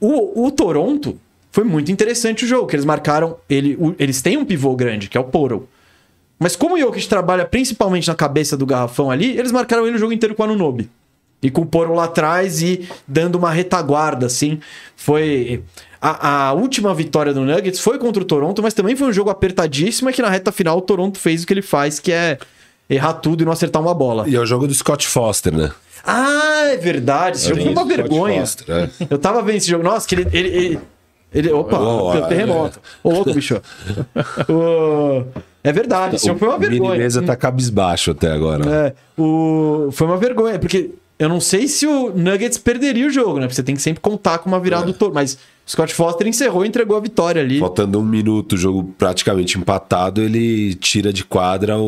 O, o Toronto foi muito interessante o jogo, que eles marcaram. Ele, o- eles têm um pivô grande, que é o Poro. Mas como o Jokic trabalha principalmente na cabeça do garrafão ali, eles marcaram ele o jogo inteiro com o Anunobi. E com o Poro lá atrás e dando uma retaguarda, assim. Foi. A, a última vitória do Nuggets foi contra o Toronto, mas também foi um jogo apertadíssimo. E que na reta final o Toronto fez o que ele faz, que é errar tudo e não acertar uma bola. E é o jogo do Scott Foster, né? Ah, é verdade. Esse jogo foi uma vergonha. Foster, é. Eu tava vendo esse jogo. Nossa, que ele. ele, ele, ele- opa, Oh, deu terremoto. Ô, louco, bicho. [laughs] O- é verdade, esse jogo foi uma O vergonha. mesa tá cabisbaixo até agora. É, o... Foi uma vergonha, porque eu não sei se o Nuggets perderia o jogo, né? Porque você tem que sempre contar com uma virada do Toro. Mas Scott Foster encerrou e entregou a vitória ali. Faltando um minuto, o jogo praticamente empatado, ele tira de quadra o,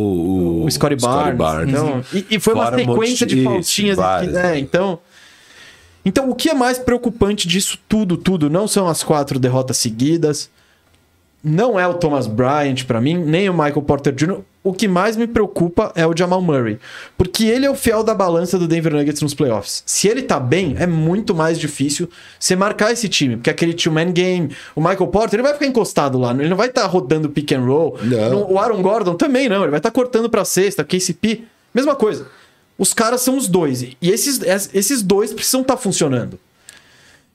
o, O Scottie Barnes. Então, e, e foi uma Fora um monte sequência de de- faltinhas. isso, várias. é, então. Então, o que é mais preocupante disso tudo, tudo, não são as quatro derrotas seguidas, não é o Thomas Bryant pra mim, nem o Michael Porter Jr. O que mais me preocupa é o Jamal Murray, porque ele é o fiel da balança do Denver Nuggets nos playoffs. Se ele tá bem, é muito mais difícil você marcar esse time, porque aquele two-man game, o Michael Porter, ele vai ficar encostado lá, ele não vai estar rodando pick and roll. Não. O Aaron Gordon também não, ele vai estar cortando pra cesta, KCP, mesma coisa. Os caras são os dois. E esses, esses dois precisam estar funcionando.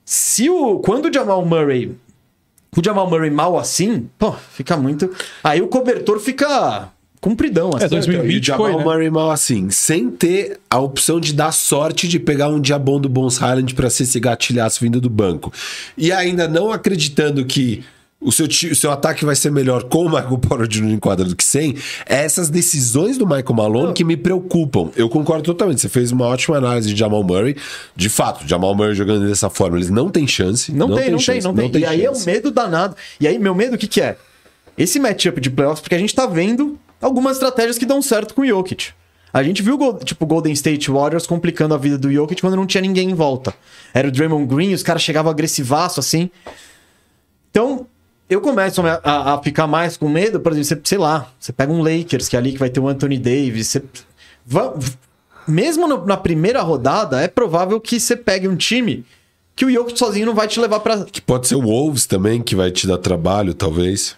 Se o. Quando o Jamal Murray. O Jamal Murray mal assim, pô, fica muito. Aí o cobertor fica compridão. Assim. É, 2020 E o Jamal foi, né? Murray mal assim, sem ter a opção de dar sorte de pegar um dia bom do Bones Highland pra ser esse gatilhaço vindo do banco. E ainda não acreditando que o seu, o seu ataque vai ser melhor com o Michael Porter Jr. em quadra do que sem, é essas decisões do Michael Malone que me preocupam. Eu concordo totalmente. Você fez uma ótima análise de Jamal Murray. De fato, Jamal Murray jogando dessa forma, eles não têm chance. Não, tem, não chance, tem, não tem. E aí é um chance. medo danado. E aí, meu medo, o que, que é? Esse matchup de playoffs, porque a gente tá vendo algumas estratégias que dão certo com o Jokic. A gente viu, o tipo, Golden State Warriors complicando a vida do Jokic quando não tinha ninguém em volta. Era o Draymond Green, os caras chegavam agressivaço, assim. Então, eu começo a, a- ficar mais com medo, por exemplo, você, sei lá, você pega um Lakers, que é ali que vai ter o Anthony Davis, você... mesmo no- na primeira rodada, é provável que você pegue um time que o Jokic sozinho não vai te levar pra... Que pode ser o Wolves também, que vai te dar trabalho, talvez.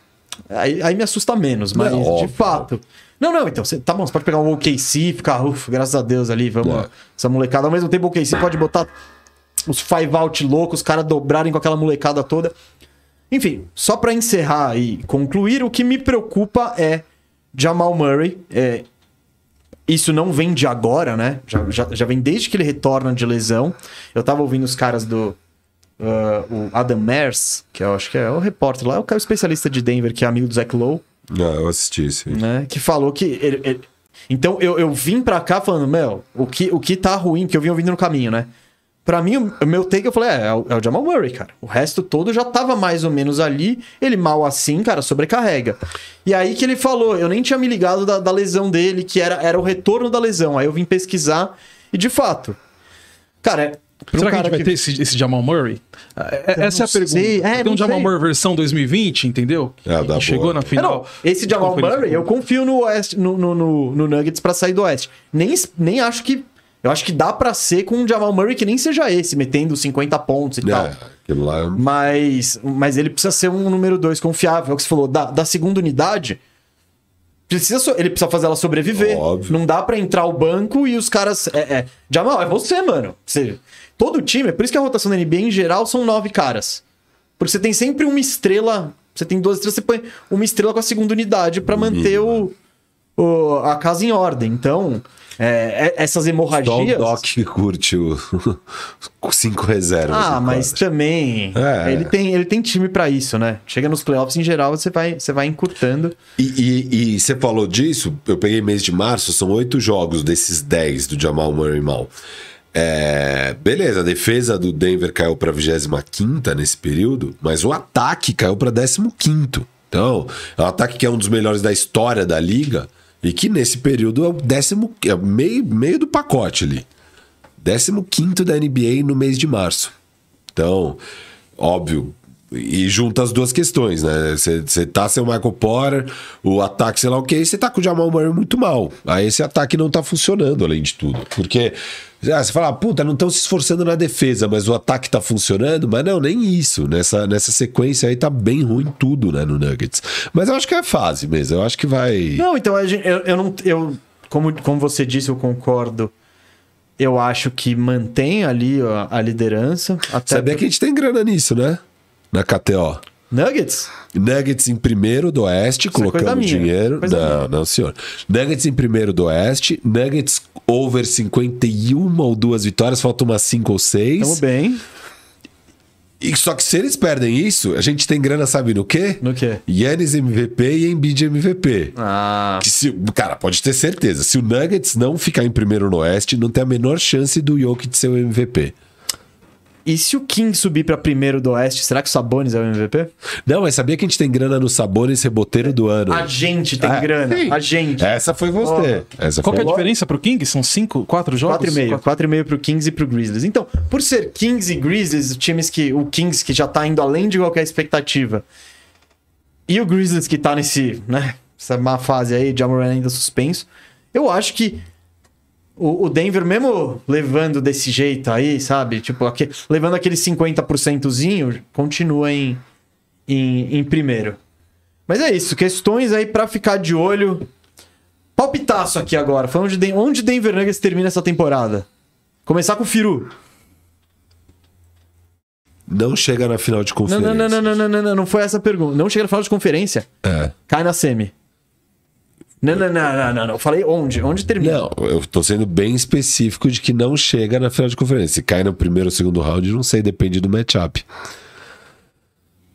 Aí, aí me assusta menos, mas Não, de óbvio. fato. Não, não, então, você, tá bom, você pode pegar um OKC, ficar, ufa, graças a Deus ali, vamos, É. essa molecada. Ao mesmo tempo, o OKC pode botar os five out loucos, os caras dobrarem com aquela molecada toda. Enfim, só pra encerrar e concluir, o que me preocupa é Jamal Murray. É, isso não vem de agora, né? Já, já, já vem desde que ele retorna de lesão. Eu tava ouvindo os caras do. ah, o Adam Mers, que eu acho que é o repórter lá, é o cara especialista de Denver, que é amigo do Zach Lowe, Não, eu assisti isso. né? Que falou que. ele- ele- Então eu, eu vim pra cá falando, meu, o que, o que tá ruim, que eu vim ouvindo no caminho, né? Pra mim, o meu take, eu falei, é, é o, é o Jamal Murray, cara. O resto todo já tava mais ou menos ali. Ele mal assim, cara, sobrecarrega. E aí que ele falou, eu nem tinha me ligado da, da lesão dele, que era, era o retorno da lesão. Aí eu vim pesquisar e, de fato, cara, é. um Será que a gente vai ter esse, esse Jamal Murray? É, é- Essa é a pergunta. sei. É, um Jamal sei. Murray versão 2020, entendeu? É, que chegou boa. na É, final. não, esse Jamal Murray, eu confio no, Oeste, no, no, no, no Nuggets pra sair do Oeste. Nem, nem acho que. Eu acho que dá pra ser com um Jamal Murray que nem seja esse, metendo 50 pontos e tal. É, aquilo lá é Mas, mas ele precisa ser um número 2 confiável. É o que você falou, da, da segunda unidade. Precisa, ele precisa fazer ela sobreviver. Óbvio. Não dá pra entrar o banco e os caras. É, é, Jamal, é você, mano. Você, todo time, é por isso que a rotação da NBA em geral são nove caras. Porque você tem sempre uma estrela. Você tem duas estrelas, você põe uma estrela com a segunda unidade pra manter o, o- a casa em ordem. Então, é, é- essas Só o hemorragias. Doc que curte o os [laughs] cinco reservas. Ah, mas quadro. também. É. Ele, tem, ele tem time pra isso, né? Chega nos playoffs em geral, você vai, você vai encurtando. E, e- e você falou disso, eu peguei mês de março, são oito jogos desses dez do Jamal Murray mal. É, beleza, a defesa do Denver caiu para 25 nesse período, mas o ataque caiu para 15. Então, é um ataque que é um dos melhores da história da liga e que nesse período é o décimo, é meio, meio do pacote ali. 15 da NBA no mês de março. Então, óbvio. E junta as duas questões, né? Você tá sem o Michael Porter, o ataque, sei lá o que, você tá com o Jamal Murray muito mal. Aí esse ataque não tá funcionando, além de tudo. Porque ah, você fala, puta, não estão se esforçando na defesa, mas o ataque tá funcionando. Mas não, nem isso. Nessa, nessa sequência aí tá bem ruim tudo, né, no Nuggets. Mas eu acho que é fase mesmo. Eu acho que vai. Não, então eu, eu não. Eu, como, como você disse, eu concordo. Eu acho que mantém ali a, a liderança. Até Sabia que a gente tem grana nisso, né? Na KTO. Nuggets? Nuggets em primeiro do Oeste, é colocando dinheiro. Coisa não, minha. não, senhor. Nuggets em primeiro do Oeste, Nuggets over 51 ou duas vitórias, faltam umas 5 ou 6. Tamo bem. E só que se eles perdem isso, a gente tem grana, sabe no quê? No quê? Yannis MVP e Embiid MVP. Ah. Que se, cara, pode ter certeza. Se o Nuggets não ficar em primeiro no Oeste, não tem a menor chance do Jokic ser o MVP. E se o King subir pra primeiro do Oeste, será que o Sabonis é o MVP? Não, mas sabia que a gente tem grana no Sabonis reboteiro do ano? A gente tem É, grana. sim. A gente. Essa foi você. Essa Qual que é foi a diferença pro King? São cinco, quatro jogos? 4,5. 4,5 pro Kings e pro Grizzlies. Então, por ser Kings e Grizzlies, times que. O Kings que já tá indo além de qualquer expectativa. E o Grizzlies que tá nesse, né? Essa má fase aí, Jamoran ainda suspenso. Eu acho que o, o Denver, mesmo levando desse jeito aí, sabe? Tipo, aque- levando aquele 50%zinho, continua em, em, em primeiro. Mas é isso, questões aí pra ficar de olho. Palpitaço aqui agora. Falando de onde Denver Nuggets termina essa temporada. Começar com o Firu. Não chega na final de Não, conferência. não, não, não, não, não, não, não, não foi essa a pergunta. Não chega na final de conferência. É. Cai na semi. Não, não, não, não, não, não. Eu falei onde? Onde termina? Não, eu tô sendo bem específico de que não chega na final de conferência. Se cai no primeiro ou segundo round, não sei, depende do matchup.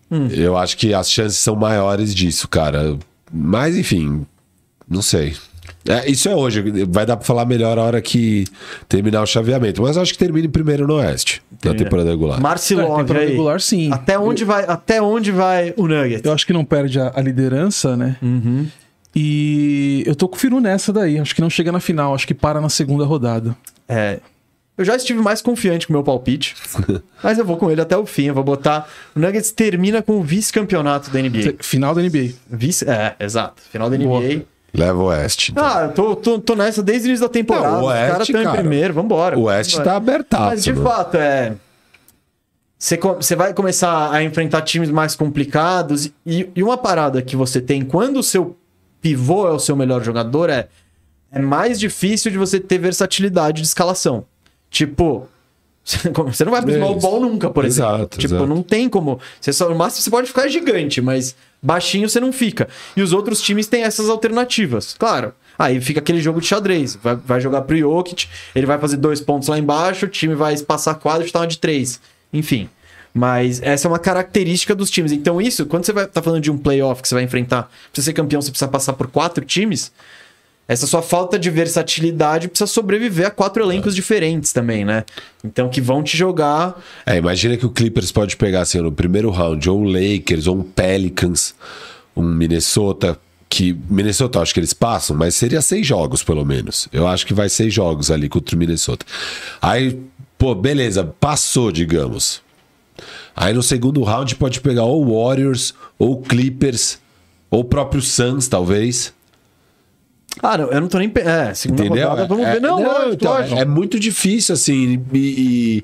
Hum. Eu acho que as chances são maiores disso, cara. Mas, enfim, não sei. É, isso é hoje, vai dar pra falar melhor a hora que terminar o chaveamento. Mas eu acho que termina em primeiro no Oeste, na temporada regular. É, Marcilov temporada aí. regular, sim. Até onde, vai, até onde vai o Nuggets? Eu acho que não perde a, a liderança, né? Uhum. E eu tô com o Firu nessa daí. Acho que não chega na final, acho que para na segunda rodada. É. Eu já estive mais confiante com o meu palpite. [laughs] mas eu vou com ele até o fim. Eu vou botar. O Nuggets termina com o vice-campeonato da NBA. Final da NBA. Vice... É, exato. Final da NBA. Boa. Leva o Oeste. então. Ah, eu tô, tô, tô nessa desde o início da temporada. Não, o Os Oeste, caras estão em primeiro, vambora. o Oeste Vambora. tá abertaço. Mas de né? fato, é. Você vai começar a enfrentar times mais complicados. E, e uma parada que você tem quando o seu pivô é o seu melhor jogador, é, é mais difícil de você ter versatilidade de escalação. Tipo, [laughs] você não vai pro É small ball nunca, por exemplo. Exato, tipo, exato. não tem como. Você só, no máximo você pode ficar gigante, mas baixinho você não fica. E os outros times têm essas alternativas. Claro. Aí fica aquele jogo de xadrez. Vai, vai jogar pro Jokic, ele vai fazer dois pontos lá embaixo, o time vai espaçar quadro e chutar uma de três. Enfim. Mas essa é uma característica dos times. Então, isso, quando você vai tá falando de um playoff que você vai enfrentar, pra você ser campeão, você precisa passar por quatro times. Essa sua falta de versatilidade precisa sobreviver a quatro elencos diferentes também, né? Então, que vão te jogar. É, imagina que o Clippers pode pegar assim, no primeiro round, ou um Lakers, ou um Pelicans, um Minnesota, que. Minnesota, eu acho que eles passam, mas seria seis jogos, pelo menos. Eu acho que vai seis jogos ali contra o Minnesota. Aí, pô, beleza, passou, digamos. Aí no segundo round pode pegar ou Warriors, ou Clippers, ou o próprio Suns, talvez. Ah, não, eu não tô nem. É, segunda Entendeu? rodada, vamos É- ver. Não, lógico, então, lógico. é muito difícil, assim. E. e-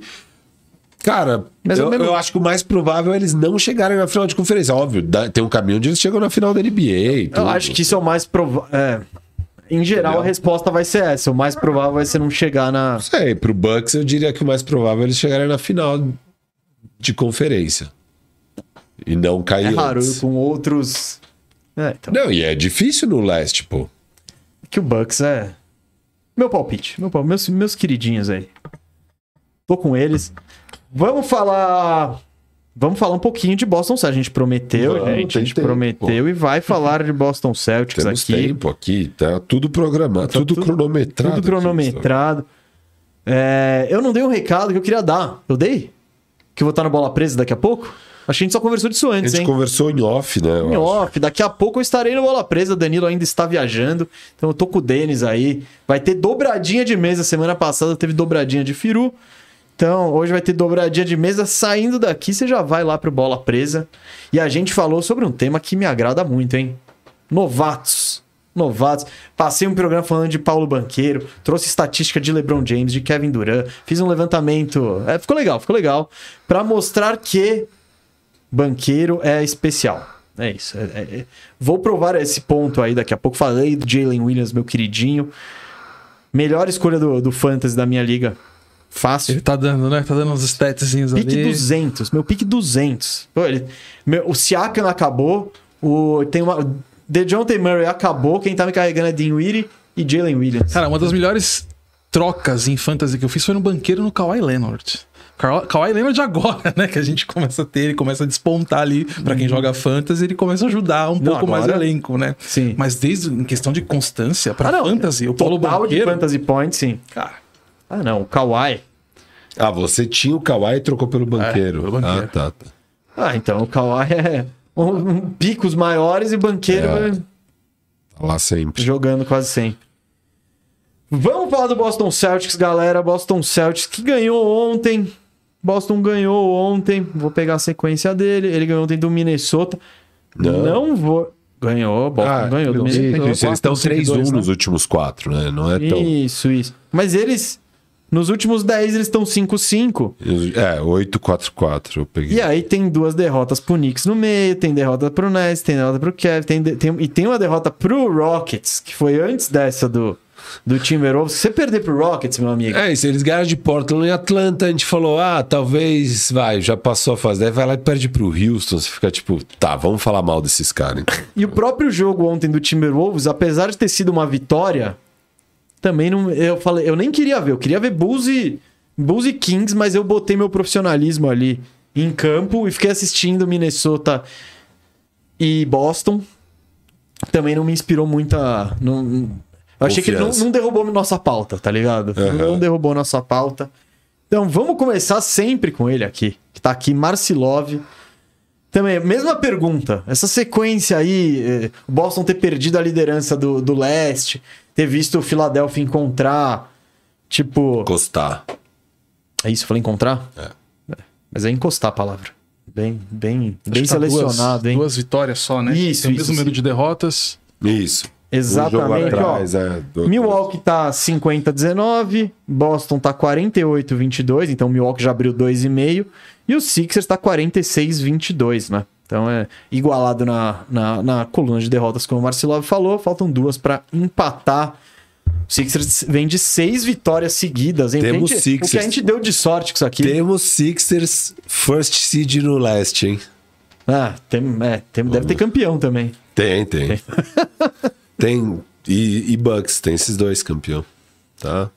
Cara, Mas eu, mesmo- eu acho que o mais provável é eles não chegarem na final de conferência. Óbvio, tem um caminho onde eles chegam na final da NBA. E Eu tudo. acho que isso é o mais provável. É. Em geral, Entendeu? a resposta vai ser essa. O mais provável vai ser não chegar na. Não sei, pro Bucks eu diria que o mais provável é eles chegarem na final de conferência. E não cair É raro, antes. com outros. É, então. Não, e é difícil no leste, pô. Que o Bucks é. Meu palpite. Meu, pal- meus, meus queridinhos aí. Tô com eles. Vamos falar. Vamos falar um pouquinho de Boston Celtics. A gente prometeu, Vamos, gente. A gente tem tempo, prometeu e vai falar de Boston Celtics Temos aqui. tempo aqui, tá tudo programado, Tá tudo, tudo- cronometrado. Tudo cronometrado. É, eu não dei um recado que eu queria dar. Eu dei? Que eu vou estar na bola presa daqui a pouco? Acho que a gente só conversou disso A antes, gente hein? conversou em off, né? Em acho. off, daqui a pouco eu estarei no Bola Presa. Danilo ainda está viajando. Então eu tô com o Denis aí. Vai ter dobradinha de mesa. Semana passada teve dobradinha de Firu. Então hoje vai ter dobradinha de mesa. Saindo daqui, você já vai lá pro Bola Presa. E a gente falou sobre um tema que me agrada muito, hein? Novatos. Novatos. Passei um programa falando de Paulo Banqueiro, trouxe estatística de LeBron James, de Kevin Durant, fiz um levantamento. É, ficou legal, ficou legal. Pra mostrar que banqueiro é especial. É isso. é- é- é. Vou provar esse ponto aí daqui a pouco. Falei do Jalen Williams, meu queridinho. Melhor escolha do, do Fantasy da minha liga. Fácil. Ele tá dando, né? Tá dando uns statzinhos ali. Pique 200. Meu pique 200. Pô, ele, meu, o Siakam acabou. O, tem uma. DeJounte Murray acabou. Quem tá me carregando é Dean Weedy e Jalen Williams. Cara, uma das melhores trocas em fantasy que eu fiz foi no banqueiro no Kawhi Leonard. Ka- Kawhi Leonard agora, né? Que a gente começa a ter, ele começa a despontar ali pra quem joga fantasy, ele começa a ajudar um Não, pouco mais o agora- elenco, né? Sim. Mas desde em questão de constância pra Ah, fantasy, o Paulo Total de Banqueiro, Fantasy Points, sim. cara, Ah, não. O Kawhi. Ah, você tinha o Kawhi e trocou pelo banqueiro. pelo banqueiro. Ah, tá, tá. Ah, então o Kawhi é um, picos maiores e banqueiro É. é. Tá lá sempre. jogando quase sempre. Vamos falar do Boston Celtics, galera. Boston Celtics que ganhou ontem. Boston ganhou ontem. Vou pegar a sequência dele. Ele ganhou ontem do Minnesota. Não, Não. vou. Ganhou, Boston Ah, ganhou do Minnesota. isso, eles estão 3-1 102, né? nos últimos quatro, né? Não é tão. Isso, isso. Mas eles, nos últimos 10, eles estão 5-5. É, 8-4-4. Eu peguei. E aí tem duas derrotas pro Knicks no meio, tem derrota pro Nets, tem derrota pro Cavs, tem, de- tem- e tem uma derrota pro Rockets, que foi antes dessa do, do Timberwolves. Se você perder pro Rockets, meu amigo, É isso, eles ganharam de Portland e Atlanta. A gente falou, ah, talvez, vai, já passou a fase. Daí vai lá e perde pro Houston. Você fica tipo, tá, vamos falar mal desses caras. então. E o próprio jogo ontem do Timberwolves, apesar de ter sido uma vitória, também não. Eu falei, eu nem queria ver, eu queria ver Bulls e, Bulls e Kings, mas eu botei meu profissionalismo ali em campo e fiquei assistindo Minnesota e Boston. Também não me inspirou muita. Não, eu achei que ele não, não derrubou nossa pauta, tá ligado? Aham. Não derrubou nossa pauta. Então vamos começar sempre com ele aqui, que tá aqui, Marcilov. Também, mesma pergunta. Essa sequência aí, eh, Boston ter perdido a liderança do, do leste, ter visto o Philadelphia encontrar, tipo... Encostar. É isso, falei encontrar? É. Mas é encostar a palavra. Bem, bem, bem acho tá selecionado, duas, hein? Duas vitórias só, né? Isso, Tem o isso, mesmo número sim. de derrotas. Isso. Exatamente, Um jogo ó. atrás, é, do- Milwaukee tá 50-19, Boston tá 48-22, então o Milwaukee já abriu 2,5, e o Sixers tá 46-22, né? Então é igualado na, na, na coluna de derrotas, como o Marcelo falou. Faltam duas para empatar. O Sixers vem de seis vitórias seguidas. Hein? Temos gente- Sixers. O que a gente deu de sorte com isso aqui. Temos Sixers first seed no leste, hein? Ah, tem, é, tem- deve ter campeão também. Tem, tem. tem. [laughs] E, e Bucks, tem esses dois campeão. Tá?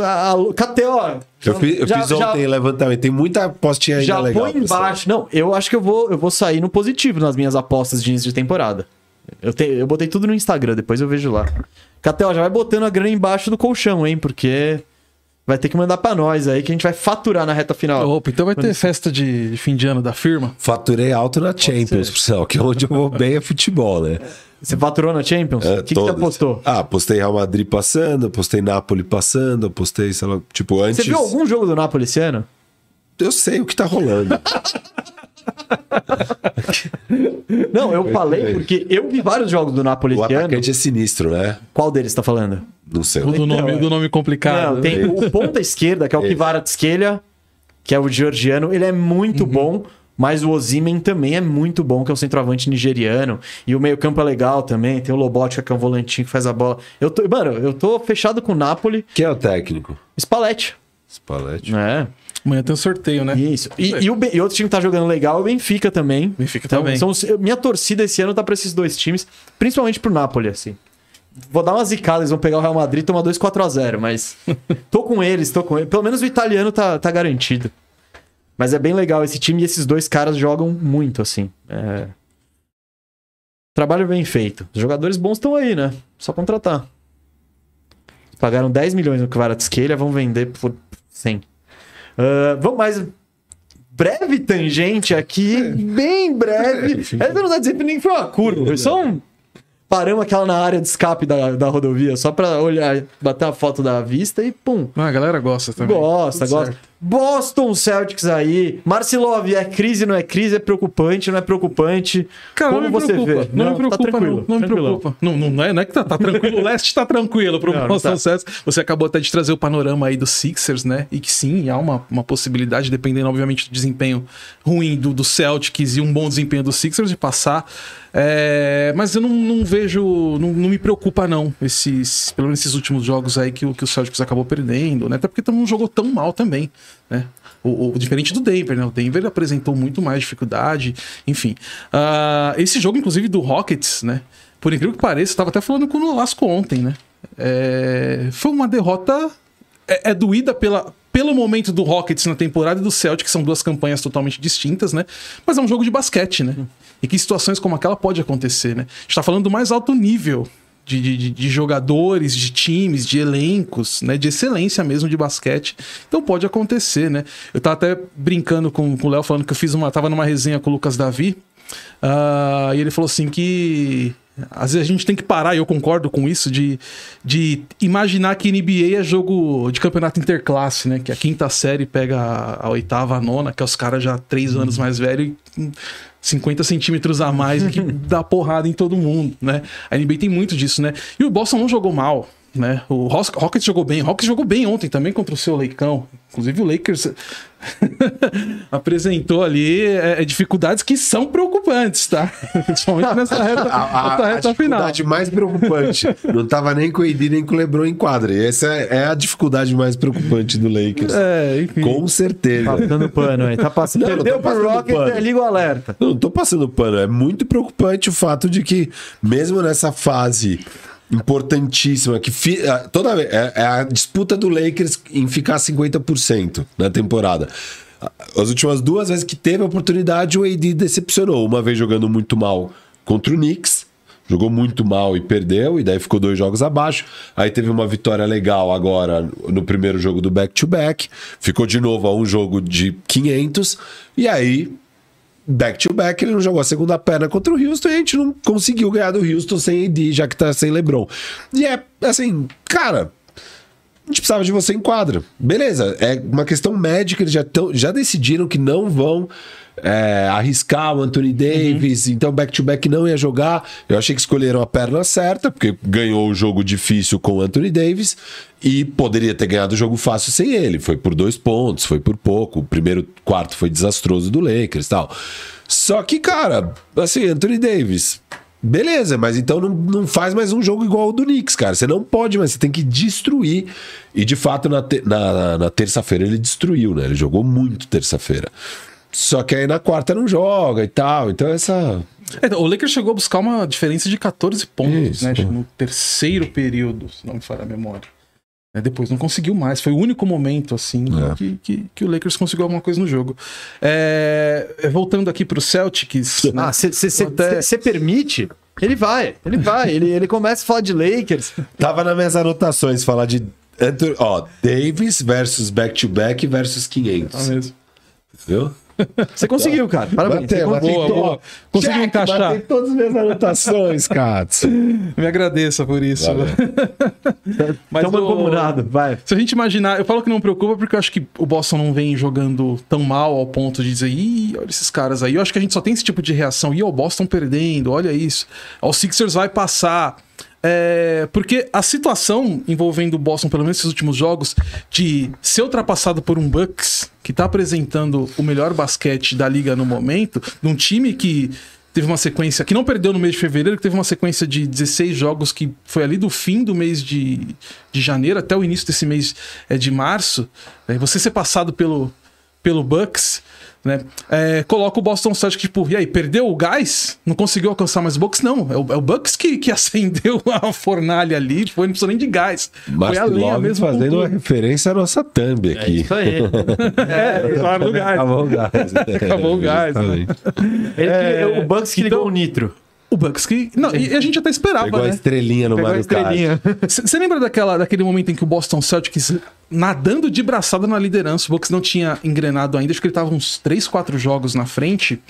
Ah, KTO. Eu fiz, eu já- fiz já- ontem levantamento. Tem muita apostinha ainda Já legal. põe pessoal. embaixo. Não, eu acho que eu vou, eu vou sair no positivo nas minhas apostas de início de temporada. Eu, te- eu botei tudo no Instagram, depois eu vejo lá. Catel, já vai botando a grana embaixo do colchão, hein? Porque vai ter que mandar pra nós aí que a gente vai faturar na reta final. Opa, então vai ter festa de, fim de ano da firma? Faturei alto na Champions, ser. por sinal, que é onde eu vou bem é futebol, né? Você faturou na Champions? É, O que, que você apostou? Ah, postei Real Madrid passando, postei Napoli passando, postei, sei lá, tipo, antes. Você viu algum jogo do Napoli esse ano? Eu sei o que tá rolando. [laughs] Não, eu falei porque eu vi vários jogos do Napoli o esse ano. atacante é sinistro, né? Qual deles tá falando? Não sei. O do nome, do nome complicado. Não, tem o [laughs] ponta esquerda, que é o Kvaratskhelia, que é o georgiano. Ele é muito Uhum. bom, mas o Ozimen também é muito bom, que é o centroavante nigeriano. E o meio campo é legal também. Tem o Lobotka, que é um volantinho que faz a bola. Eu tô, mano, eu tô fechado com o Napoli. Quem é o técnico? Spalletti. Spalletti. É, Amanhã tem um sorteio, né? isso. E, e o, e outro time que tá jogando legal é o Benfica também. Benfica Então, também. são minha torcida esse ano tá pra esses dois times, principalmente pro Napoli, assim. Vou dar uma zicada, eles vão pegar o Real Madrid e tomar 2 4 a 0 mas [laughs] tô com eles, tô com eles. Pelo menos o italiano tá, tá garantido. Mas é bem legal esse time e esses dois caras jogam muito, assim. É... Trabalho bem feito. Os jogadores bons estão aí, né? Só contratar. Pagaram 10 milhões no Kvaratskhelia, vão vender por 100. Ah, vamos mais breve tangente aqui, bem breve. [laughs] É, não dá dizer que nem foi uma curva, foi só um. Paramos aquela na área de escape da, da rodovia, só pra olhar, bater a foto da vista e pum. Ah, a galera gosta também. Gosta, Tudo gosta. certo. Boston Celtics aí. Marcilov, é crise, não é crise? É preocupante, não é preocupante? Cara, Como não me você preocupa. vê? Não, me tá preocupa, tranquilo, não. Não me preocupa. Não, não, não é, não é que tá, tá tranquilo. O leste tá tranquilo pro Não, não Boston tá. Celtics. Você acabou até de trazer o panorama aí dos Sixers, né? E que sim, há uma, uma possibilidade, dependendo, obviamente, do desempenho ruim do, do Celtics e um bom desempenho dos Sixers, de passar. É, mas eu não, não vejo. Não, não me preocupa, não. Esses, pelo menos esses últimos jogos aí que, o- que o Celtics acabou perdendo, né? Até porque não jogou tão mal também, né? O, o- diferente do Denver, né? O Denver apresentou muito mais dificuldade, enfim. Ah, esse jogo, inclusive, do Rockets, né? Por incrível que pareça, eu tava até falando com o Nolasco ontem, né? É, foi uma derrota. É, é doída pela, pelo momento do Rockets na temporada e do Celtic, que são duas campanhas totalmente distintas, né? Mas é um jogo de basquete, né? E que situações como aquela pode acontecer, né? A gente tá falando do mais alto nível de, de- de- jogadores, de times, de elencos, né? De excelência mesmo de basquete. Então pode acontecer, né? Eu tava até brincando com, com o Léo, falando que eu fiz uma. tava numa resenha com o Lucas Davi. ah, e ele falou assim que. Às vezes a gente tem que parar, e eu concordo com isso, de, de imaginar que NBA é jogo de campeonato interclasse, né? Que a quinta série pega a, a oitava, a nona, que é os caras já três anos mais velhos e hum, 50 centímetros a mais que [laughs] dá porrada em todo mundo, né? A NBA tem muito disso, né? E o Boston não jogou mal, né? O Rockets jogou bem. O Rockets jogou bem ontem também contra o seu Leicão. Inclusive o Lakers [laughs] apresentou ali é, é, dificuldades que são preocupantes, tá? [laughs] Principalmente nessa reta, A, a- a reta final. dificuldade mais preocupante. Não tava nem com o AD nem com o LeBron em quadra. E essa é a dificuldade mais preocupante do Lakers. É, enfim. Com certeza. Passando pano aí. Tá passando. Não, não Perdeu tô pro passando Rocket, pano. é, liga o alerta. Não, não tô passando pano. É muito preocupante o fato de que, mesmo nessa fase importantíssima, que fi- ah, toda vez é, é a disputa do Lakers em ficar 50% na temporada. As últimas duas vezes que teve a oportunidade, o AD decepcionou. Uma vez jogando muito mal contra o Knicks, jogou muito mal e perdeu, e daí ficou dois jogos abaixo. Aí teve uma vitória legal agora no primeiro jogo do back-to-back, ficou de novo a um jogo de 500, e aí back-to-back, ele não jogou a segunda perna contra o Houston e a gente não conseguiu ganhar do Houston sem AD, já que tá sem LeBron. E é assim, cara, a gente precisava de você em quadra. Beleza, é uma questão médica, eles já, tão, já decidiram que não vão é, arriscar o Anthony Davis, então back-to-back não ia jogar. Eu achei que escolheram a perna certa, porque ganhou o jogo difícil com o Anthony Davis e poderia ter ganhado o jogo fácil sem ele. Foi por dois pontos, foi por pouco. O primeiro quarto foi desastroso do Lakers e tal. Só que, cara, assim, Anthony Davis. Beleza, mas então não, não faz mais um jogo igual ao do Knicks, cara. Você não pode, mas você tem que destruir. E de fato, na, te- na, na terça-feira ele destruiu, né? Ele jogou muito terça-feira. Só que aí na quarta não joga e tal. Então essa. É, o Lakers chegou a buscar uma diferença de 14 pontos, Isso, né? pô. No terceiro período, se não me falha a memória. É, depois não conseguiu mais. Foi o único momento, assim, É. que, que, que o Lakers conseguiu alguma coisa no jogo. É, é, voltando aqui pro Celtics. né? Ah, você Até- permite? Ele vai, ele vai. ele, ele começa a falar de Lakers. Tava nas minhas anotações falar de. Ó, Davis versus back-to-back versus 500. Tá mesmo. Viu? Você conseguiu, cara. Parabéns. Bateu, Você bateu. Boa, boa. Conseguiu Check, encaixar. bateu todas as minhas anotações, Katz. [laughs] Me agradeça por isso. Valeu. [laughs] Mas Tamo o- comunado, vai. Se a gente imaginar, eu falo que não preocupa porque eu acho que o Boston não vem jogando tão mal ao ponto de dizer, ih, olha esses caras aí. Eu acho que a gente só tem esse tipo de reação. Ih, o Boston perdendo, olha isso. O Sixers vai passar. É, porque a situação envolvendo o Boston, pelo menos nesses últimos jogos, de ser ultrapassado por um Bucks que tá apresentando o melhor basquete da liga no momento, num time que teve uma sequência que não perdeu no mês de fevereiro, que teve uma sequência de 16 jogos que foi ali do fim do mês de, de janeiro até o início desse mês é, de março. né, você ser passado pelo, pelo Bucks, né? é, coloca o Boston Celtics, tipo, e aí, perdeu o gás? Não conseguiu alcançar mais o Bucks? Não, é o, é o Bucks que, que [laughs] acendeu a fornalha ali, tipo, não precisou nem de gás. foi a lenha Love mesmo. fazendo uma tudo. referência à nossa thumb É aqui. isso aí. [laughs] É, claro, do gás. Acabou o gás. Acabou o gás, né? Ele É, o Bucks que ligou então- o Nitro. O Bucks que. Não, e a gente até esperava, Pegou a né? estrelinha no Pegou a Mario Kart. estrelinha. Você lembra daquela, daquele momento em que o Boston Celtics nadando de braçada na liderança, o Bucks não tinha engrenado ainda, acho que ele tava uns 3, 4 jogos na frente,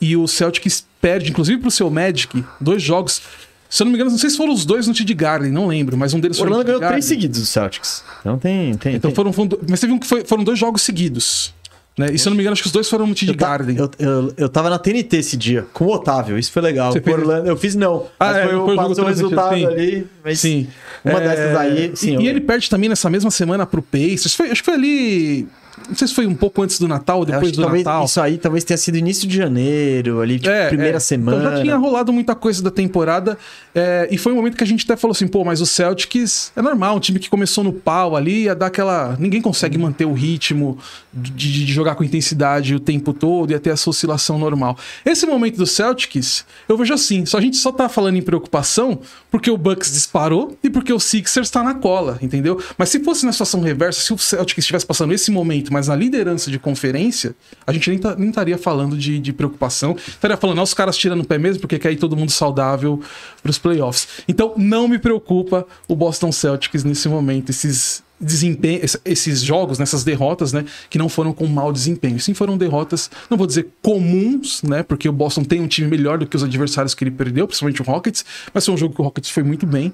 e o Celtics perde, inclusive pro seu Magic, dois jogos. Se eu não me engano, não sei se foram os dois no TD Garden, não lembro, mas um deles O foi no Orlando ganhou três seguidos do Celtics. Então tem. tem Então tem- foram, mas teve um que foi- foram dois jogos seguidos. Né? E se eu não me engano, acho que os dois foram no ta- Garden. eu, eu, eu tava na TNT esse dia, com o Otávio, isso foi legal. Você fez- Orlando, eu fiz não. Ah, mas é, foi, o passou o resultado sim. ali. Sim. Uma É, dessas aí, sim. E, eu- e ele perde também nessa mesma semana pro Pacers. Foi, acho que foi ali. Não sei se foi um pouco antes do Natal ou depois do talvez, Natal. Isso aí talvez tenha sido início de janeiro, ali, tipo, É, primeira é. semana. Então já tinha rolado muita coisa da temporada. é, e foi um momento que a gente até falou assim: pô, mas o Celtics é normal, um time que começou no pau ali, ia dar aquela. Ninguém consegue manter o ritmo de, de- jogar com intensidade o tempo todo, ia ter essa oscilação normal. Esse momento do Celtics, eu vejo assim: só a gente só tá falando em preocupação porque o Bucks disparou e porque o Sixers tá na cola, entendeu? Mas se fosse na situação reversa, se o Celtics estivesse passando esse momento, mas na liderança de conferência, a gente nem, tá- nem estaria falando de, de preocupação. Estaria falando, não, os caras tirando o pé mesmo, porque quer ir todo mundo saudável pros playoffs. Então, não me preocupa o Boston Celtics nesse momento, esses desempenho, ess- esses jogos, nessas derrotas, né, que não foram com mau desempenho. Sim, foram derrotas, não vou dizer comuns, né, porque o Boston tem um time melhor do que os adversários que ele perdeu, principalmente o Rockets, mas foi um jogo que o Rockets foi muito bem,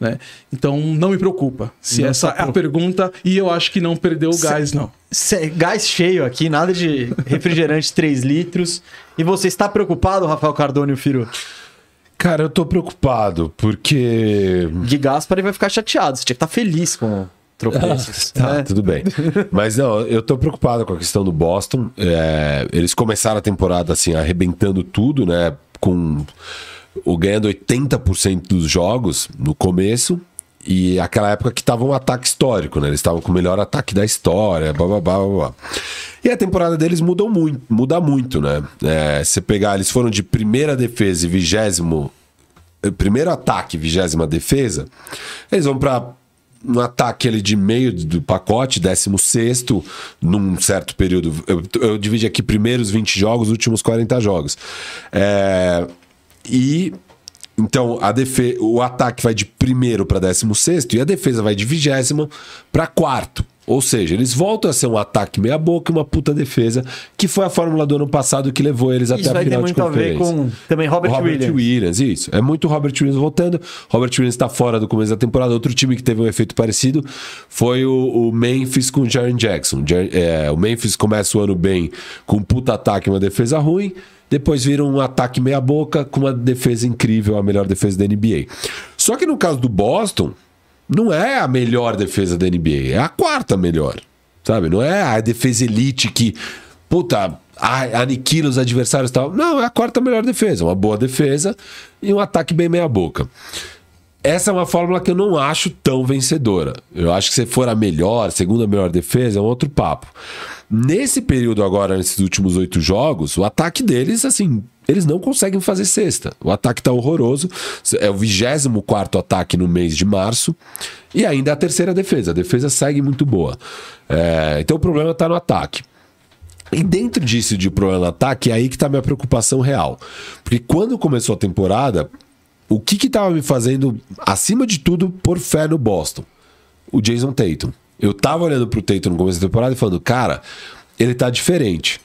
né? Então, não me preocupa se Não essa tá é a pergunta e eu acho que não perdeu o gás, não. Cê- Gás cheio aqui, nada de refrigerante [laughs] 3 litros. E você está preocupado, Rafael Cardone e o Firu? Cara, eu tô preocupado, porque. De Gaspar vai ficar chateado. Você tinha que estar feliz com tropeços. [laughs] Tá, né? tudo bem. Mas não, eu tô preocupado com a questão do Boston. É, eles começaram a temporada assim, arrebentando tudo, né? Com o ganhando 80% dos jogos no começo. E aquela época que tava um ataque histórico, né? Eles estavam com o melhor ataque da história, blá blá blá blá. E a temporada deles mudou muito, muda muito, né? É, você pegar, eles foram de primeira defesa e vigésimo primeiro ataque, vigésima defesa, eles vão para um ataque ali de meio do pacote, 16 num certo período. Eu, eu dividi aqui primeiros 20 jogos, últimos 40 jogos. É, e Então, a defe... o ataque vai de primeiro para décimo sexto e a defesa vai de vigésimo para quarto. Ou seja, eles voltam a ser um ataque meia boca e uma puta defesa, que foi a fórmula do ano passado que levou eles Isso até a vai ter final de muito a ver conferência. com também Robert, Robert Williams. isso. É muito Robert Williams voltando. Robert Williams está fora do começo da temporada. Outro time que teve um efeito parecido foi o, o Memphis com o Jaren Jackson. Jar- é, o Memphis começa o ano bem com um puta ataque e uma defesa ruim. Depois vira um ataque meia boca com uma defesa incrível, a melhor defesa da NBA. Só que no caso do Boston, não é a melhor defesa da NBA, é a quarta melhor. Sabe? Não é a defesa elite que, puta, aniquila os adversários e tal. Não, é a quarta melhor defesa. Uma boa defesa e um ataque bem meia-boca. Essa é uma fórmula que eu não acho tão vencedora. Eu acho que se for a melhor, segunda melhor defesa, é um outro papo. Nesse período agora, nesses últimos oito jogos, o ataque deles, assim, eles não conseguem fazer cesta. O ataque tá horroroso. É o 24 ataque no mês de março. E ainda a terceira defesa. A defesa segue muito boa. É, então o problema tá no ataque. E dentro disso de problema no ataque, é aí que tá minha preocupação real. Porque quando começou a temporada, o que que tava me fazendo, acima de tudo, por fé no Boston? O Jason Tatum. Eu tava olhando pro Tatum no começo da temporada e falando, cara, ele tá diferente.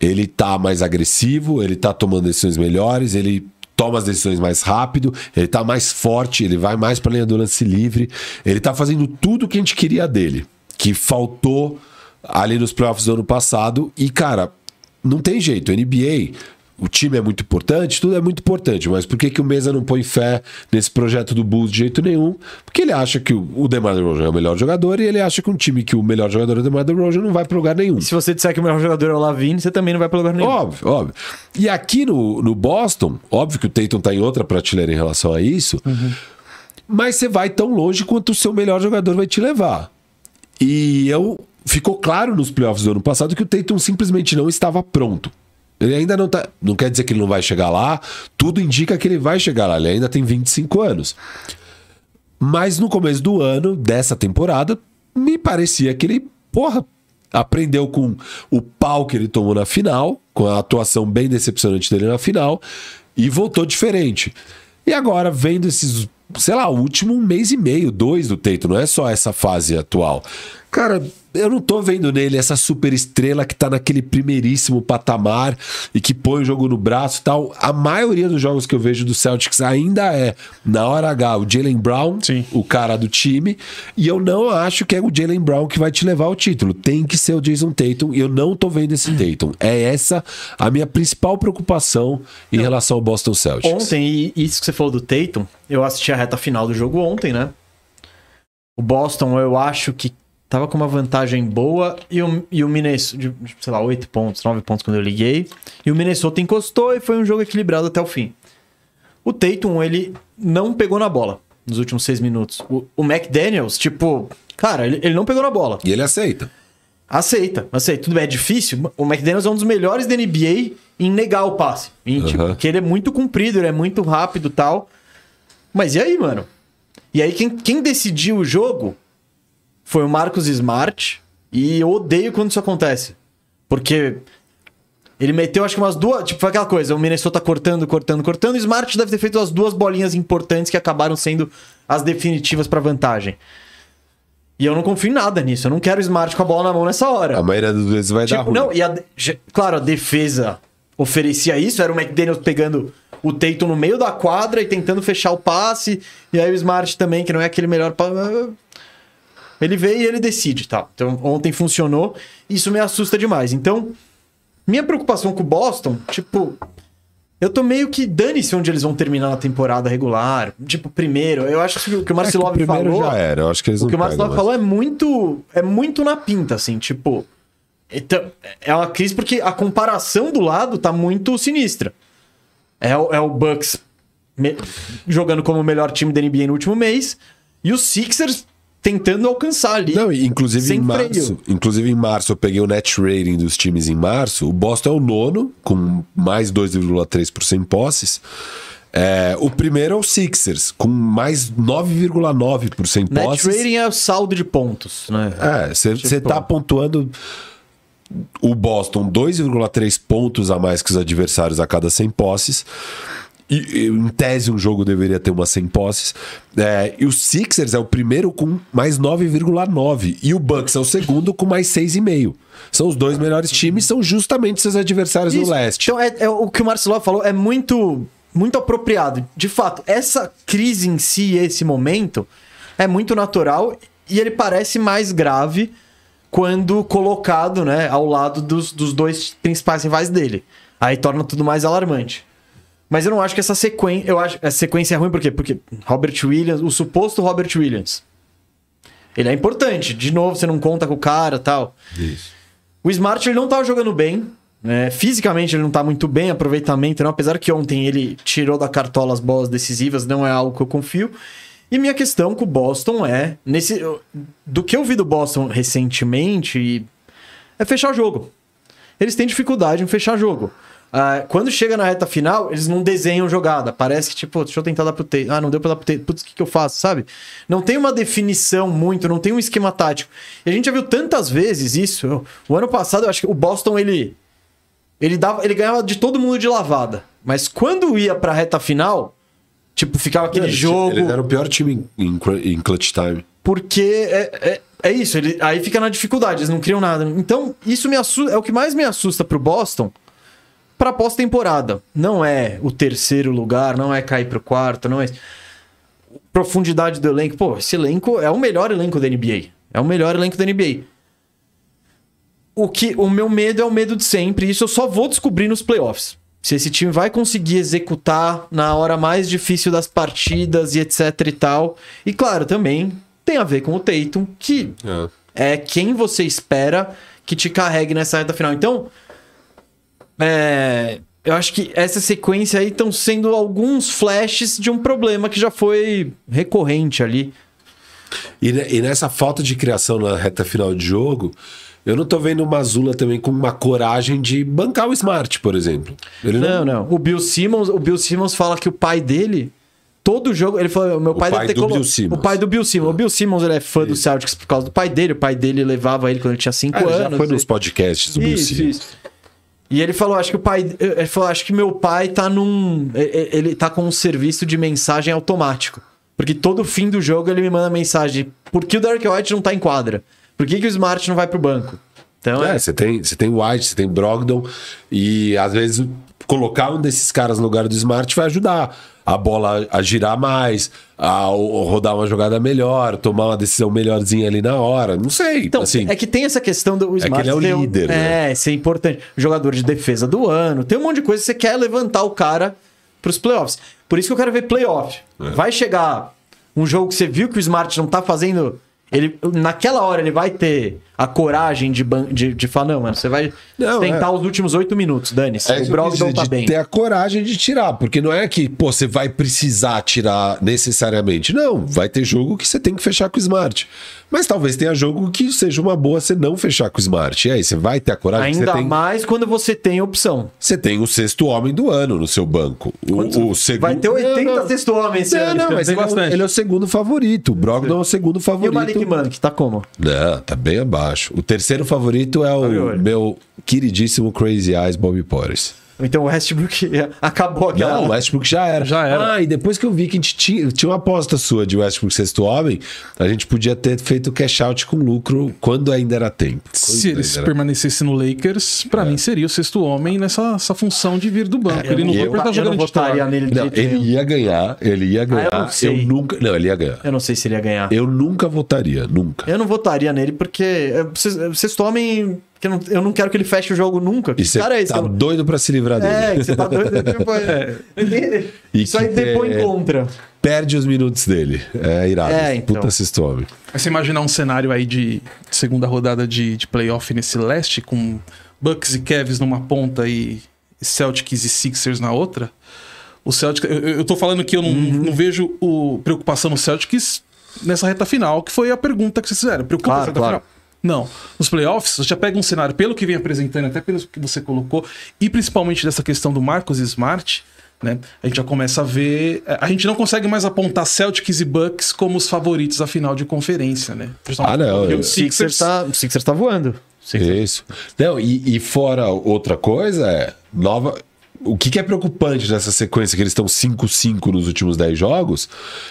Ele tá mais agressivo, ele tá tomando decisões melhores, ele toma as decisões mais rápido, ele tá mais forte, ele vai mais pra linha do lance livre, ele tá fazendo tudo o que a gente queria dele, que faltou ali nos playoffs do ano passado. E, cara, não tem jeito. NBA, o time é muito importante, tudo é muito importante. Mas por que, que o Mesa não põe fé nesse projeto do Bulls de jeito nenhum? Porque ele acha que o DeMar DeRozan é o melhor jogador e ele acha que um time que o melhor jogador é o DeMar DeRozan não vai pra lugar nenhum. Se você disser que o melhor jogador é o Lavine, você também não vai pra lugar nenhum. Óbvio, óbvio. E aqui no, no Boston, óbvio que o Tatum tá em outra prateleira em relação a isso, mas você vai tão longe quanto o seu melhor jogador vai te levar. E eu ficou claro nos playoffs do ano passado que o Tatum simplesmente não estava pronto. Ele ainda não tá. Não quer dizer que ele não vai chegar lá. Tudo indica que ele vai chegar lá. Ele ainda tem 25 anos. Mas no começo do ano, dessa temporada, me parecia que ele, porra, aprendeu com o pau que ele tomou na final, com a atuação bem decepcionante dele na final, e voltou diferente. E agora, vendo esses, sei lá, último mês e meio, dois do Teito, não é só essa fase atual. Cara, eu não tô vendo nele essa super estrela que tá naquele primeiríssimo patamar e que põe o jogo no braço e tal. A maioria dos jogos que eu vejo do Celtics ainda é, na hora H, o Jalen Brown, Sim. o cara do time. E eu não acho que é o Jalen Brown que vai te levar ao título. Tem que ser o Jason Tatum. E eu não tô vendo esse Tatum. É essa a minha principal preocupação em relação ao Boston Celtics. Ontem, e isso que você falou do Tatum, eu assisti a reta final do jogo ontem, né? O Boston, eu acho que tava com uma vantagem boa e o, e o Minnesota, sei lá, 8 pontos, 9 pontos quando eu liguei. E o Minnesota encostou e foi um jogo equilibrado até o fim. O Tatum, ele não pegou na bola nos últimos 6 minutos. O, o McDaniels, tipo, cara, ele, ele não pegou na bola. E ele aceita. Aceita, aceita. Tudo bem, é difícil. O McDaniels é um dos melhores da NBA em negar o passe. Em, tipo, Aham. porque ele é muito comprido, ele é muito rápido e tal. Mas e aí, mano? E aí, quem, quem decidiu o jogo foi o Marcos Smart. E eu odeio quando isso acontece. Porque ele meteu, acho que umas duas. Tipo, foi aquela coisa: o Minnesota cortando, cortando, cortando. O Smart deve ter feito as duas bolinhas importantes que acabaram sendo as definitivas pra vantagem. E eu não confio em nada nisso. Eu não quero o Smart com a bola na mão nessa hora. A maioria das vezes vai dar Tipo, ruim. não, e a, claro, a defesa oferecia isso, era o McDaniels pegando o Tatum no meio da quadra e tentando fechar o passe, e aí o Smart também, que não é aquele melhor ele vê e ele decide, tá? Então, ontem funcionou, isso me assusta demais. Então, minha preocupação com o Boston, tipo, eu tô meio que dane-se onde eles vão terminar na temporada regular. Tipo, primeiro, eu acho que o que o É que Marcelo o falou já era. Eu acho que eles o que o mais. falou é muito, é muito na pinta, assim, tipo. Então, é uma crise porque a comparação do lado tá muito sinistra. É, o- é o Bucks me- jogando como o melhor time da NBA no último mês e os Sixers tentando alcançar ali. Não, inclusive em março, freio. inclusive em março eu peguei o net rating dos times em março. O Boston é o nono com mais 2,3% em posses. É, o primeiro é o Sixers com mais 9,9% em Net posses. rating é o saldo de pontos, né? É, você Tipo- tá pontuando o Boston 2,3 pontos a mais que os adversários a cada 100 posses. E, em tese, um jogo deveria ter umas 100 posses. É, e o Sixers é o primeiro com mais 9,9. E o Bucks é o segundo com mais 6,5. São os dois melhores times, são justamente seus adversários Isso. no leste. Então, é, é o que o Marcelo falou é muito, muito apropriado. De fato, essa crise em si, esse momento, é muito natural e ele parece mais grave quando colocado né, ao lado dos, dos dois principais rivais dele. Aí torna tudo mais alarmante. Mas eu não acho que essa sequência. Eu acho essa sequência é ruim por quê? Porque Robert Williams, o suposto Robert Williams. Ele é importante. De novo, você não conta com o cara tal. Isso. O Smart ele não tava jogando bem. né? Fisicamente ele não tá muito bem, aproveitamento não. Apesar que ontem ele tirou da cartola as bolas decisivas, não é algo que eu confio. E minha questão com o Boston é. nesse Do que eu vi do Boston recentemente, é fechar o jogo. Eles têm dificuldade em fechar jogo. Ah, quando chega na reta final, eles não desenham jogada. Parece que, tipo, deixa eu tentar dar pro Tate. Ah, não deu pra dar pro Tate. Putz, o que, que eu faço, sabe? Não tem uma definição muito, não tem um esquema tático. E a gente já viu tantas vezes isso. O ano passado, eu acho que o Boston, ele. Ele, dava, ele ganhava de todo mundo de lavada. Mas quando ia pra reta final, tipo, ficava aquele Eles- jogo. Eles eram o pior time em, em clutch time. Porque é, é, é isso, ele, aí fica na dificuldade, eles não criam nada. Então, isso me assusta, é o que mais me assusta pro Boston pra pós-temporada. Não é o terceiro lugar, não é cair pro quarto, não é. Profundidade do elenco. Pô, esse elenco é o melhor elenco da NBA. É o melhor elenco da NBA. O, que, o meu medo é o medo de sempre. Isso eu só vou descobrir nos playoffs. Se esse time vai conseguir executar na hora mais difícil das partidas e etc e tal. E claro, também tem a ver com o Tatum, que é quem você espera que te carregue nessa reta final. Então, é, eu acho que essa sequência aí estão sendo alguns flashes de um problema que já foi recorrente ali. E, e nessa falta de criação na reta final de jogo, eu não tô vendo o Mazula também com uma coragem de bancar o Smart, por exemplo. Ele Não, não. O Bill Simmons, o Bill Simmons fala que o pai dele todo jogo, ele falou, meu pai, pai deve ter do colo- Bill Simmons. O pai do Bill Simmons. O Bill Simmons, ele é fã do Celtics por causa do pai dele. O pai dele levava ele quando ele tinha 5 Ah, ele anos. já foi nos podcasts do Bill Isso, Simmons. isso. E ele falou, acho que o pai, ele falou, acho que meu pai tá num, ele tá com um serviço de mensagem automático. Porque todo fim do jogo ele me manda mensagem, por que o Derek White não tá em quadra? Por que, que o Smart não vai pro banco? Então, é, É, você tem, você tem White, você tem Brogdon, e às vezes colocar um desses caras no lugar do Smart vai ajudar a bola a girar mais, a rodar uma jogada melhor, tomar uma decisão melhorzinha ali na hora. Não sei. Então, assim, é que tem essa questão do que Smart. ele é o um- líder, né? É, ser importante. Jogador de defesa do ano. Tem um monte de coisa que você quer levantar o cara pros playoffs. Por isso que eu quero ver playoff. É. Vai chegar um jogo que você viu que o Smart não tá fazendo. Ele, naquela hora ele vai ter a coragem de, ban- de, de falar, não, mano, você vai Não, tentar é. os últimos oito minutos, dane-se. É o Brogdon tá de bem. ter a coragem de tirar, porque não é que, pô, você vai precisar tirar necessariamente. Não, vai ter jogo que você tem que fechar com o Smart. Mas talvez tenha jogo que seja uma boa você não fechar com o Smart. E aí, você vai ter a coragem Ainda você tem, mais quando você tem opção. você tem o sexto homem do ano no seu banco. O, o segundo. Vai ter 80 Não, não. sexto homem esse Não, ano. não, mas tem ele é, ele é o segundo favorito. O Brogdon é o segundo E Malik Monk, tá como? Não, tá bem abaixo. O terceiro favorito é o meu queridíssimo Crazy Eyes Bobby Porres. Então o Westbrook [laughs] acabou aquela... Não, o Westbrook já era. Já era. Ah, e depois que eu vi que a gente tinha, tinha uma aposta sua de Westbrook sexto homem, a gente podia ter feito cash out com lucro quando ainda era tempo. Quando Se ele era- permanecesse no Lakers, pra mim seria o sexto homem nessa essa função de vir do banco. ele não eu- vai tá eu jogando não votaria nele de Não, ele nenhum. ia ganhar, ele ia ganhar. Ah, eu não sei. nunca. Não, ele ia ganhar. Eu não sei se ele ia ganhar. Eu nunca votaria, nunca. Eu não votaria nele porque eh, vocês, vocês tomem. Que eu, não, eu não quero que ele feche o jogo nunca. Que E você cara é esse? tá Eu doido pra se livrar dele. É, que você tá doido. tipo, [laughs] é. E Isso aí depõe é- contra. Perde os minutos dele. É irado. É, então. Puta homem. Mas você imaginar um cenário aí de segunda rodada de, de playoff nesse leste, com Bucks e Cavs numa ponta e Celtics e Sixers na outra? O Celtics, eu, eu tô falando que eu não, Uhum. não vejo o, preocupação no Celtics nessa reta final, que foi a pergunta que vocês fizeram. Preocupa Claro, claro. final? Não. Nos playoffs, você já pega um cenário, pelo que vem apresentando, até pelo que você colocou, e principalmente dessa questão do Marcos Smart, né? A gente já começa a ver. A gente não consegue mais apontar Celtics e Bucks como os favoritos à final de conferência, né? Ah, não, Porque eu- o Sixers Sixers tá, o Sixers tá voando. Sixers. Isso. Não, e, e fora outra coisa, é nova. o que, que é preocupante nessa sequência que eles estão 5-5 nos últimos 10 jogos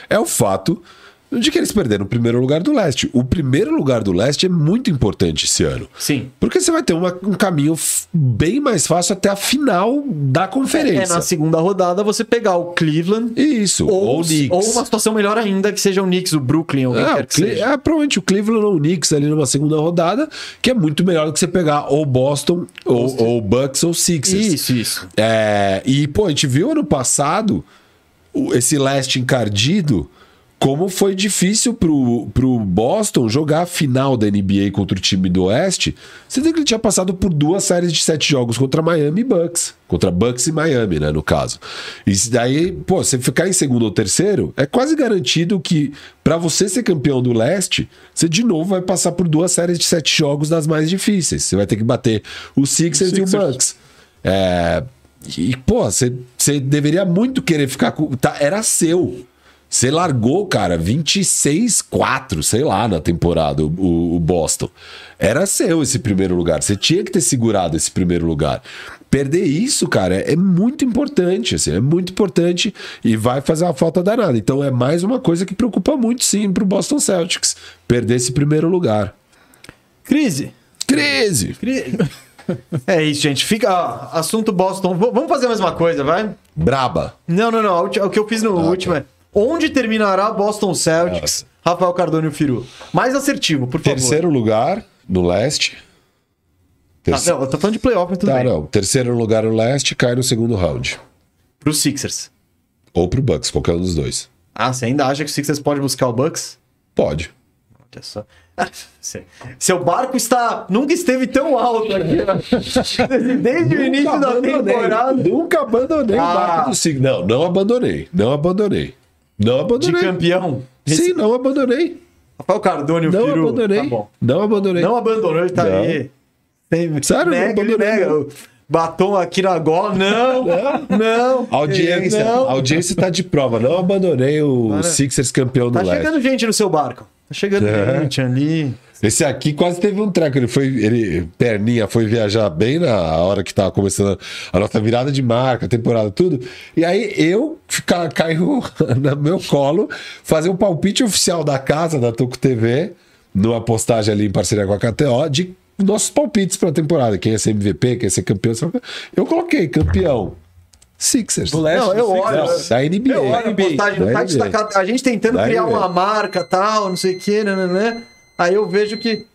é o fato de que eles perderam o primeiro lugar do leste. O primeiro lugar do leste é muito importante esse ano. Sim. Porque você vai ter uma- um caminho bem mais fácil até a final da É conferência. na segunda rodada você pegar o Cleveland Isso, ou, ou, o Knicks. ou uma situação melhor ainda, que seja o Knicks, o Brooklyn, ou quem É, quer o que seja. é, provavelmente o Cleveland ou o Knicks ali numa segunda rodada, que é muito melhor do que você pegar ou Boston, ou, ou Bucks ou Sixers. Isso, isso. É, e, pô, a gente viu ano passado o- esse leste encardido, como foi difícil pro, pro Boston jogar a final da NBA contra o time do Oeste, sendo que ele tinha passado por duas séries de sete jogos contra Miami e Bucks. Contra Bucks e Miami, né, no caso. E daí, pô, você ficar em segundo ou terceiro, é quase garantido que pra você ser campeão do leste, você de novo vai passar por duas séries de sete jogos das mais difíceis. Você vai ter que bater o Sixers, e o Sixers. Bucks. É, e, pô, você você deveria muito querer ficar com. Tá, era seu. Você largou, cara, 26-4, sei lá, na temporada, o- o, Boston. Era seu esse primeiro lugar. Você tinha que ter segurado esse primeiro lugar. Perder isso, cara, é, é muito importante, assim, é muito importante e vai fazer uma falta danada. Então é mais uma coisa que preocupa muito, sim, pro Boston Celtics. Perder esse primeiro lugar. Crise. Crise! Cri- [laughs] É isso, gente. Fica. ó, assunto Boston. V- vamos fazer a mesma coisa, vai? Braba. Não, não, não. O que eu fiz no último é. Onde terminará Boston Celtics? Rafael Cardone e o Firu. Mais assertivo, por favor. Terceiro lugar no leste. Ah, Terce- não, eu tô falando de playoff, mas tudo Tá, bem. não. Terceiro lugar no leste cai no segundo round. Pro Sixers. Ou pro Bucks, qualquer um dos dois. Ah, você ainda acha que o Sixers pode buscar o Bucks? Pode. Olha só. [laughs] Seu- barco está. Nunca esteve tão alto aqui. ó. [laughs] Desde o início da temporada. Nunca abandonei Ah. o barco do Sig. Não, não abandonei. Não abandonei. Não De abandonei. campeão. Sim, não abandonei. Rafael Cardone o Não Firu. abandonei. Tá bom. Não abandonei. Não abandonou, ele tá Não. aí. Tem, Sério, não nega, ele abandonei, nega. não. Batom aqui na gola. Não, não. A audiência, Não. audiência tá de prova. Não abandonei o. Sixers campeão do Tá leste. chegando gente no seu barco. Tá chegando É. gente ali. Esse aqui quase teve um treco. Ele foi, ele, perninha, foi viajar bem na hora que tava começando a nossa virada de marca, temporada, tudo. E aí eu ficar, caiu [laughs] no meu colo fazer um palpite oficial da casa, da Tuco TV, numa postagem ali em parceria com a KTO, de nossos palpites pra temporada. Quem ia ser MVP, quem ia ser campeão. Eu coloquei campeão. Sixers. Do leste, Não, eu do olho. Não, da NBA. Eu olho a NBA. postagem no Da site, NBA. tá ca- a gente tentando Da criar NBA. uma marca tal, não sei o que, né? Aí eu vejo que.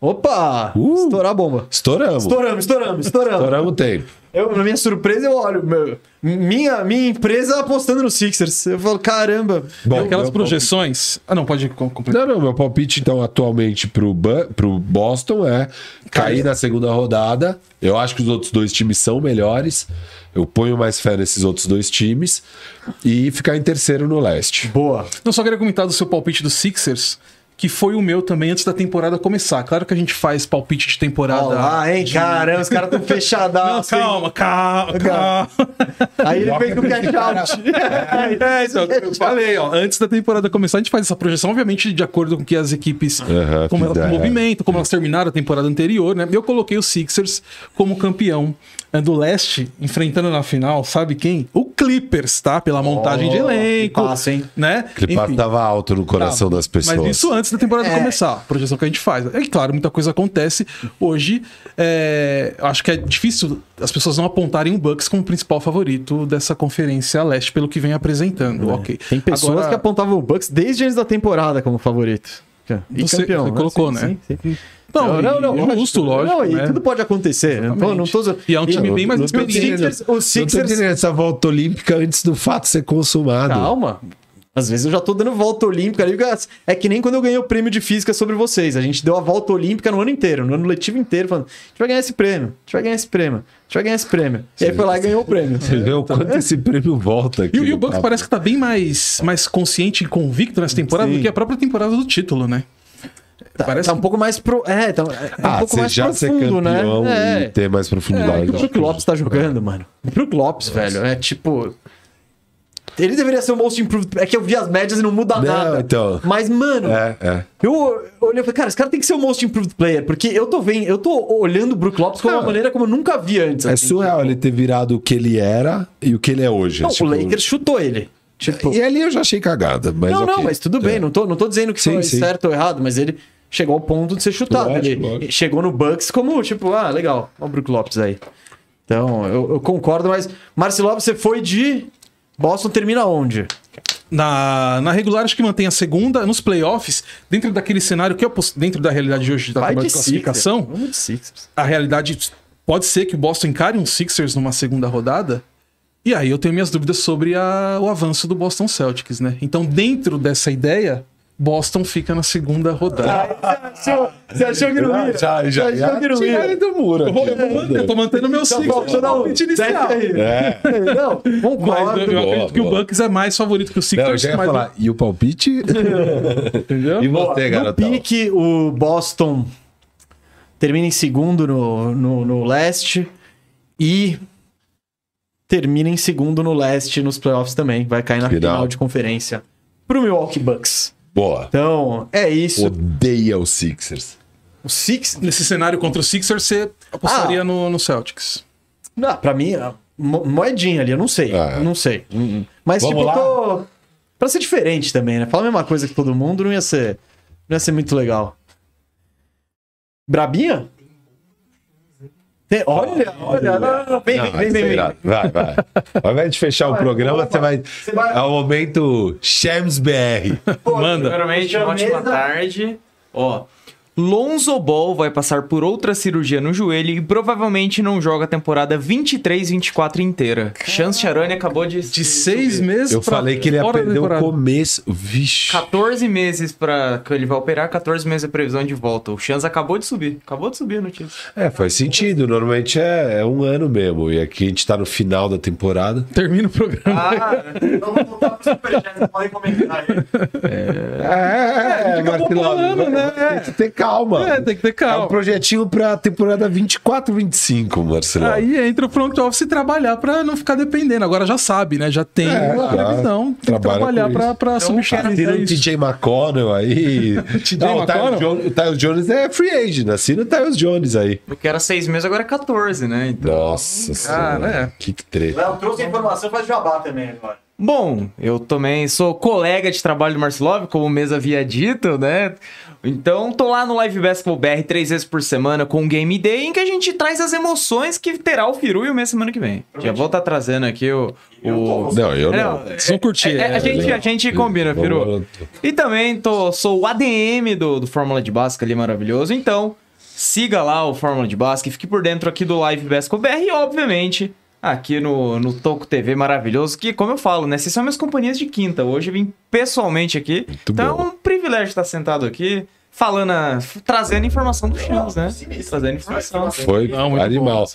Opa! Uh. Estourar a bomba. Estouramos. Estouramos, estouramos, estouramos. Estouramos o tempo. Eu, na minha surpresa, eu olho. meu, minha, minha empresa apostando no Sixers. Eu falo, caramba. Bom, Aquelas projeções. Ah, não, pode com- completar. Não, não, meu palpite, então, atualmente pro, pro Boston é cair na segunda rodada. Eu acho que os outros dois times são melhores. Eu ponho mais fé nesses outros dois times. E ficar em terceiro no leste. Boa. Eu só queria comentar do seu palpite do Sixers, que foi o meu também antes da temporada começar. Claro que a gente faz palpite de temporada. Lá, hein? Caramba, os caras tão Não, fechadaços. hein? calma, calma, calma. Aí ele fez o cash out. [laughs] É, então, eu falei, ó, antes da temporada começar, a gente faz essa projeção, obviamente, de acordo com que as equipes, Aham, como elas movimentam, como elas terminaram a temporada anterior, né? Eu coloquei o Sixers como campeão eh, do leste, enfrentando na final, sabe quem? O Clippers, tá? Pela montagem de Oh, que elenco. passo, hein? Né? Enfim. tava alto no coração Tá, das pessoas. Mas isso antes da temporada É. começar, a projeção que a gente faz. É claro, muita coisa acontece. Hoje, é, acho que é difícil as pessoas não apontarem o Bucks como principal favorito dessa conferência leste, pelo que vem apresentando. Ok. É. Tem pessoas Agora- que apontavam o Bucks desde antes da temporada como favorito. E Você- campeão. você colocou, né? Sim, sim. Não, Não, não, não. justo, lógico. Não, e né? tudo pode acontecer. Não tô, não tô... E é um time bem mais experiente. entendendo- Sixers- o Não tô entendendo essa volta olímpica antes do fato ser consumado. Calma. Às vezes eu já tô dando volta olímpica ali. porque É que nem quando eu ganhei o prêmio de física sobre vocês. A gente deu a volta olímpica no ano inteiro, no ano letivo inteiro, falando: a gente vai ganhar esse prêmio, a gente vai ganhar esse prêmio, a gente vai ganhar esse prêmio. E aí foi lá e ganhou o prêmio. Você vê o quanto esse prêmio volta aqui. E, o- e o Bucks Tá. parece que tá bem mais, mais consciente e convicto nessa temporada Sim. do que a própria temporada do título, né? Tá, Parece tá um pouco mais pro. É, tá, é um Ah, pouco você mais já ser profundo, né? campeão É. e ter mais É, profundidade. que o Brook Lopes tá jogando, mano. O Brook Lopes, velho, é tipo. Ele deveria ser o most improved. É que eu vi as médias e não muda Não, nada. então. Mas, mano, É, é. eu olhei e falei, cara, esse cara tem que ser o most improved player. Porque eu tô vendo, eu tô olhando o Brook Lopes de uma Não. maneira como eu nunca vi antes. É assim. surreal ele ter virado o que ele era e o que ele é hoje. Não, Tipo, o Lakers chutou ele. Tipo, E ali eu já achei cagada. Mas não, não, ok. mas tudo bem. É. Não, tô, não tô dizendo que Sim, foi sim. certo ou errado, mas ele chegou ao ponto de ser chutado. Lógico, ele lógico. chegou no Bucks como, tipo, ah, legal, ó o Brook Lopes aí. Então, eu, eu concordo, mas Marcelo, você foi de Boston, termina onde? Na, na regular, acho que mantém a segunda. Nos playoffs, dentro daquele cenário que é dentro da realidade de hoje da Vai de de classificação, a realidade pode ser que o Boston encare um Sixers numa segunda rodada. E aí eu tenho minhas dúvidas sobre a- o avanço do Boston Celtics, né? Então, dentro dessa ideia, Boston fica na segunda rodada. Você achou, você achou que não ia? Já, já, Você achou já que não tiraram do muro. Eu, aqui. eu eu tô mantendo meu Sixers. deixa eu dar um palpite inicial. É. Não, Mas concordo. eu, eu Boa, acredito que o boa. Bucks é mais favorito que o Não, eu Sixers. já ia mas- falar. E o palpite? [laughs] Entendeu? e você, no garotão? pique, o Boston termina em segundo no, no, no leste e termina em segundo no leste nos playoffs também. Vai cair na Final. final, de conferência pro Milwaukee Bucks. Boa. Então, é isso. Odeia os Sixers. O Six... Nesse cenário contra o Sixers, você apostaria Ah. no, no Celtics. Não, pra mim, mo- moedinha ali, eu não sei. Ah, é. Não sei. Hum, Mas, Vamos tipo, lá? tô... Pra ser diferente também, né? Falar a mesma coisa que todo mundo não ia ser... Não ia ser muito legal. Brabinha? Tem- Olha, olha, não, não, vem, Não, vem, vai vem, vem, irado. Vai, vai. Ao invés de fechar o programa, você vai. Você vai- É o momento Shams BR. Manda. Primeiramente, ótima tarde. Ó, Lonzo Ball vai passar por outra cirurgia no joelho e provavelmente não joga a temporada 23-24 inteira. Chance Charani acabou de... De seis meses Eu pra falei que ele ia perder o começo. Vixe. 14 meses para que ele vai operar, 14 meses a previsão de volta. O Chance acabou de subir. Acabou de subir a notícia. É, faz sentido. Normalmente é, é um ano mesmo. E aqui a gente tá no final da temporada. Termina o programa. Ah, [laughs] então vamos voltar pro Superchat, podem comentar aí. É, fica populando, né? Tem que ter calma. É, tem que ter É um calma. projetinho pra temporada 24, 25, Marcelo. Aí entra o front office trabalhar pra não ficar dependendo. Agora já sabe, né? Já tem É, uma previsão. Tem que Trabalha trabalhar pra, pra substituir. Assina é o. TJ McConnell aí. [laughs] TJ Não, o McConnell? Jones- O Tyus Jones é free agent. Assina o Tyus Jones aí. O que era 6 meses, agora é 14, né? Então... Nossa senhora. é. Que treta. Léo trouxe a informação, faz jabá também agora. Bom, eu também sou colega de trabalho do Marcelov, como o mês havia dito, né? Então, tô lá no Live Basketball BR três vezes por semana com o Game Day, em que a gente traz as emoções que terá o Firu e o mês semana que vem. Já vou estar trazendo aqui o... o... Não, eu não. Não, Vocês vão curtir. é- é- a, é, gente, a gente combina, Firu. E também tô, sou o ADM do, do Fórmula de Basca ali maravilhoso. Então, siga lá o Fórmula de Basca, fique por dentro aqui do Live Basketball BR e, obviamente, aqui no, no Toco TV maravilhoso, que, como eu falo, né? Vocês são minhas companhias de quinta. Hoje eu vim pessoalmente aqui. então bom. é um privilégio estar sentado aqui, falando, a- trazendo informação dos times, né? Trazendo informação. Foi Não, muito animal.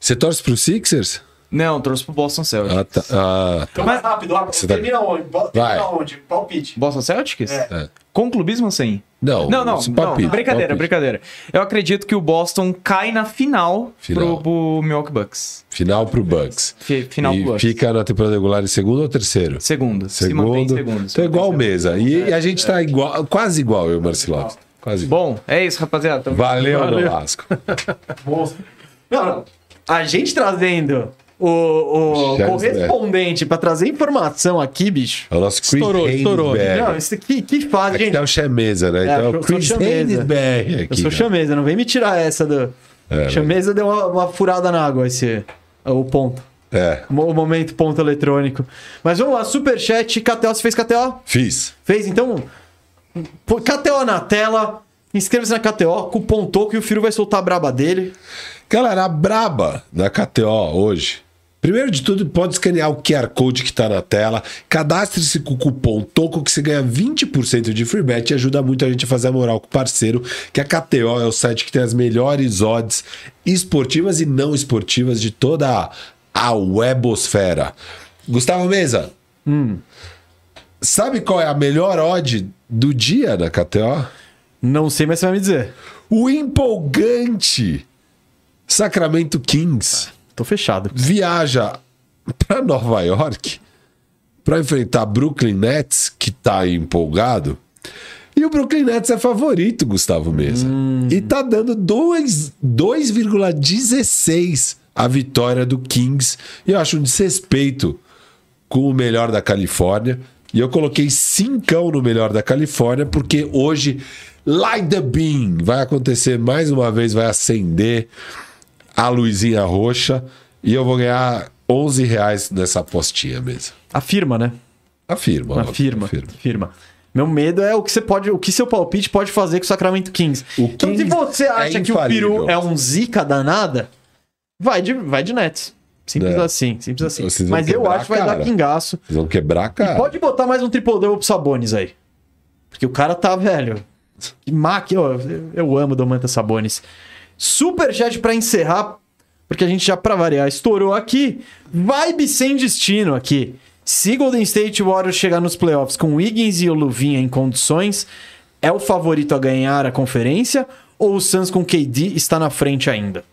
Você torce pro Sixers? Não, trouxe pro Boston Celtics. Ah, tá. Ah, tá. Então, mais rápido, rápido. Você tá- Termina onde? Bo- Vai. Termina onde? Palpite. Boston Celtics? É. Com clubismo ou sem? Não, Não, não, esse não, palpite, brincadeira, palpite. brincadeira. Eu acredito que o Boston cai na final, Final. Pro, pro Milwaukee Bucks. Final pro Bucks. Fi- final e pro Bucks. fica na temporada regular em segundo ou terceiro? Segundo. Se mantém em Segundo. segundo. se Então é igual mesa. E, e a gente tá igual, quase igual, eu e o Marcelo. Quase igual. Bom, é isso, rapaziada. Tamo- Valeu, Vasco. Não, não. A gente trazendo o, o correspondente pra trazer informação aqui, bicho. É o nosso Chris Estourou, Haynes estourou. Não, isso aqui que faz, Aqui gente. tá o Chameza, né? É, Então eu Chris. Haynes BR Eu aqui. sou né? chameza, não vem me tirar essa do. É, chameza deu uma, uma furada na água, esse. O ponto. É, O mo- o momento ponto eletrônico. Mas vamos lá, superchat, KTO, você fez KTO? fiz. Fez? Então, pô, KTO na tela, inscreva-se na KTO, cupom TOCO e o Firo vai soltar a braba dele. Galera, a braba da KTO hoje. Primeiro de tudo, pode escanear o QR Code que está na tela. Cadastre-se com o cupom TOCO que você ganha 20% de free bet e ajuda muito a gente a fazer a moral com o parceiro, que a KTO é o site que tem as melhores odds esportivas e não esportivas de toda a webosfera. Gustavo Mesa, sabe qual é a melhor odd do dia da KTO? Não sei, mas você vai me dizer. O empolgante Sacramento Kings Tô fechado. viaja para Nova York para enfrentar Brooklyn Nets, que tá empolgado. E o Brooklyn Nets é favorito, Gustavo Mesa. E tá dando dois- 2,16 a vitória do Kings. E eu acho um desrespeito com o melhor da Califórnia. E eu coloquei cincão no melhor da Califórnia, porque hoje, Light the Beam vai acontecer mais uma vez, vai acender a luzinha roxa. E eu vou ganhar 11 reais nessa apostinha mesmo. Afirma, né? Afirma. óbvio, Afirma, afirma. Meu medo é o que você pode, o que seu palpite pode fazer com o Sacramento Kings. O então, se Kings você é acha que o. Peru é um zica danada, vai de, vai de Nets. Simples É. assim, simples assim. Mas eu acho que vai dar pingaço. Vocês vão quebrar a cara. Pode botar mais um triple double pro Sabonis aí. Porque o cara tá, velho. Que máquina. Eu, eu amo Domantas Sabonis. Superchat pra encerrar, porque a gente já, pra variar, estourou aqui. Vibe sem destino aqui. Se Golden State Warriors chegar nos playoffs com Wiggins e o Luvinha em condições, é o favorito a ganhar a conferência? Ou o Suns com KD está na frente ainda?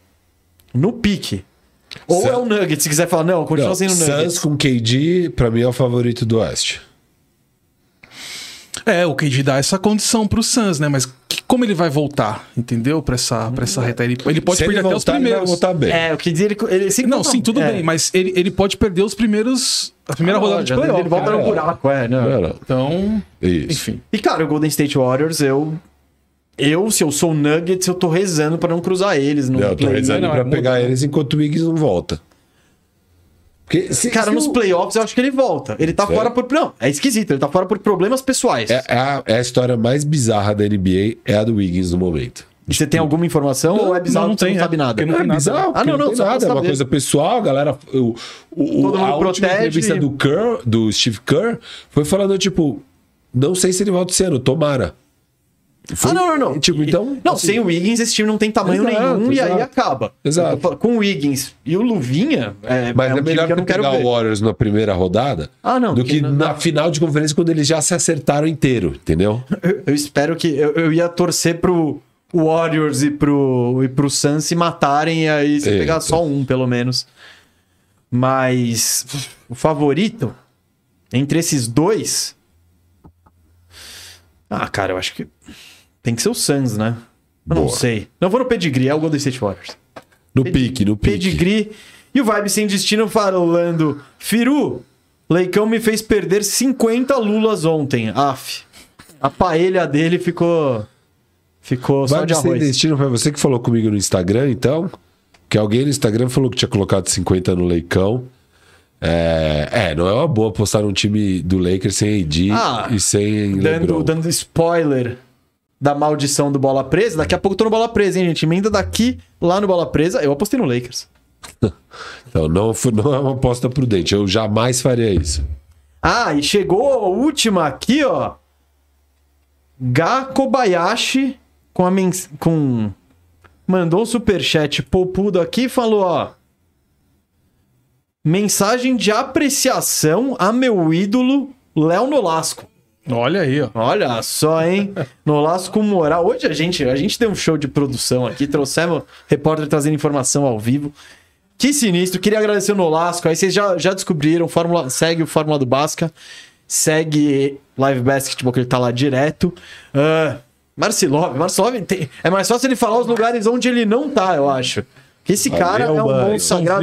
No pique. Ou Sun- é o Nuggets, se quiser falar, não, continua Não, sendo o Nuggets. Suns com KD, pra mim, é o favorito do Oeste. É, o KD dá essa condição pro Suns, né? Mas que- como ele vai voltar, entendeu? Pra essa, pra essa reta. Ele, ele pode Se perder ele até os voltar, ele vai primeiros. voltar bem. É, o que dizer ele, ele sempre Não, sim, tudo é. bem, mas ele, ele pode perder os primeiros. A primeira Ah, rodada de playoff. Ele volta cara. no buraco, é, não. Então, Isso. enfim. E, cara, o Golden State Warriors, eu. Eu, se eu sou o Nuggets, eu tô rezando pra não cruzar eles no Não, eu tô play. rezando não, pra é pegar muito- eles enquanto o Wiggins não volta. Porque se, Cara, se nos o- playoffs eu acho que ele volta. Ele tá Sério? fora por. Não, é esquisito, ele tá fora por problemas pessoais. É, é a, é a história mais bizarra da NBA, é a do Wiggins no momento. E você tem alguma informação ou é bizarro não você tem, não é. sabe nada? Não É nada. bizarro, Ah, não, não, pra nada, é uma coisa pessoal, galera. O, o, Todo a mundo última protege. entrevista do, Kerr, do Steve Kerr foi falando, tipo, não sei se ele volta esse ano, tomara. Foi- Ah, não, não, não. Tipo, então. Não, assim, sem o Wiggins, esse time não tem tamanho Exato, nenhum e aí exato. acaba. Exato. Falando, Com o Wiggins e o Luvinha, é, Mas é é, um melhor que eu não quero pegar ver. o Warriors na primeira rodada Ah, não, do que que não- na final de conferência quando eles já se acertaram inteiro, entendeu? Eu, eu espero que. Eu, eu ia torcer pro Warriors e pro, e pro Suns se matarem e aí você Eita. pegar só um, pelo menos. Mas o favorito entre esses dois. Ah, cara, eu acho que tem que ser o Suns, né? Eu não sei. Não vou no pedigree, é o Golden State Warriors. No pique, no pique. Pedigree. E o Vibe Sem Destino falando: Firu, Leicão me fez perder 50 lulas ontem. Af. A paella dele ficou. Ficou só Vai de de sem arroz. destino foi você que falou comigo no Instagram, então? Que alguém no Instagram falou que tinha colocado 50 no Leicão. É, é, não é uma boa postar um time do Lakers sem AD Ah, e sem Dando, LeBron. dando spoiler da maldição do Bola Presa. Daqui a pouco eu tô no Bola Presa, hein, gente? Emenda daqui lá no Bola Presa. Eu apostei no Lakers. [laughs] Então não, não é uma aposta prudente. Eu jamais faria isso. Ah, e chegou a última aqui, ó. Ga Kobayashi com a mens... com mandou um superchat popudo aqui e falou, ó. Mensagem de apreciação a meu ídolo Léo Nolasco. Olha aí, ó. Olha só, hein? Nolasco moral. Hoje a gente, a gente deu um show de produção aqui, trouxemos repórter trazendo informação ao vivo. Que sinistro. Queria agradecer o Nolasco. Aí vocês já, já descobriram, Fórmula, segue o Fórmula do Basca, segue Live Basketball, que ele tá lá direto. Uh, Marcelov, Marcelov tem- é mais fácil ele falar os lugares onde ele não tá, eu acho. Que esse Valeu, cara é um mano. bom sagrado.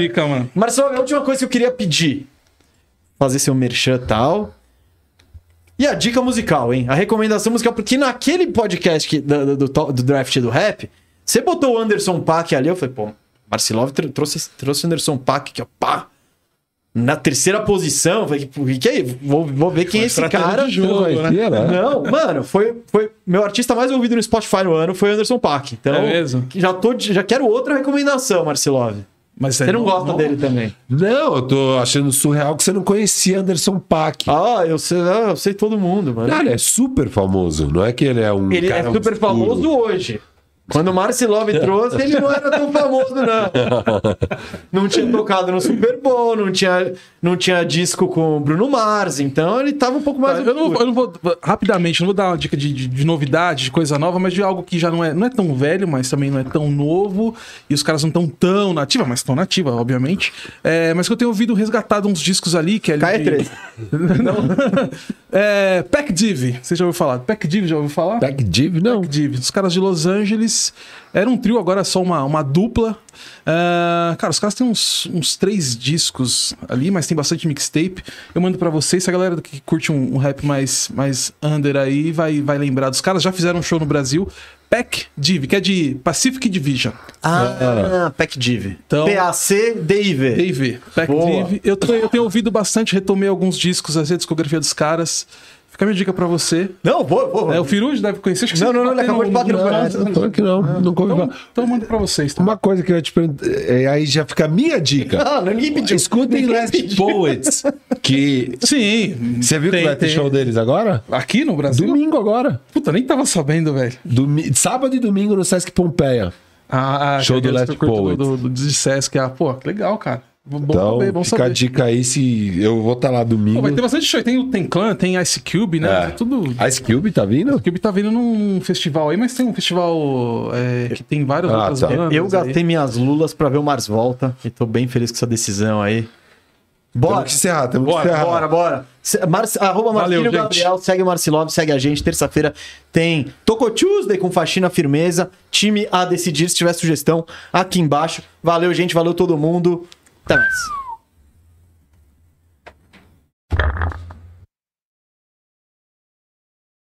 Marcelo, a última coisa que eu queria pedir. Fazer seu merchan tal. E a dica musical, hein? A recomendação musical, porque naquele podcast que- do, do, do- do draft do rap, você botou o Anderson Paak ali, eu falei, pô, Marcelov tr- trouxe, trouxe o Anderson Paak aqui, ó, pá. Na terceira posição, eu falei, o que, que é isso? Vou, vou ver quem é esse cara. de jogo, né? Não, mano, foi, foi. Meu artista mais ouvido no Spotify no ano foi o Anderson Paak. Então, É mesmo? já, tô, já quero outra recomendação, Marcelov. Mas Você não gosta dele também. Não, eu tô achando surreal que você não conhecia Anderson Paak. Ah, eu sei, ah, eu sei todo mundo, mano. Cara, ele é super famoso. Não é que ele é um. ele é super obscuro. famoso hoje. Quando o Marcelov trouxe, ele não era tão famoso, não. [laughs] Não tinha tocado no Super Bowl, não tinha. Não tinha disco com o Bruno Mars, então ele tava um pouco mais. eu, não, eu não vou. Rapidamente, não vou dar uma dica de, de, de novidade, de coisa nova, mas de algo que já não é, não é tão velho, mas também não é tão novo. E os caras não estão tão nativa, mas estão nativa, obviamente. É, mas que eu tenho ouvido resgatado uns discos ali, que é. ali de- KE3. [laughs] não. é, Pack Div. Você já ouviu falar? Pack Div, já ouviu falar? Back Div? Não. Pack Div. Os caras de Los Angeles. Era um trio, agora é só uma, uma dupla. Ah, cara, os caras têm uns, uns três discos ali, mas tem bastante mixtape. Eu mando pra vocês. Se a galera que curte um, um rap mais, mais under aí vai, vai lembrar dos caras. Já fizeram um show no Brasil. Pack Div, que é de Pacific Division. Ah, Pac Div. Então- P-A-C-D-I-V. Dave, Pack Boa. Div. Eu, eu tenho ouvido bastante, retomei alguns discos, a discografia dos caras. Fica a minha dica pra você. Não, vou, vou. É, o Firuj deve conhecer. Acho que Não, não, não, ele acabou de bater no no- Fernandes. Eu tô aqui não, ouvi Então, falar. então eu mando pra vocês, tá? Uma coisa que eu ia te perguntar, é, aí já fica a minha dica. Ah, não, ninguém pediu. Escutem Ninguém Last pediu. Poets, que... Sim. Você viu tem- que vai ter tem- show deles agora? Aqui no Brasil? Domingo agora. Puta, nem tava sabendo, velho. Domi- Sábado e domingo no Sesc Pompeia. Ah, ah, Show do Last Poets. Do, do, do de Sesc. Ah, pô, que legal, cara. Bom Então, saber, bom fica saber. a dica aí se eu vou estar lá domingo. Pô, vai ter bastante show. Tem o Tem Clan, tem Ice Cube, né? É. Tudo. Ice Cube tá vindo? Cube tá vindo num festival aí, mas tem um festival é, que tem várias Ah, outras tá. bandas. Eu aí. gastei minhas lulas pra ver o Mars Volta e tô bem feliz com essa decisão aí. Bora! Temos que encerrar, temos que Bora, encerrar. bora, bora. Marci, arroba Valeu. Gabriel, segue o Marcilov, segue a gente. Terça-feira tem Toco Tuesday com faxina firmeza. Time a decidir, se tiver sugestão, aqui embaixo. Valeu, gente, valeu todo mundo. ダメです。